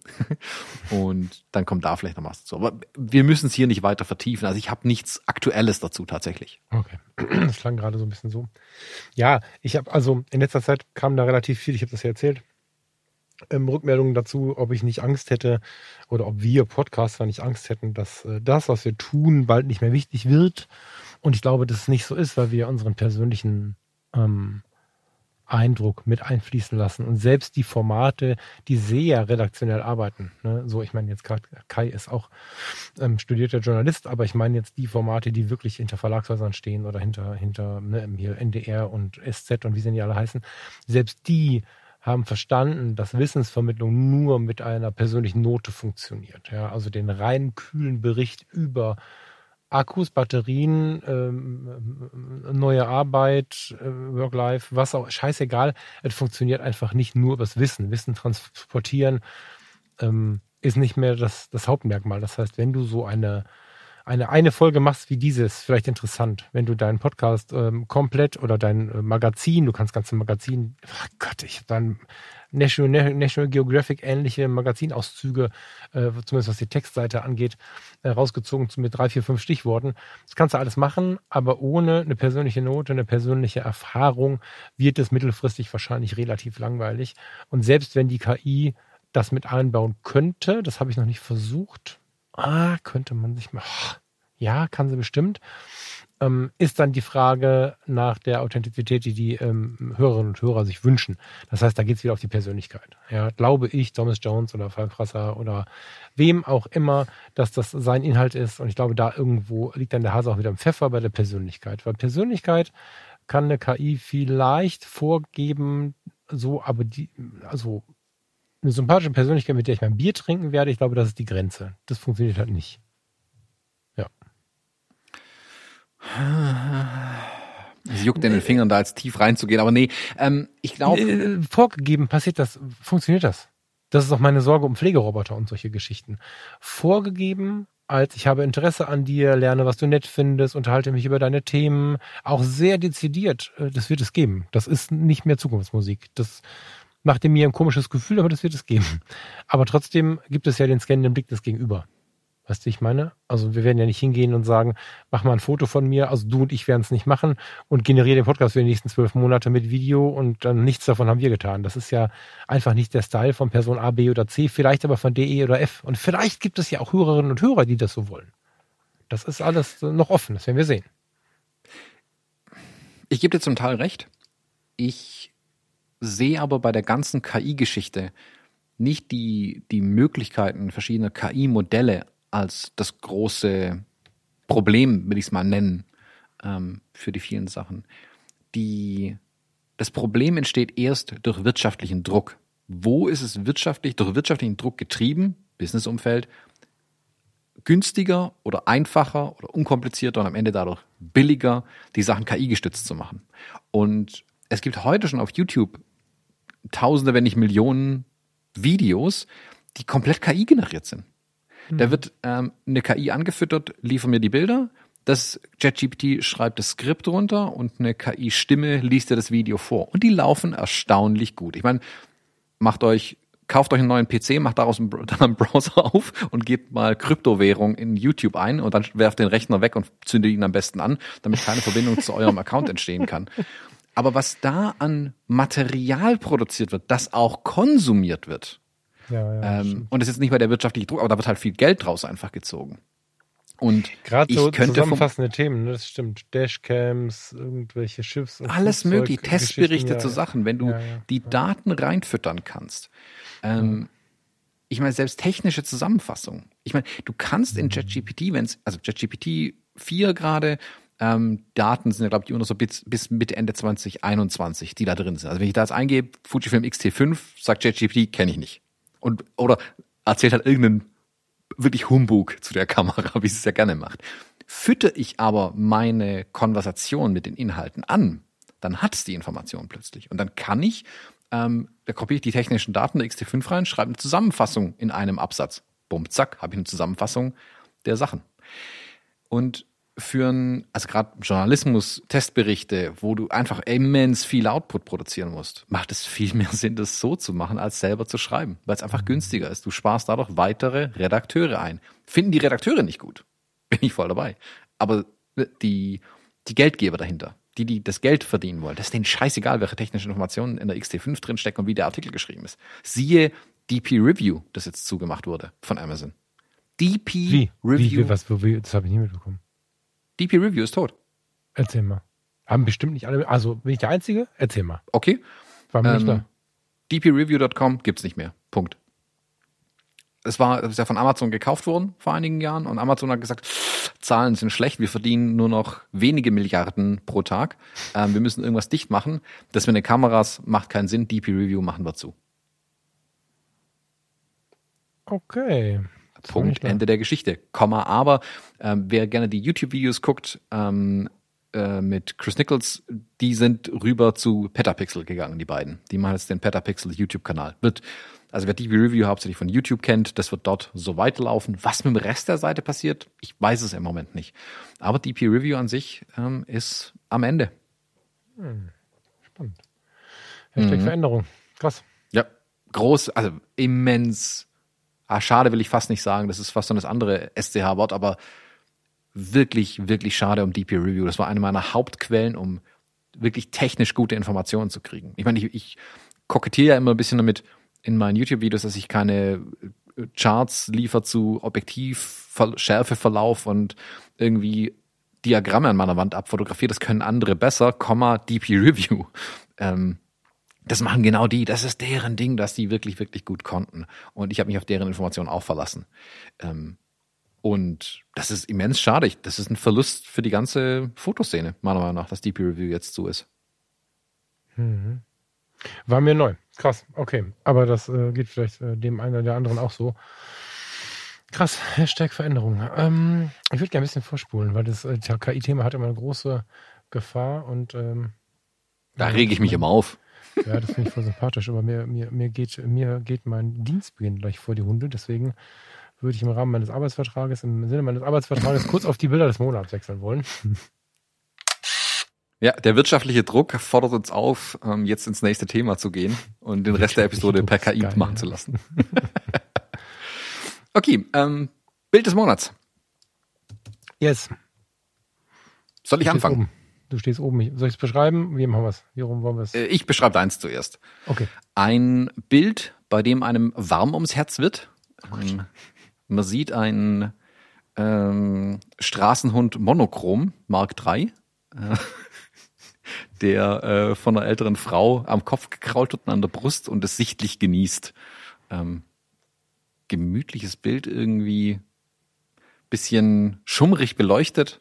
[laughs] und dann kommt da vielleicht noch was dazu. Aber wir müssen es hier nicht weiter vertiefen. Also ich habe nichts Aktuelles dazu tatsächlich. Okay. [clears throat] Das klang gerade so ein bisschen so. Ja, ich habe also in letzter Zeit kam da relativ viel, ich habe das ja erzählt, ähm, Rückmeldungen dazu, ob ich nicht Angst hätte oder ob wir Podcaster nicht Angst hätten, dass äh, das, was wir tun, bald nicht mehr wichtig wird. Und ich glaube, dass es nicht so ist, weil wir unseren persönlichen ähm, Eindruck mit einfließen lassen. Und selbst die Formate, die sehr redaktionell arbeiten, ne? so ich meine jetzt Kai ist auch ähm, studierter Journalist, aber ich meine jetzt die Formate, die wirklich hinter Verlagshäusern stehen oder hinter, hinter ne, hier NDR und SZ und wie sie die alle heißen, selbst die haben verstanden, dass Wissensvermittlung nur mit einer persönlichen Note funktioniert. Ja, also den reinen kühlen Bericht über Akkus, Batterien, ähm, neue Arbeit, äh, Work-Life, was auch, scheißegal. Es funktioniert einfach nicht nur übers Wissen. Wissen transportieren ähm, ist nicht mehr das, das Hauptmerkmal. Das heißt, wenn du so eine, eine, eine Folge machst wie dieses, vielleicht interessant, wenn du deinen Podcast ähm, komplett oder dein äh, Magazin, du kannst ganze Magazin, oh Gott, ich habe dann National, National Geographic ähnliche Magazinauszüge, äh, zumindest was die Textseite angeht, äh, rausgezogen mit drei, vier, fünf Stichworten. Das kannst du alles machen, aber ohne eine persönliche Note, eine persönliche Erfahrung wird es mittelfristig wahrscheinlich relativ langweilig. Und selbst wenn die KI das mit einbauen könnte, das habe ich noch nicht versucht, ah, könnte man sich mal, ja, kann sie bestimmt. Ähm, ist dann die Frage nach der Authentizität, die die ähm, Hörerinnen und Hörer sich wünschen. Das heißt, da geht es wieder auf die Persönlichkeit. Ja, glaube ich, Thomas Jones oder Falk Rasser oder wem auch immer, dass das sein Inhalt ist. Und ich glaube, da irgendwo liegt dann der Hase auch wieder im Pfeffer bei der Persönlichkeit. Weil Persönlichkeit kann eine KI vielleicht vorgeben, so, aber die, also eine sympathische Persönlichkeit, mit der ich mein Bier trinken werde, ich glaube, das ist die Grenze. Das funktioniert halt nicht. Ja. Es juckt in den Fingern, da jetzt tief reinzugehen, aber nee, ähm, ich glaube. Äh, vorgegeben passiert das, funktioniert das. Das ist auch meine Sorge um Pflegeroboter und solche Geschichten. Vorgegeben als ich habe Interesse an dir, lerne, was du nett findest, unterhalte mich über deine Themen, auch sehr dezidiert, äh, das wird es geben. Das ist nicht mehr Zukunftsmusik. Das macht mir ein komisches Gefühl, aber das wird es geben. Aber trotzdem gibt es ja den scannenden Blick des Gegenüber. Weißt du, ich meine? Also wir werden ja nicht hingehen und sagen, mach mal ein Foto von mir, also du und ich werden es nicht machen und generiere den Podcast für die nächsten zwölf Monate mit Video und dann nichts davon haben wir getan. Das ist ja einfach nicht der Style von Person A, B oder C, vielleicht aber von D, E oder F. Und vielleicht gibt es ja auch Hörerinnen und Hörer, die das so wollen. Das ist alles noch offen, das werden wir sehen. Ich gebe dir zum Teil recht. Ich sehe aber bei der ganzen KI-Geschichte nicht die, die Möglichkeiten verschiedener KI-Modelle als das große Problem, will ich es mal nennen, ähm, für die vielen Sachen. Die, das Problem entsteht erst durch wirtschaftlichen Druck. Wo ist es wirtschaftlich, durch wirtschaftlichen Druck getrieben, Businessumfeld, günstiger oder einfacher oder unkomplizierter und am Ende dadurch billiger, die Sachen KI-gestützt zu machen. Und es gibt heute schon auf YouTube Tausende, wenn nicht Millionen Videos, die komplett KI generiert sind. Da mhm. wird ähm, eine KI angefüttert, liefer mir die Bilder. Das ChatGPT schreibt das Skript runter und eine KI-Stimme liest dir das Video vor. Und die laufen erstaunlich gut. Ich meine, macht euch, kauft euch einen neuen PC, macht daraus einen, [laughs] dann einen Browser auf und gebt mal Kryptowährung in YouTube ein und dann werft den Rechner weg und zündet ihn am besten an, damit keine Verbindung zu eurem Account entstehen kann. Aber was da an Material produziert wird, das auch konsumiert wird, ja, ja, ähm, und das ist jetzt nicht mal der wirtschaftliche Druck, aber da wird halt viel Geld draus einfach gezogen. Und gerade so zusammenfassende Themen, ne, das stimmt. Dashcams, irgendwelche Schiffs und alles mögliche, Testberichte ja, zu Sachen, wenn du die Daten reinfüttern kannst. Ähm, ich meine, selbst technische Zusammenfassung. Ich meine, du kannst in ChatGPT, wenn es, also ChatGPT 4 gerade, ähm, Daten sind ja, glaube ich, immer noch so bis, bis Mitte, Ende 2021, die da drin sind. Also wenn ich da jetzt eingebe, Fujifilm XT5, sagt ChatGPT, kenne ich nicht. Und, oder erzählt halt irgendeinen wirklich Humbug zu der [laughs] Kamera, wie sie es ja gerne macht. Fütter ich aber meine Konversation mit den Inhalten an, dann hat es die Information plötzlich. Und dann kann ich, ähm, da kopiere ich die technischen Daten der XT5 rein, schreibe eine Zusammenfassung in einem Absatz. Bumm, zack, habe ich eine Zusammenfassung der Sachen. Und für ein, also gerade Journalismus, Testberichte, wo du einfach immens viel Output produzieren musst, macht es viel mehr Sinn, das so zu machen, als selber zu schreiben, weil es einfach günstiger ist. Du sparst dadurch weitere Redakteure ein. Finden die Redakteure nicht gut, [laughs] bin ich voll dabei. Aber die, die Geldgeber dahinter, die, die das Geld verdienen wollen, das ist denen scheißegal, welche technischen Informationen in der XT5 drinstecken und wie der Artikel geschrieben ist. Siehe DP Review, das jetzt zugemacht wurde von Amazon. DP wie? Review. Wie, was, wie, das habe ich nie mitbekommen. DP Review ist tot. Erzähl mal. Haben bestimmt nicht alle. Also bin ich der Einzige? Erzähl mal. Okay. War ähm, nicht da. dpreview.com gibt's nicht mehr. Punkt. Es war, das ist ja von Amazon gekauft worden vor einigen Jahren und Amazon hat gesagt, Zahlen sind schlecht, wir verdienen nur noch wenige Milliarden pro Tag. Ähm, wir müssen irgendwas dicht machen. Das mit den Kameras macht keinen Sinn. DP Review machen wir zu. Okay. Punkt, Ende der Geschichte. Komma, aber ähm, wer gerne die YouTube-Videos guckt ähm, äh, mit Chris Nichols, die sind rüber zu Petapixel gegangen, die beiden. Die machen jetzt den Petapixel YouTube-Kanal. Wird, also wer DB Review hauptsächlich von YouTube kennt, das wird dort so weiterlaufen. Was mit dem Rest der Seite passiert, ich weiß es im Moment nicht. Aber DP Review an sich ähm, ist am Ende. Hm. Spannend. Hashtag mhm. Veränderung. Krass. Ja, groß, also immens ah, schade will ich fast nicht sagen, das ist fast so das andere SCH-Wort, aber wirklich, wirklich schade um DP Review. Das war eine meiner Hauptquellen, um wirklich technisch gute Informationen zu kriegen. Ich meine, ich, ich kokettiere ja immer ein bisschen damit in meinen YouTube-Videos, dass ich keine Charts liefert zu Objektiv, Schärfeverlauf und irgendwie Diagramme an meiner Wand abfotografiert. Das können andere besser, Komma, DP Review. Ähm, das machen genau die. Das ist deren Ding, dass die wirklich, wirklich gut konnten. Und ich habe mich auf deren Informationen auch verlassen. Ähm, und das ist immens schade. Das ist ein Verlust für die ganze Fotoszene, meiner Meinung nach, dass DP Review jetzt so ist. Mhm. War mir neu. Krass, okay. Aber das äh, geht vielleicht äh, dem einen oder der anderen auch so. Krass, Hashtag Veränderung. Ähm, ich würde gerne ein bisschen vorspulen, weil das äh, KI-Thema hat immer eine große Gefahr und ähm, da rege ich mich immer auf. Ja, das finde ich voll sympathisch, aber mir, mir, mir, geht, mir geht mein Dienstbeginn gleich vor die Hunde, deswegen würde ich im Rahmen meines Arbeitsvertrages, im Sinne meines Arbeitsvertrages kurz auf die Bilder des Monats wechseln wollen. Ja, der wirtschaftliche Druck fordert uns auf, ähm, jetzt ins nächste Thema zu gehen und den Rest der Episode per KI geil, machen ja. zu lassen. [laughs] okay, ähm, Bild des Monats. Yes. Soll ich anfangen? Du stehst oben. Soll ich es beschreiben? Wie machen wir es? Wie rum wollen wir es? Äh, ich beschreibe eins zuerst. Okay. Ein Bild, bei dem einem warm ums Herz wird. Oh man sieht einen ähm, Straßenhund Monochrom Mark III. Äh, [laughs] der äh, von einer älteren Frau am Kopf gekrault wird und an der Brust und es sichtlich genießt. Ähm, gemütliches Bild irgendwie, bisschen schummrig beleuchtet,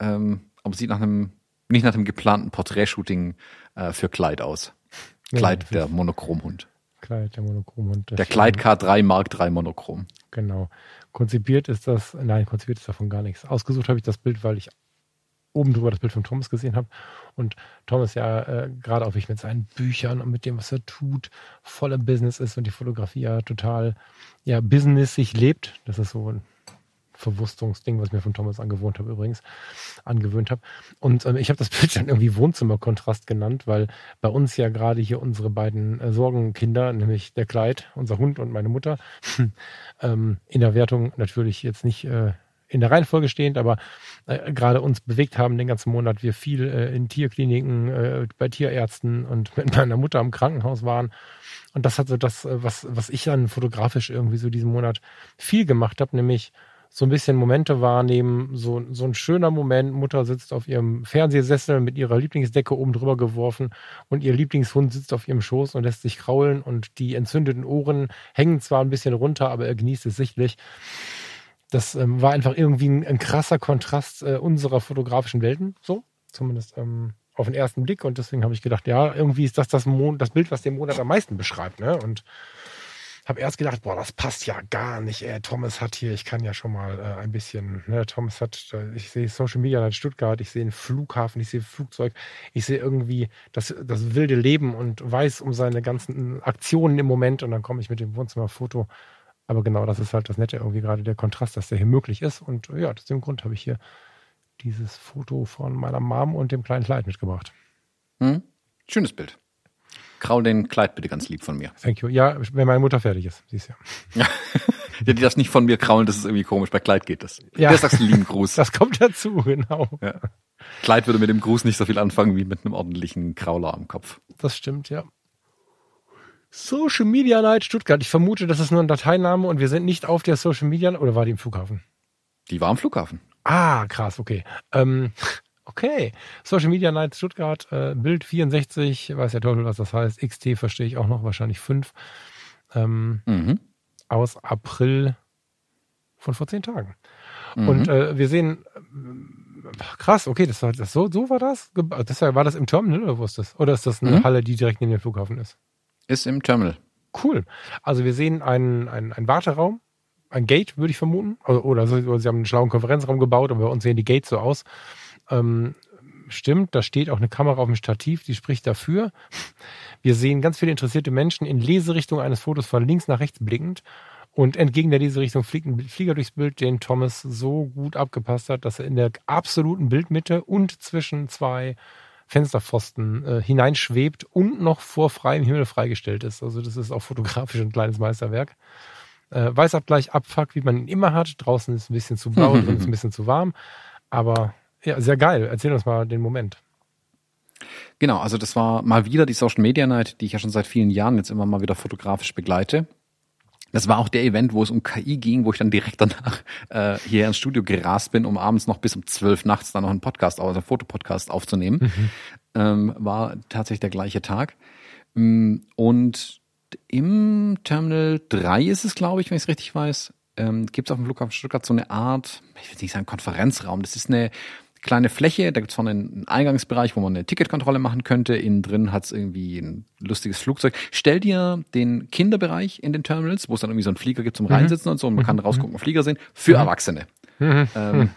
ähm, aber sieht nach einem, nicht nach dem geplanten Porträtshooting äh, für Kleid aus. Kleid, ja, der Monochromhund. Kleid, der Monochromhund. Der Kleid K3 Mark 3 Monochrom. Genau. Konzipiert ist das, nein, konzipiert ist davon gar nichts. Ausgesucht habe ich das Bild, weil ich oben drüber das Bild von Thomas gesehen habe. Und Thomas ja äh, gerade auch ich mit seinen Büchern und mit dem, was er tut, voll im Business ist und die Fotografie ja total ja businessig lebt. Das ist so ein Verwurstungsding, was ich mir von Thomas angewohnt habe übrigens, angewöhnt habe. Und ähm, ich habe das [laughs] Bild dann irgendwie Wohnzimmerkontrast genannt, weil bei uns ja gerade hier unsere beiden äh, Sorgenkinder, nämlich der Kleid, unser Hund und meine Mutter, [laughs] ähm, in der Wertung natürlich jetzt nicht äh, in der Reihenfolge stehend, aber äh, gerade uns bewegt haben den ganzen Monat, wir viel äh, in Tierkliniken, äh, bei Tierärzten und mit meiner Mutter im Krankenhaus waren. Und das hat so das, äh, was, was ich dann fotografisch irgendwie so diesen Monat viel gemacht habe, nämlich so ein bisschen Momente wahrnehmen, so, so ein schöner Moment, Mutter sitzt auf ihrem Fernsehsessel mit ihrer Lieblingsdecke oben drüber geworfen und ihr Lieblingshund sitzt auf ihrem Schoß und lässt sich kraulen und die entzündeten Ohren hängen zwar ein bisschen runter, aber er genießt es sichtlich das ähm, war einfach irgendwie ein, ein krasser Kontrast äh, unserer fotografischen Welten, so zumindest ähm, auf den ersten Blick. Und deswegen habe ich gedacht, ja, irgendwie ist das das, Mon das Bild, was den Monat am meisten beschreibt. Ne? Und habe erst gedacht, boah, das passt ja gar nicht. Ey, Thomas hat hier, ich kann ja schon mal äh, ein bisschen, ne, Thomas hat, äh, ich sehe Social Media in Stuttgart, ich sehe einen Flughafen, ich sehe Flugzeug, ich sehe irgendwie das, das wilde Leben und weiß um seine ganzen Aktionen im Moment und dann komme ich mit dem Wohnzimmerfoto aber genau das ist halt das Nette, irgendwie gerade der Kontrast, dass der hier möglich ist. Und ja, aus dem Grund habe ich hier dieses Foto von meiner Mom und dem kleinen Kleid mitgebracht. Hm. Schönes Bild. Kraul den Kleid bitte ganz lieb von mir. Thank you. Ja, wenn meine Mutter fertig ist, siehst ja. [laughs] ja. die darf nicht von mir kraulen, das ist irgendwie komisch. Bei Kleid geht das. Ja. Das sagst du lieben Gruß. Das kommt dazu, genau. Ja. Kleid würde mit dem Gruß nicht so viel anfangen wie mit einem ordentlichen Krauler am Kopf. Das stimmt, ja. Social Media Night Stuttgart. Ich vermute, das ist nur ein Dateiname und wir sind nicht auf der Social Media oder war die im Flughafen? Die war am Flughafen. Ah, krass, okay. Ähm, okay. Social Media Night Stuttgart, äh, Bild 64, weiß ja toll, was das heißt. XT verstehe ich auch noch, wahrscheinlich 5. Ähm, mhm. Aus April von vor zehn Tagen. Mhm. Und äh, wir sehen, äh, krass, okay, das war das so, so war das? das war, war das im Terminal oder wo ist das? Oder ist das eine mhm. Halle, die direkt neben dem Flughafen ist? Ist im Terminal. Cool. Also wir sehen einen, einen, einen Warteraum, ein Gate, würde ich vermuten. Also, oder, oder sie haben einen schlauen Konferenzraum gebaut, aber bei uns sehen die Gates so aus. Ähm, stimmt, da steht auch eine Kamera auf dem Stativ, die spricht dafür. Wir sehen ganz viele interessierte Menschen in Leserichtung eines Fotos von links nach rechts blickend. Und entgegen der Leserichtung fliegt ein Flieger durchs Bild, den Thomas so gut abgepasst hat, dass er in der absoluten Bildmitte und zwischen zwei Fensterpfosten äh, hineinschwebt und noch vor freiem Himmel freigestellt ist. Also das ist auch fotografisch ein kleines Meisterwerk. Äh, Weißabgleich, Abfuck, wie man ihn immer hat. Draußen ist ein bisschen zu blau, [laughs] drin ist ein bisschen zu warm. Aber ja, sehr geil. Erzähl uns mal den Moment. Genau, also das war mal wieder die Social Media Night, die ich ja schon seit vielen Jahren jetzt immer mal wieder fotografisch begleite. Das war auch der Event, wo es um KI ging, wo ich dann direkt danach äh, hier ins Studio gerast bin, um abends noch bis um zwölf nachts dann noch einen Podcast, also einen Fotopodcast aufzunehmen. Mhm. Ähm, war tatsächlich der gleiche Tag. Mm, und im Terminal 3 ist es, glaube ich, wenn ich es richtig weiß, ähm, gibt es auf dem Flughafen Stuttgart so eine Art, ich will nicht sagen Konferenzraum, das ist eine kleine Fläche, da gibt es vorne einen Eingangsbereich, wo man eine Ticketkontrolle machen könnte. Innen drin hat es irgendwie ein lustiges Flugzeug. Stell dir den Kinderbereich in den Terminals, wo es dann irgendwie so einen Flieger gibt zum mhm. Reinsitzen mhm. und so, und man kann mhm. rausgucken und Flieger sehen, für mhm. Erwachsene. Ähm,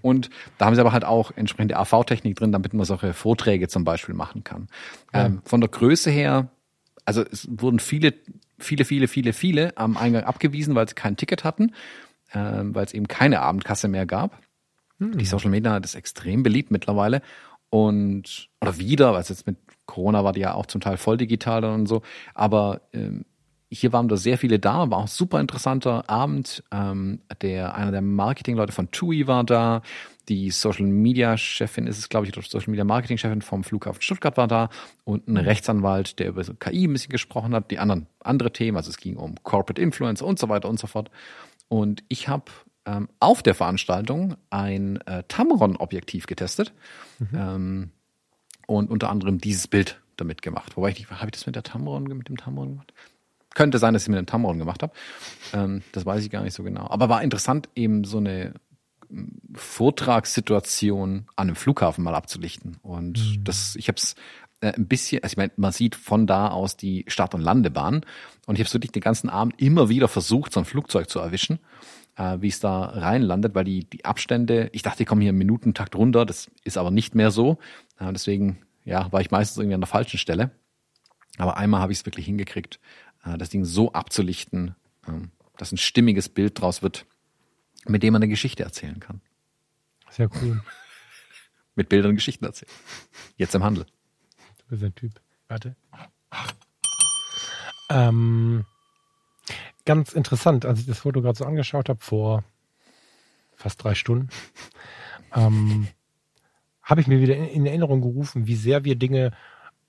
und da haben sie aber halt auch entsprechende AV-Technik drin, damit man solche Vorträge zum Beispiel machen kann. Ähm, von der Größe her, also es wurden viele, viele, viele, viele, viele am Eingang abgewiesen, weil sie kein Ticket hatten, ähm, weil es eben keine Abendkasse mehr gab. Hm. Die Social Media ist extrem beliebt mittlerweile. Und, oder wieder, weil es jetzt mit Corona war die ja auch zum Teil voll digital und so. Aber ähm, hier waren da sehr viele da, war auch ein super interessanter Abend. Ähm, der, einer der Marketingleute von TUI war da, die Social Media Chefin ist es, glaube ich, oder Social Media Marketing Chefin vom Flughafen Stuttgart war da und ein hm. Rechtsanwalt, der über KI ein bisschen gesprochen hat, die anderen andere Themen, also es ging um Corporate Influence und so weiter und so fort. Und ich habe ähm, auf der Veranstaltung ein äh, Tamron-Objektiv getestet mhm. ähm, und unter anderem dieses Bild damit gemacht. Wobei ich nicht, habe ich das mit der Tamron, mit dem Tamron gemacht? Könnte sein, dass ich mit dem Tamron gemacht habe. Ähm, das weiß ich gar nicht so genau. Aber war interessant, eben so eine ähm, Vortragssituation an einem Flughafen mal abzulichten. Und mhm. das, ich habe es äh, ein bisschen, also ich meine, man sieht von da aus die Start- und Landebahn. Und ich habe wirklich den ganzen Abend immer wieder versucht, so ein Flugzeug zu erwischen äh, wie es da reinlandet, weil die, die Abstände, ich dachte, die kommen hier im Minutentakt runter, das ist aber nicht mehr so. Äh, deswegen, ja, war ich meistens irgendwie an der falschen Stelle. Aber einmal habe ich es wirklich hingekriegt, äh, das Ding so abzulichten, äh, dass ein stimmiges Bild draus wird, mit dem man eine Geschichte erzählen kann. Sehr cool. [laughs] mit Bildern Geschichten erzählen. Jetzt im Handel. Du bist ein Typ. Warte. Ähm, ganz interessant, als ich das Foto gerade so angeschaut habe, vor fast drei Stunden, [laughs] ähm, habe ich mir wieder in, in, Erinnerung gerufen, wie sehr wir Dinge,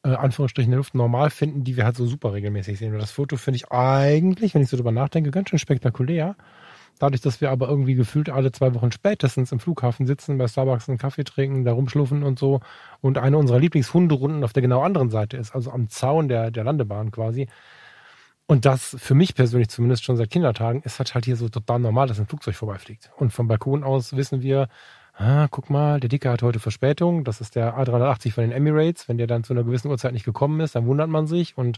äh, Anführungsstrichen in der Luft, normal finden, die wir halt so super regelmäßig sehen. Und das Foto finde ich eigentlich, wenn ich so drüber nachdenke, ganz schön spektakulär. Dadurch, dass wir aber irgendwie gefühlt alle zwei Wochen spätestens im Flughafen sitzen, bei Starbucks einen Kaffee trinken, da rumschluffen und so. Und eine unserer Lieblingshunderunden auf der genau anderen Seite ist, also am Zaun der, der Landebahn quasi. Und das für mich persönlich zumindest schon seit Kindertagen ist halt, halt hier so total normal, dass ein Flugzeug vorbeifliegt. Und vom Balkon aus wissen wir, ah, guck mal, der Dicke hat heute Verspätung. Das ist der A380 von den Emirates. Wenn der dann zu einer gewissen Uhrzeit nicht gekommen ist, dann wundert man sich. Und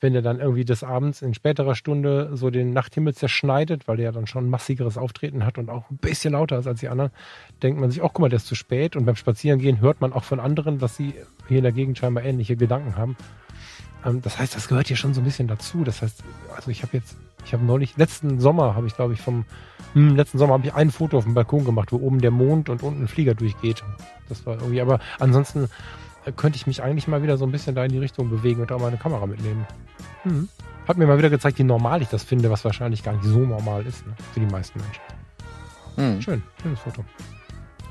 wenn der dann irgendwie des Abends in späterer Stunde so den Nachthimmel zerschneidet, weil der ja dann schon ein massigeres Auftreten hat und auch ein bisschen lauter ist als die anderen, denkt man sich, auch guck mal, der ist zu spät. Und beim Spazierengehen hört man auch von anderen, dass sie hier in der Gegend scheinbar ähnliche Gedanken haben. Ähm, das heißt, das gehört hier schon so ein bisschen dazu. Das heißt, also ich habe jetzt, ich habe neulich, letzten Sommer habe ich, glaube ich, vom hm, letzten Sommer habe ich ein Foto auf dem Balkon gemacht, wo oben der Mond und unten ein Flieger durchgeht. Das war irgendwie, aber ansonsten äh, könnte ich mich eigentlich mal wieder so ein bisschen da in die Richtung bewegen und da meine Kamera mitnehmen. Hm. Hat mir mal wieder gezeigt, wie normal ich das finde, was wahrscheinlich gar nicht so normal ist ne? für die meisten Menschen. Hm. Schön, schönes Foto.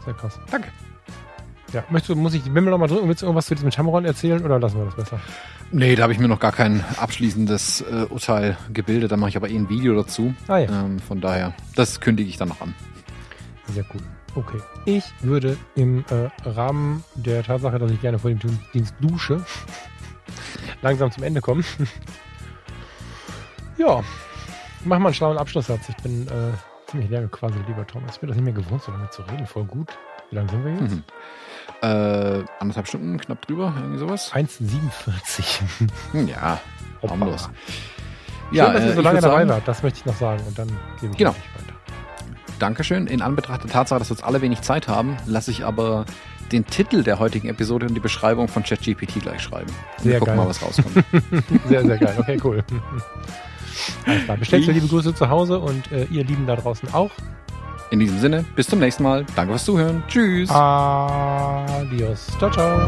Sehr krass. Danke. Ja, möchtest du, muss ich die Bimmel nochmal drücken? Willst du irgendwas zu diesem Tamron erzählen oder lassen wir das besser? Nee, da habe ich mir noch gar kein abschließendes äh, Urteil gebildet. Da mache ich aber eh ein Video dazu. Ah, ja. ähm, von daher, das kündige ich dann noch an. Sehr cool. Okay. Ich würde im äh, Rahmen der Tatsache, dass ich gerne vor dem Dienst dusche, [laughs] langsam zum Ende kommen. [laughs] ja, mach mal einen schlauen Abschlusssatz. Ich bin äh, ziemlich leer quasi, lieber Thomas. Ich bin das nicht mehr gewohnt, so lange zu reden. Voll gut. Wie lange sind wir jetzt? Mhm. Äh, anderthalb Stunden, knapp drüber, irgendwie sowas. 1,47. Hm, ja, harmlos. Ja, Schön, dass ihr so äh, lange dabei wart, das möchte ich noch sagen und dann gebe ich genau. weiter. Dankeschön. In Anbetracht der Tatsache, dass wir jetzt alle wenig Zeit haben, lasse ich aber den Titel der heutigen Episode und die Beschreibung von ChatGPT gleich schreiben. Sehr wir gucken geil. mal, was rauskommt. [laughs] sehr, sehr geil. Okay, cool. [laughs] Alles klar. Bestellt liebe Grüße zu Hause und äh, ihr Lieben da draußen auch. In diesem Sinne, bis zum nächsten Mal. Danke fürs Zuhören. Tschüss. Adios. Ciao, ciao.